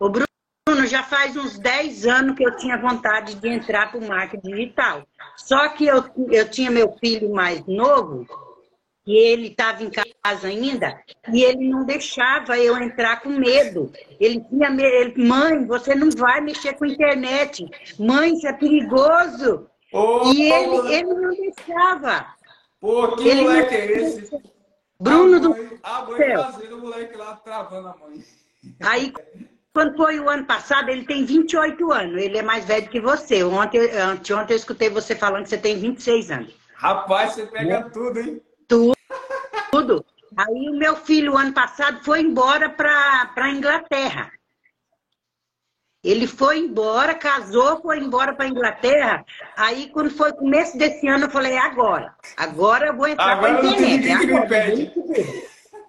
Ô, Bruno, já faz uns 10 anos que eu tinha vontade de entrar para o marketing digital. Só que eu, eu tinha meu filho mais novo, e ele estava em casa ainda, e ele não deixava eu entrar com medo. Ele tinha medo, mãe, você não vai mexer com internet. Mãe, isso é perigoso. Oh, e ele, ele não deixava. Pô, que ele moleque é esse? Bruno do a mãe céu. fazendo o moleque lá travando a mãe. Aí, quando foi o ano passado, ele tem 28 anos. Ele é mais velho que você. Ontem, ontem eu escutei você falando que você tem 26 anos. Rapaz, você pega é. tudo, hein? Tudo. Tudo. Aí o meu filho, ano passado, foi embora para a Inglaterra. Ele foi embora, casou, foi embora para a Inglaterra. Aí, quando foi começo desse ano, eu falei, agora. Agora eu vou entrar agora pra internet. Agora não ninguém que me.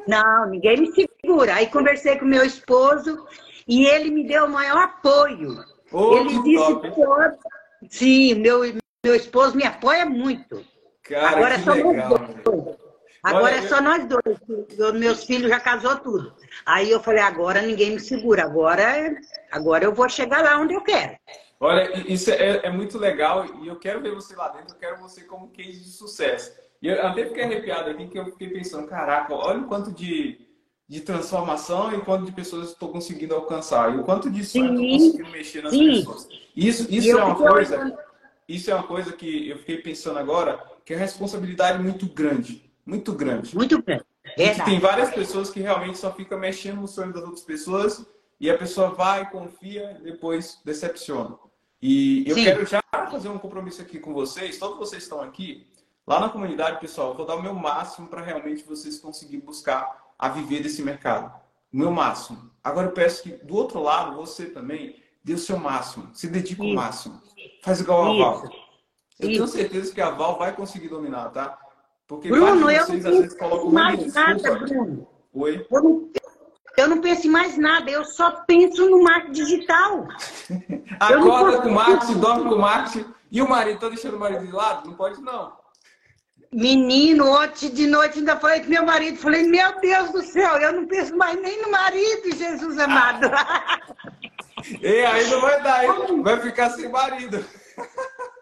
Não, ninguém me segura. Aí conversei com meu esposo e ele me deu o maior apoio. Oh, ele disse que sim, meu, meu esposo me apoia muito. Cara, Agora que só legal, dois. Agora Olha, é só nós dois. Meus filhos já casou tudo. Aí eu falei, agora ninguém me segura. Agora, agora eu vou chegar lá onde eu quero. Olha, isso é, é muito legal e eu quero ver você lá dentro. Eu quero você como case de sucesso. E eu até fiquei arrepiado aqui que eu fiquei pensando, caraca, olha o quanto de, de transformação e quanto de pessoas estou conseguindo alcançar. E o quanto de sonho estou conseguindo mexer nas sim. pessoas. Isso, isso é uma coisa. Isso é uma coisa que eu fiquei pensando agora, que é responsabilidade muito grande. Muito grande. Muito grande. Tem várias pessoas que realmente só ficam mexendo no sonho das outras pessoas e a pessoa vai, confia, depois decepciona. E eu Sim. quero já fazer um compromisso aqui com vocês, todos vocês estão aqui, Lá na comunidade, pessoal, eu vou dar o meu máximo para realmente vocês conseguirem buscar a viver desse mercado. O meu máximo. Agora eu peço que do outro lado, você também dê o seu máximo, se dedique ao máximo. Faz igual a Val. Eu Isso. tenho certeza que a Val vai conseguir dominar, tá? Porque Bruno, eu vocês, não colocam mais nada, Bruno. Oi? Eu não, eu não penso em mais nada, eu só penso no marketing digital. Acorda com o marketing, dorme com o marketing. E o marido, tá deixando o marido de lado? Não pode, não. Menino, ontem de noite ainda falei com meu marido, falei, meu Deus do céu, eu não penso mais nem no marido, Jesus amado. e aí não vai dar, hein? Vai ficar sem marido.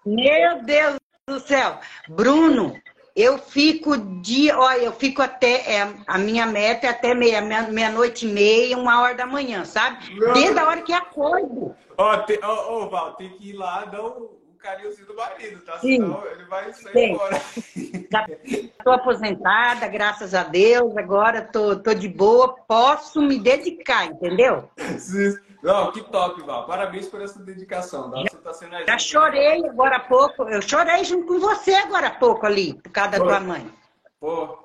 Meu Deus do céu. Bruno, eu fico de, olha, eu fico até, é, a minha meta é até meia, meia-noite meia e meia, uma hora da manhã, sabe? Desde a hora que acordo. Ó, oh, Val, tem que ir lá, dar carinhozinho do marido, tá? Sim. Senão ele vai sair Sim. embora. Estou aposentada, graças a Deus. Agora tô, tô de boa, posso me dedicar, entendeu? Sim. Não, que top, Val. Parabéns por essa dedicação. Tá? Você tá sendo Já chorei agora há pouco. Eu chorei junto com você agora há pouco ali, por causa Pô. da tua mãe. Pô,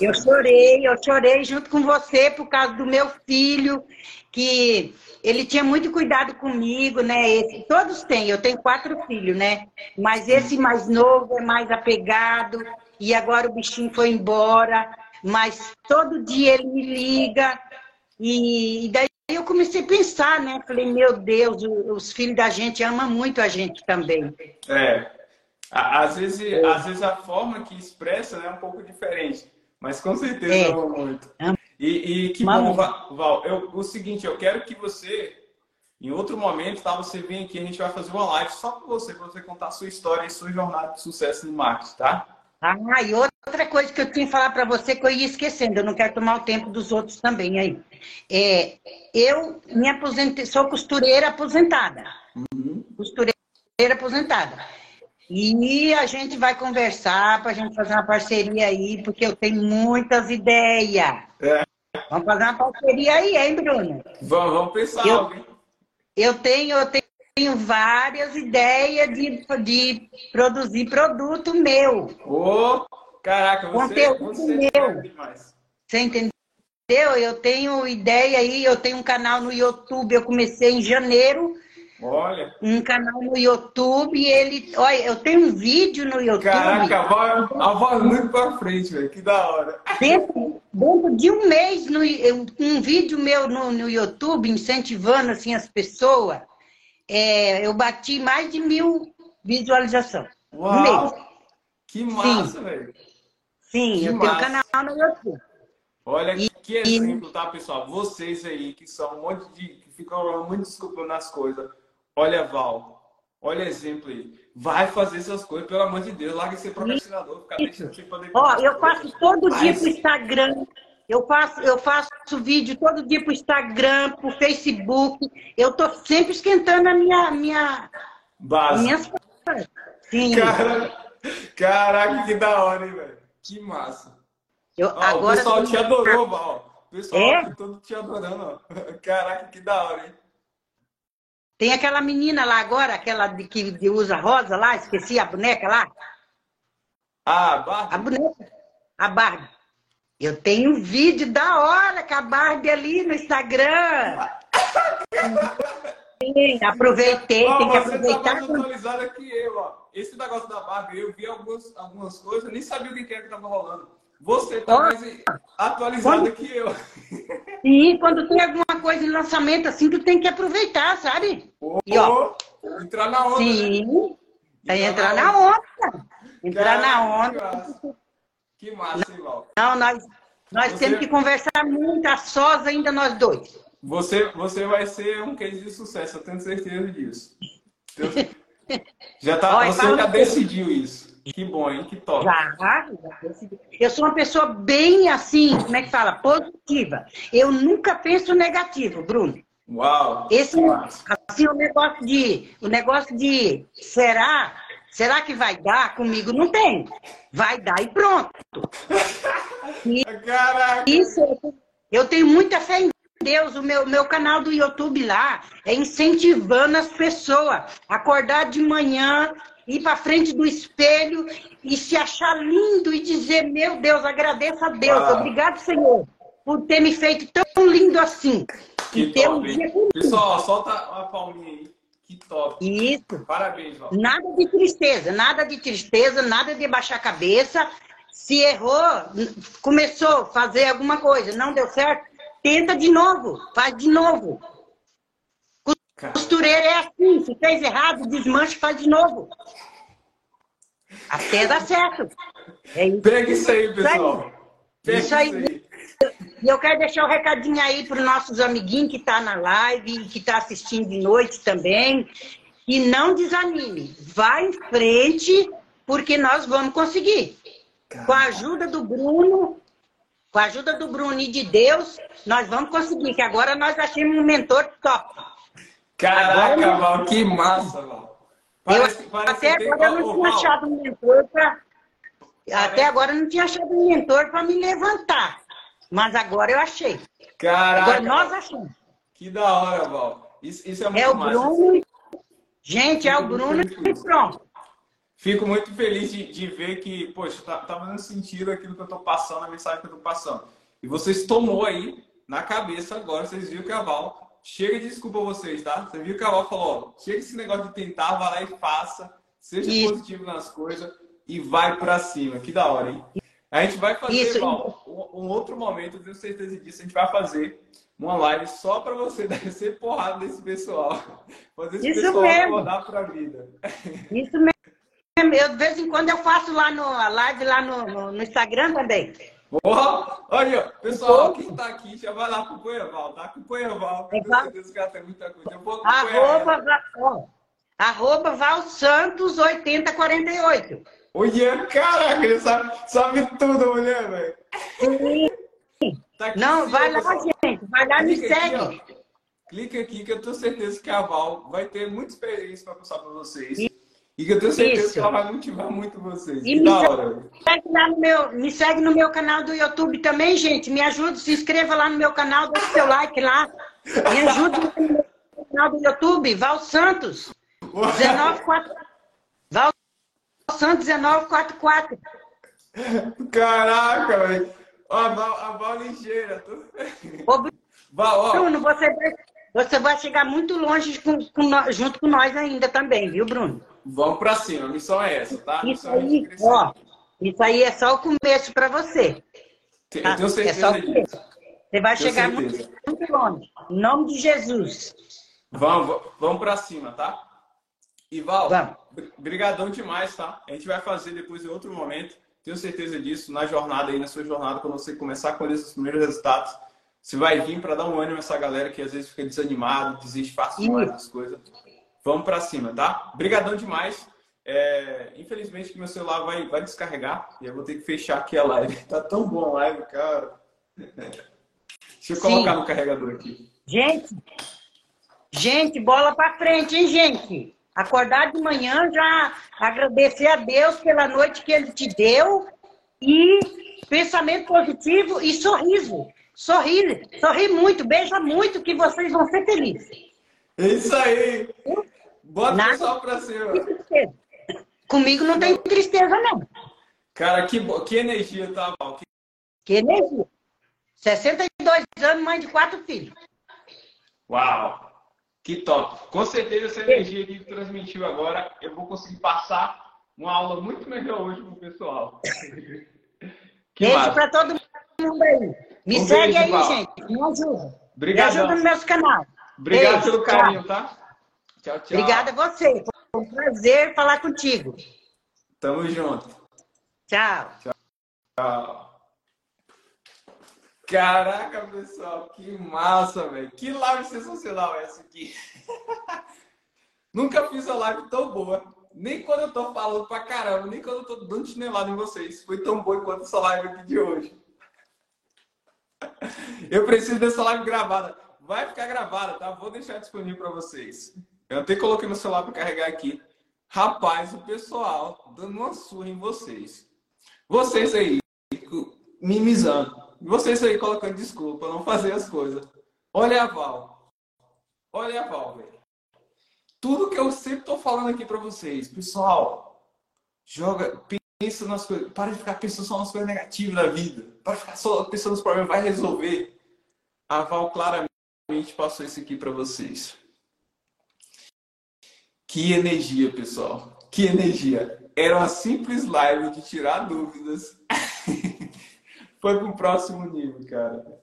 eu chorei, eu chorei junto com você por causa do meu filho, que ele tinha muito cuidado comigo, né? Esse, todos têm, eu tenho quatro filhos, né? Mas esse mais novo é mais apegado, e agora o bichinho foi embora, mas todo dia ele me liga, e, e daí eu comecei a pensar, né? Falei, meu Deus, os filhos da gente amam muito a gente também. É, às vezes, é. às vezes a forma que expressa né, é um pouco diferente, mas com certeza é. amam muito. E, e que bom, Val. Eu, o seguinte, eu quero que você, em outro momento, tá? Você vem aqui, a gente vai fazer uma live só com você, para você contar a sua história e sua jornada de sucesso no marketing, tá? Ah, e outra coisa que eu tinha que falar para você que eu ia esquecendo, eu não quero tomar o tempo dos outros também aí. É, eu me aposentei, sou costureira aposentada. Uhum. Costureira aposentada. E a gente vai conversar para a gente fazer uma parceria aí, porque eu tenho muitas ideias. É. Vamos fazer uma parceria aí, hein, Bruno? Vamos, vamos pensar. Eu, eu, tenho, eu tenho várias ideias de, de produzir produto meu. Ô, oh, caraca, você, Conteúdo você meu. demais. Você entendeu? Eu tenho ideia aí, eu tenho um canal no YouTube, eu comecei em janeiro. Olha. Um canal no YouTube ele. Olha, eu tenho um vídeo no YouTube. Caraca, a voz, a voz muito pra frente, velho. Que da hora. Dentro, dentro de um mês, no, um vídeo meu no, no YouTube, incentivando assim, as pessoas, é, eu bati mais de mil visualizações. Uau! Mês. Que massa, velho. Sim, que eu massa. tenho um canal no YouTube. Olha e, que exemplo, tá, pessoal? Vocês aí que são um monte de. que ficam muito desculpa nas coisas. Olha, Val, olha exemplo aí. Vai fazer essas coisas, pelo amor de Deus, larga esse procrastinador, deixando poder. Ó, eu faço todo Mas... dia pro Instagram. Eu faço, eu faço vídeo todo dia pro Instagram, pro Facebook. Eu tô sempre esquentando a minha. minha Base. Minhas... Sim. Cara, caraca, que da hora, hein, velho? Que massa. Eu, ó, agora o pessoal te adorou, Val. O pessoal é? todo te adorando, ó. Caraca, que da hora, hein? Tem aquela menina lá agora, aquela de, que usa rosa lá, esqueci a boneca lá. Ah, a Barbie? A boneca. A Barbie. Eu tenho um vídeo da hora com a Barbie ali no Instagram. Sim, aproveitei, tem que aproveitar. Você tá mais atualizada que eu, ó. Esse negócio da Barbie, eu vi algumas, algumas coisas, nem sabia o que era que tava rolando. Você tá mais atualizada quando... que eu. Sim, quando tem alguma coisa em lançamento assim, tu tem que aproveitar, sabe? Oh, e, ó, entrar na onda. Sim, né? tem entrar na onda. Entrar na onda. Que massa, hein, Val? Não, nós, nós você... temos que conversar muito a sós ainda nós dois. Você, você vai ser um case de sucesso, eu tenho certeza disso. Já tá, Olha, você já decidiu isso. Que bom, hein? Que top. Já, já Eu sou uma pessoa bem assim, como é que fala? Positiva. Eu nunca penso negativo, Bruno. Uau! Esse, assim, o negócio de, o negócio de, será, será que vai dar comigo? Não tem. Vai dar e pronto. E, Caraca! Isso, eu tenho muita fé em Deus, o meu, meu canal do YouTube lá é incentivando as pessoas a acordar de manhã, ir para frente do espelho e se achar lindo e dizer: Meu Deus, agradeço a Deus, ah. obrigado, Senhor, por ter me feito tão lindo assim. Que top, um dia Pessoal, solta a palminha aí. Que top. Isso. Parabéns, Val. Nada de tristeza, nada de tristeza, nada de baixar a cabeça. Se errou, começou a fazer alguma coisa, não deu certo, tenta de novo, faz de novo. Costureira é assim, se fez errado, desmanche e faz de novo. Até dá certo. É isso. Pega isso aí, pessoal. Pega isso aí. E eu quero deixar um recadinho aí para os nossos amiguinhos que estão tá na live, que estão tá assistindo de noite também. E não desanime. Vá em frente, porque nós vamos conseguir. Com a ajuda do Bruno, com a ajuda do Bruno e de Deus, nós vamos conseguir. Que agora nós achamos um mentor top. Caraca, agora, Val, que massa, Val. Parece, eu, parece até agora eu não tinha achado um mentor para. Até agora eu não tinha achado um mentor para me levantar. Mas agora eu achei. Caraca. Agora nós achamos. Que da hora, Val. Isso, isso é muito É o massa. Bruno. Gente, é o Bruno e pronto. Fico muito feliz de, de ver que, poxa, tá, tá fazendo sentido aquilo que eu tô passando, a mensagem que eu tô passando. E vocês tomou aí na cabeça agora, vocês viram que a Val chega de desculpa vocês, tá? Você viu que a Val falou, ó, chega esse negócio de tentar, vai lá e faça, seja Isso. positivo nas coisas e vai para cima. Que da hora, hein? A gente vai fazer, Isso. Val, um, outro momento, eu tenho certeza disso, a gente vai fazer uma live só para você descer porrada desse pessoal. Fazer esse Isso pessoal mesmo. acordar pra vida. Isso mesmo. Eu, de vez em quando eu faço lá no live lá no, no, no Instagram também. Porra! Olha, pessoal, quem tá aqui já vai lá pro Coeval, tá? Com o Coeval. Tenho certeza que ela tem muita coisa. Eu vou arroba, ó, arroba Val Santos 8048. Olha, caraca, ele sabe, sabe tudo, mulher, velho. Tá Não, vai lá, gente. Vai lá, me segue. Aqui, Clica aqui que eu tenho certeza que a Val vai ter muita experiência para passar para vocês. E que eu tenho certeza Isso. que ela vai motivar muito vocês. E me, hora. Segue lá no meu, me segue no meu canal do YouTube também, gente. Me ajuda, se inscreva lá no meu canal, deixa seu like lá. Me ajuda no meu canal do YouTube, Val Santos. 194. Santos 1944. Caraca, velho. A Val, a ligeira. Ô, Val. Bruno, você vai, você vai chegar muito longe com, com, junto com nós ainda também, viu, Bruno? Vamos para cima, a missão é essa, tá? Isso é aí, ó, isso aí é só o começo para você. Tá? Eu tenho certeza é disso. Você vai tenho chegar muito, muito longe. Em nome de Jesus. Vamos, vamos para cima, tá? Val, vamos. brigadão demais, tá? A gente vai fazer depois em outro momento. tenho certeza disso. Na jornada aí, na sua jornada, quando você começar a colher esses primeiros resultados, você vai vir para dar um ânimo a essa galera que às vezes fica desanimado, desiste fácil demais das coisas. Vamos para cima, tá? Obrigadão demais. É, infelizmente que meu celular vai, vai descarregar e eu vou ter que fechar aqui a live. Tá tão bom a live, cara. Deixa eu Sim. colocar no carregador aqui. Gente, gente, bola para frente, hein, gente? Acordar de manhã já agradecer a Deus pela noite que Ele te deu e pensamento positivo e sorriso. Sorri, sorri muito, beija muito que vocês vão ser felizes. É isso aí. Bota Nada o pessoal pra cima. Comigo não tem tristeza, não. Cara, que, que energia, tá, Val? Que... que energia. 62 anos, mãe de quatro filhos. Uau! Que top! Com certeza essa energia que transmitiu agora, eu vou conseguir passar uma aula muito melhor hoje pro pessoal. Que beijo para todo mundo aí. Me um segue beijo, aí, gente. Me ajuda. Obrigado. Me ajuda no meu canal. Obrigado beijo, pelo carinho, tá? Tchau, tchau. Obrigada a você. Foi um prazer falar contigo. Tamo junto. Tchau. Tchau. Caraca, pessoal, que massa, velho. Que live sensacional essa aqui. Nunca fiz uma live tão boa. Nem quando eu tô falando pra caramba, nem quando eu tô dando chinelada em vocês. Foi tão boa quanto essa live aqui de hoje. Eu preciso dessa live gravada. Vai ficar gravada, tá? Vou deixar disponível para vocês. Eu até coloquei meu celular para carregar aqui. Rapaz, o pessoal dando uma surra em vocês. Vocês aí, mimizando. Vocês aí colocando desculpa, não fazer as coisas. Olha a Val. Olha a Val, velho. Tudo que eu sempre tô falando aqui para vocês, pessoal, joga, pensa nas coisas, para de ficar pensando só nas coisas negativas da vida. Para de ficar só pensando nos problemas, vai resolver. A Val claramente passou isso aqui para vocês. Que energia, pessoal. Que energia. Era uma simples live de tirar dúvidas. foi para o próximo nível, cara.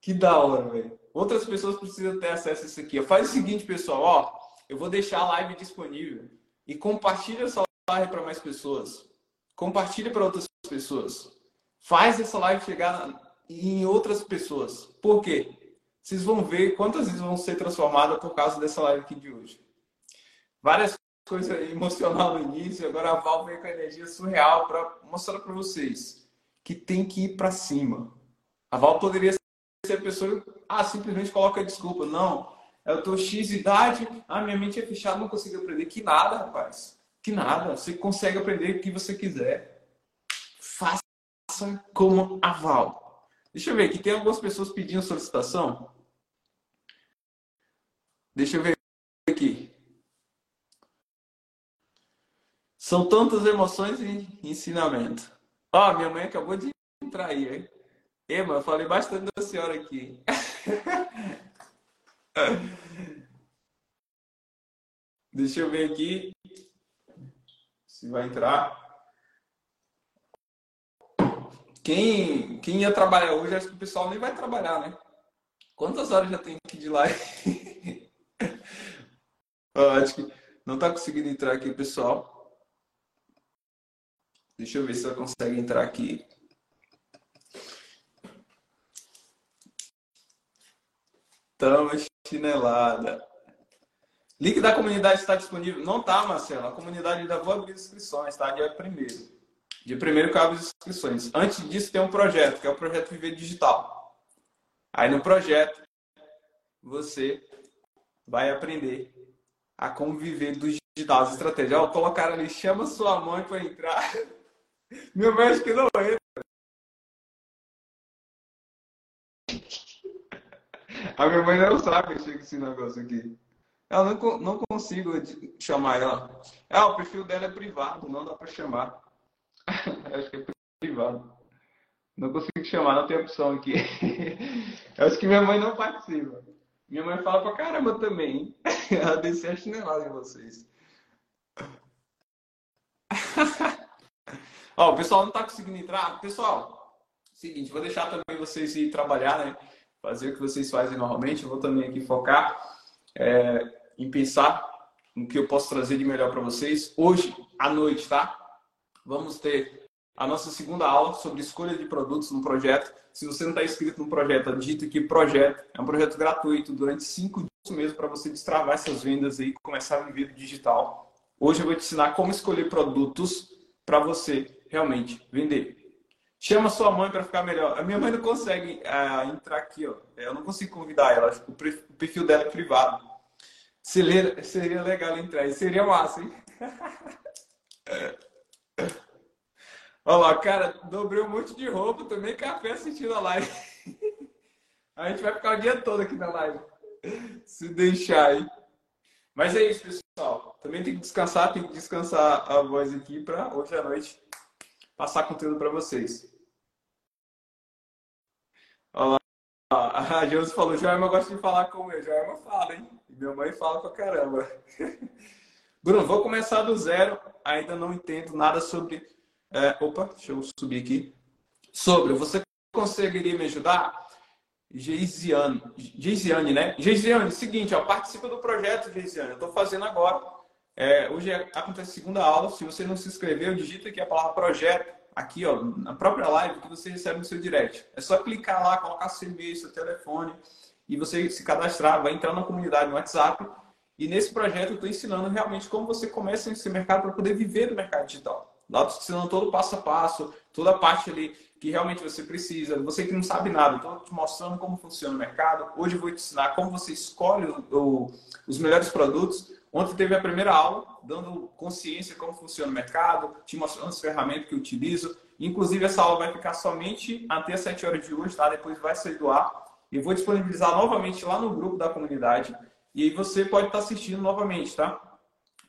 Que da hora, velho. Outras pessoas precisam ter acesso a isso aqui. Faz o seguinte, pessoal, ó, eu vou deixar a live disponível e compartilha essa live para mais pessoas. Compartilha para outras pessoas. Faz essa live chegar em outras pessoas. Por quê? Vocês vão ver quantas vezes vão ser transformadas por causa dessa live aqui de hoje. Várias coisas emocional no início, agora a Val veio com a energia surreal para mostrar para vocês que tem que ir para cima. A Val poderia ser a pessoa ah, simplesmente coloca desculpa. Não, eu tô X idade, ah, minha mente é fechada, não consigo aprender. Que nada, rapaz. Que nada. Você consegue aprender o que você quiser. Faça como a Val. Deixa eu ver aqui, tem algumas pessoas pedindo solicitação. Deixa eu ver aqui. São tantas emoções e ensinamento. Ó, oh, minha mãe acabou de entrar aí, hein? Ema, eu falei bastante da senhora aqui. Deixa eu ver aqui se vai entrar. Quem, quem ia trabalhar hoje, acho que o pessoal nem vai trabalhar, né? Quantas horas já tem aqui de live? acho que não tá conseguindo entrar aqui pessoal. Deixa eu ver se ela consegue entrar aqui. Tamo chinelada. Link da comunidade está disponível. Não tá, Marcelo. A comunidade ainda vou abrir inscrições, tá? Dia primeiro. Dia primeiro que abre as inscrições. Antes disso tem um projeto, que é o projeto Viver Digital. Aí no projeto você vai aprender a conviver do digital, as estratégias. Ó, colocaram ali, chama sua mãe para entrar. Meu médico não entra. A minha mãe não sabe com esse negócio aqui. Ela não, não consigo chamar ela. Ah, o perfil dela é privado, não dá para chamar. Acho que é privado. Não consigo chamar, não tem opção aqui. Acho que minha mãe não participa. Minha mãe fala pra caramba também. Ela desceu a chinelada em vocês. Ó, o pessoal não está conseguindo entrar. Pessoal, seguinte, vou deixar também vocês ir trabalhar, né? Fazer o que vocês fazem normalmente. Eu vou também aqui focar é, em pensar no que eu posso trazer de melhor para vocês. Hoje, à noite, tá? Vamos ter a nossa segunda aula sobre escolha de produtos no projeto. Se você não está inscrito no projeto, digita aqui projeto. É um projeto gratuito durante cinco dias mesmo para você destravar essas vendas aí e começar a viver digital. Hoje eu vou te ensinar como escolher produtos para você realmente vender. Chama sua mãe para ficar melhor. A minha mãe não consegue uh, entrar aqui, ó. Eu não consigo convidar ela. O perfil dela é privado. Seria, seria legal entrar. Seria massa, hein? Olha lá, cara, dobrei um monte de roupa, tomei café assistindo a live. A gente vai ficar o dia todo aqui na live. Se deixar aí. Mas é isso, pessoal. Também tem que descansar, tem que descansar a voz aqui para hoje à noite passar conteúdo para vocês. Olha lá. A Josi falou, Joelma gosta de falar com eu. Joelma fala, hein? E minha mãe fala pra caramba. Bruno, vou começar do zero. Ainda não entendo nada sobre... É, opa, deixa eu subir aqui. Sobre, você conseguiria me ajudar? Geisiane, Geisiane, né? Geisiane, seguinte, ó, participa do projeto, Geisiane. Eu estou fazendo agora. É, hoje é, acontece a segunda aula. Se você não se inscreveu, digita aqui a palavra projeto, aqui ó, na própria live que você recebe no seu direct. É só clicar lá, colocar seu e-mail, seu telefone e você se cadastrar, vai entrar na comunidade no WhatsApp. E nesse projeto eu estou ensinando realmente como você começa nesse mercado para poder viver do mercado digital. Lá estou ensinando todo o passo a passo, toda a parte ali que realmente você precisa. Você que não sabe nada, estou te mostrando como funciona o mercado. Hoje eu vou te ensinar como você escolhe o, o, os melhores produtos Ontem teve a primeira aula, dando consciência como funciona o mercado, te mostrando as ferramentas que eu utilizo. Inclusive, essa aula vai ficar somente até as 7 horas de hoje, tá? Depois vai sair do ar. E vou disponibilizar novamente lá no grupo da comunidade. E aí você pode estar assistindo novamente, tá?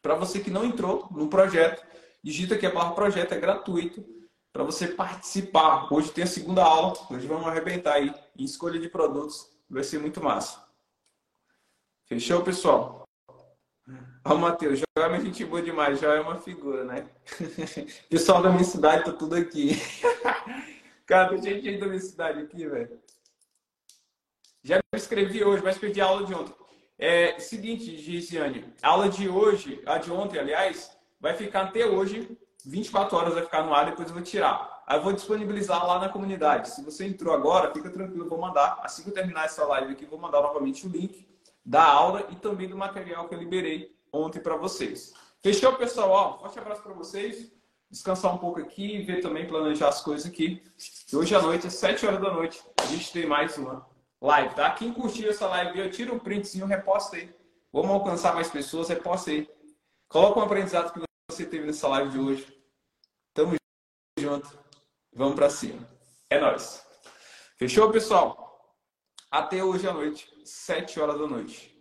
Para você que não entrou no projeto, digita aqui a palavra projeto, é gratuito para você participar. Hoje tem a segunda aula, hoje vamos arrebentar aí em escolha de produtos, vai ser muito massa. Fechou, pessoal? Ó, Matheus, já é gente boa demais, já é uma figura, né? Pessoal da minha cidade tá tudo aqui. Cara, tem gente da minha cidade aqui, velho. Já me inscrevi hoje, mas perdi a aula de ontem. É seguinte, Gisiane, a aula de hoje, a de ontem, aliás, vai ficar até hoje, 24 horas vai ficar no ar, depois eu vou tirar. Aí eu vou disponibilizar lá na comunidade. Se você entrou agora, fica tranquilo, eu vou mandar. Assim que eu terminar essa live aqui, vou mandar novamente o link da aula e também do material que eu liberei ontem para vocês. Fechou, pessoal? Ó, forte abraço para vocês. Descansar um pouco aqui e ver também, planejar as coisas aqui. E hoje à noite, às 7 horas da noite, a gente tem mais uma live, tá? Quem curtiu essa live, eu tiro um printzinho, reposta aí. Vamos alcançar mais pessoas, reposta aí. Coloca um aprendizado que você teve nessa live de hoje. Tamo junto. Vamos para cima. É nóis. Fechou, pessoal? Até hoje à noite, 7 horas da noite.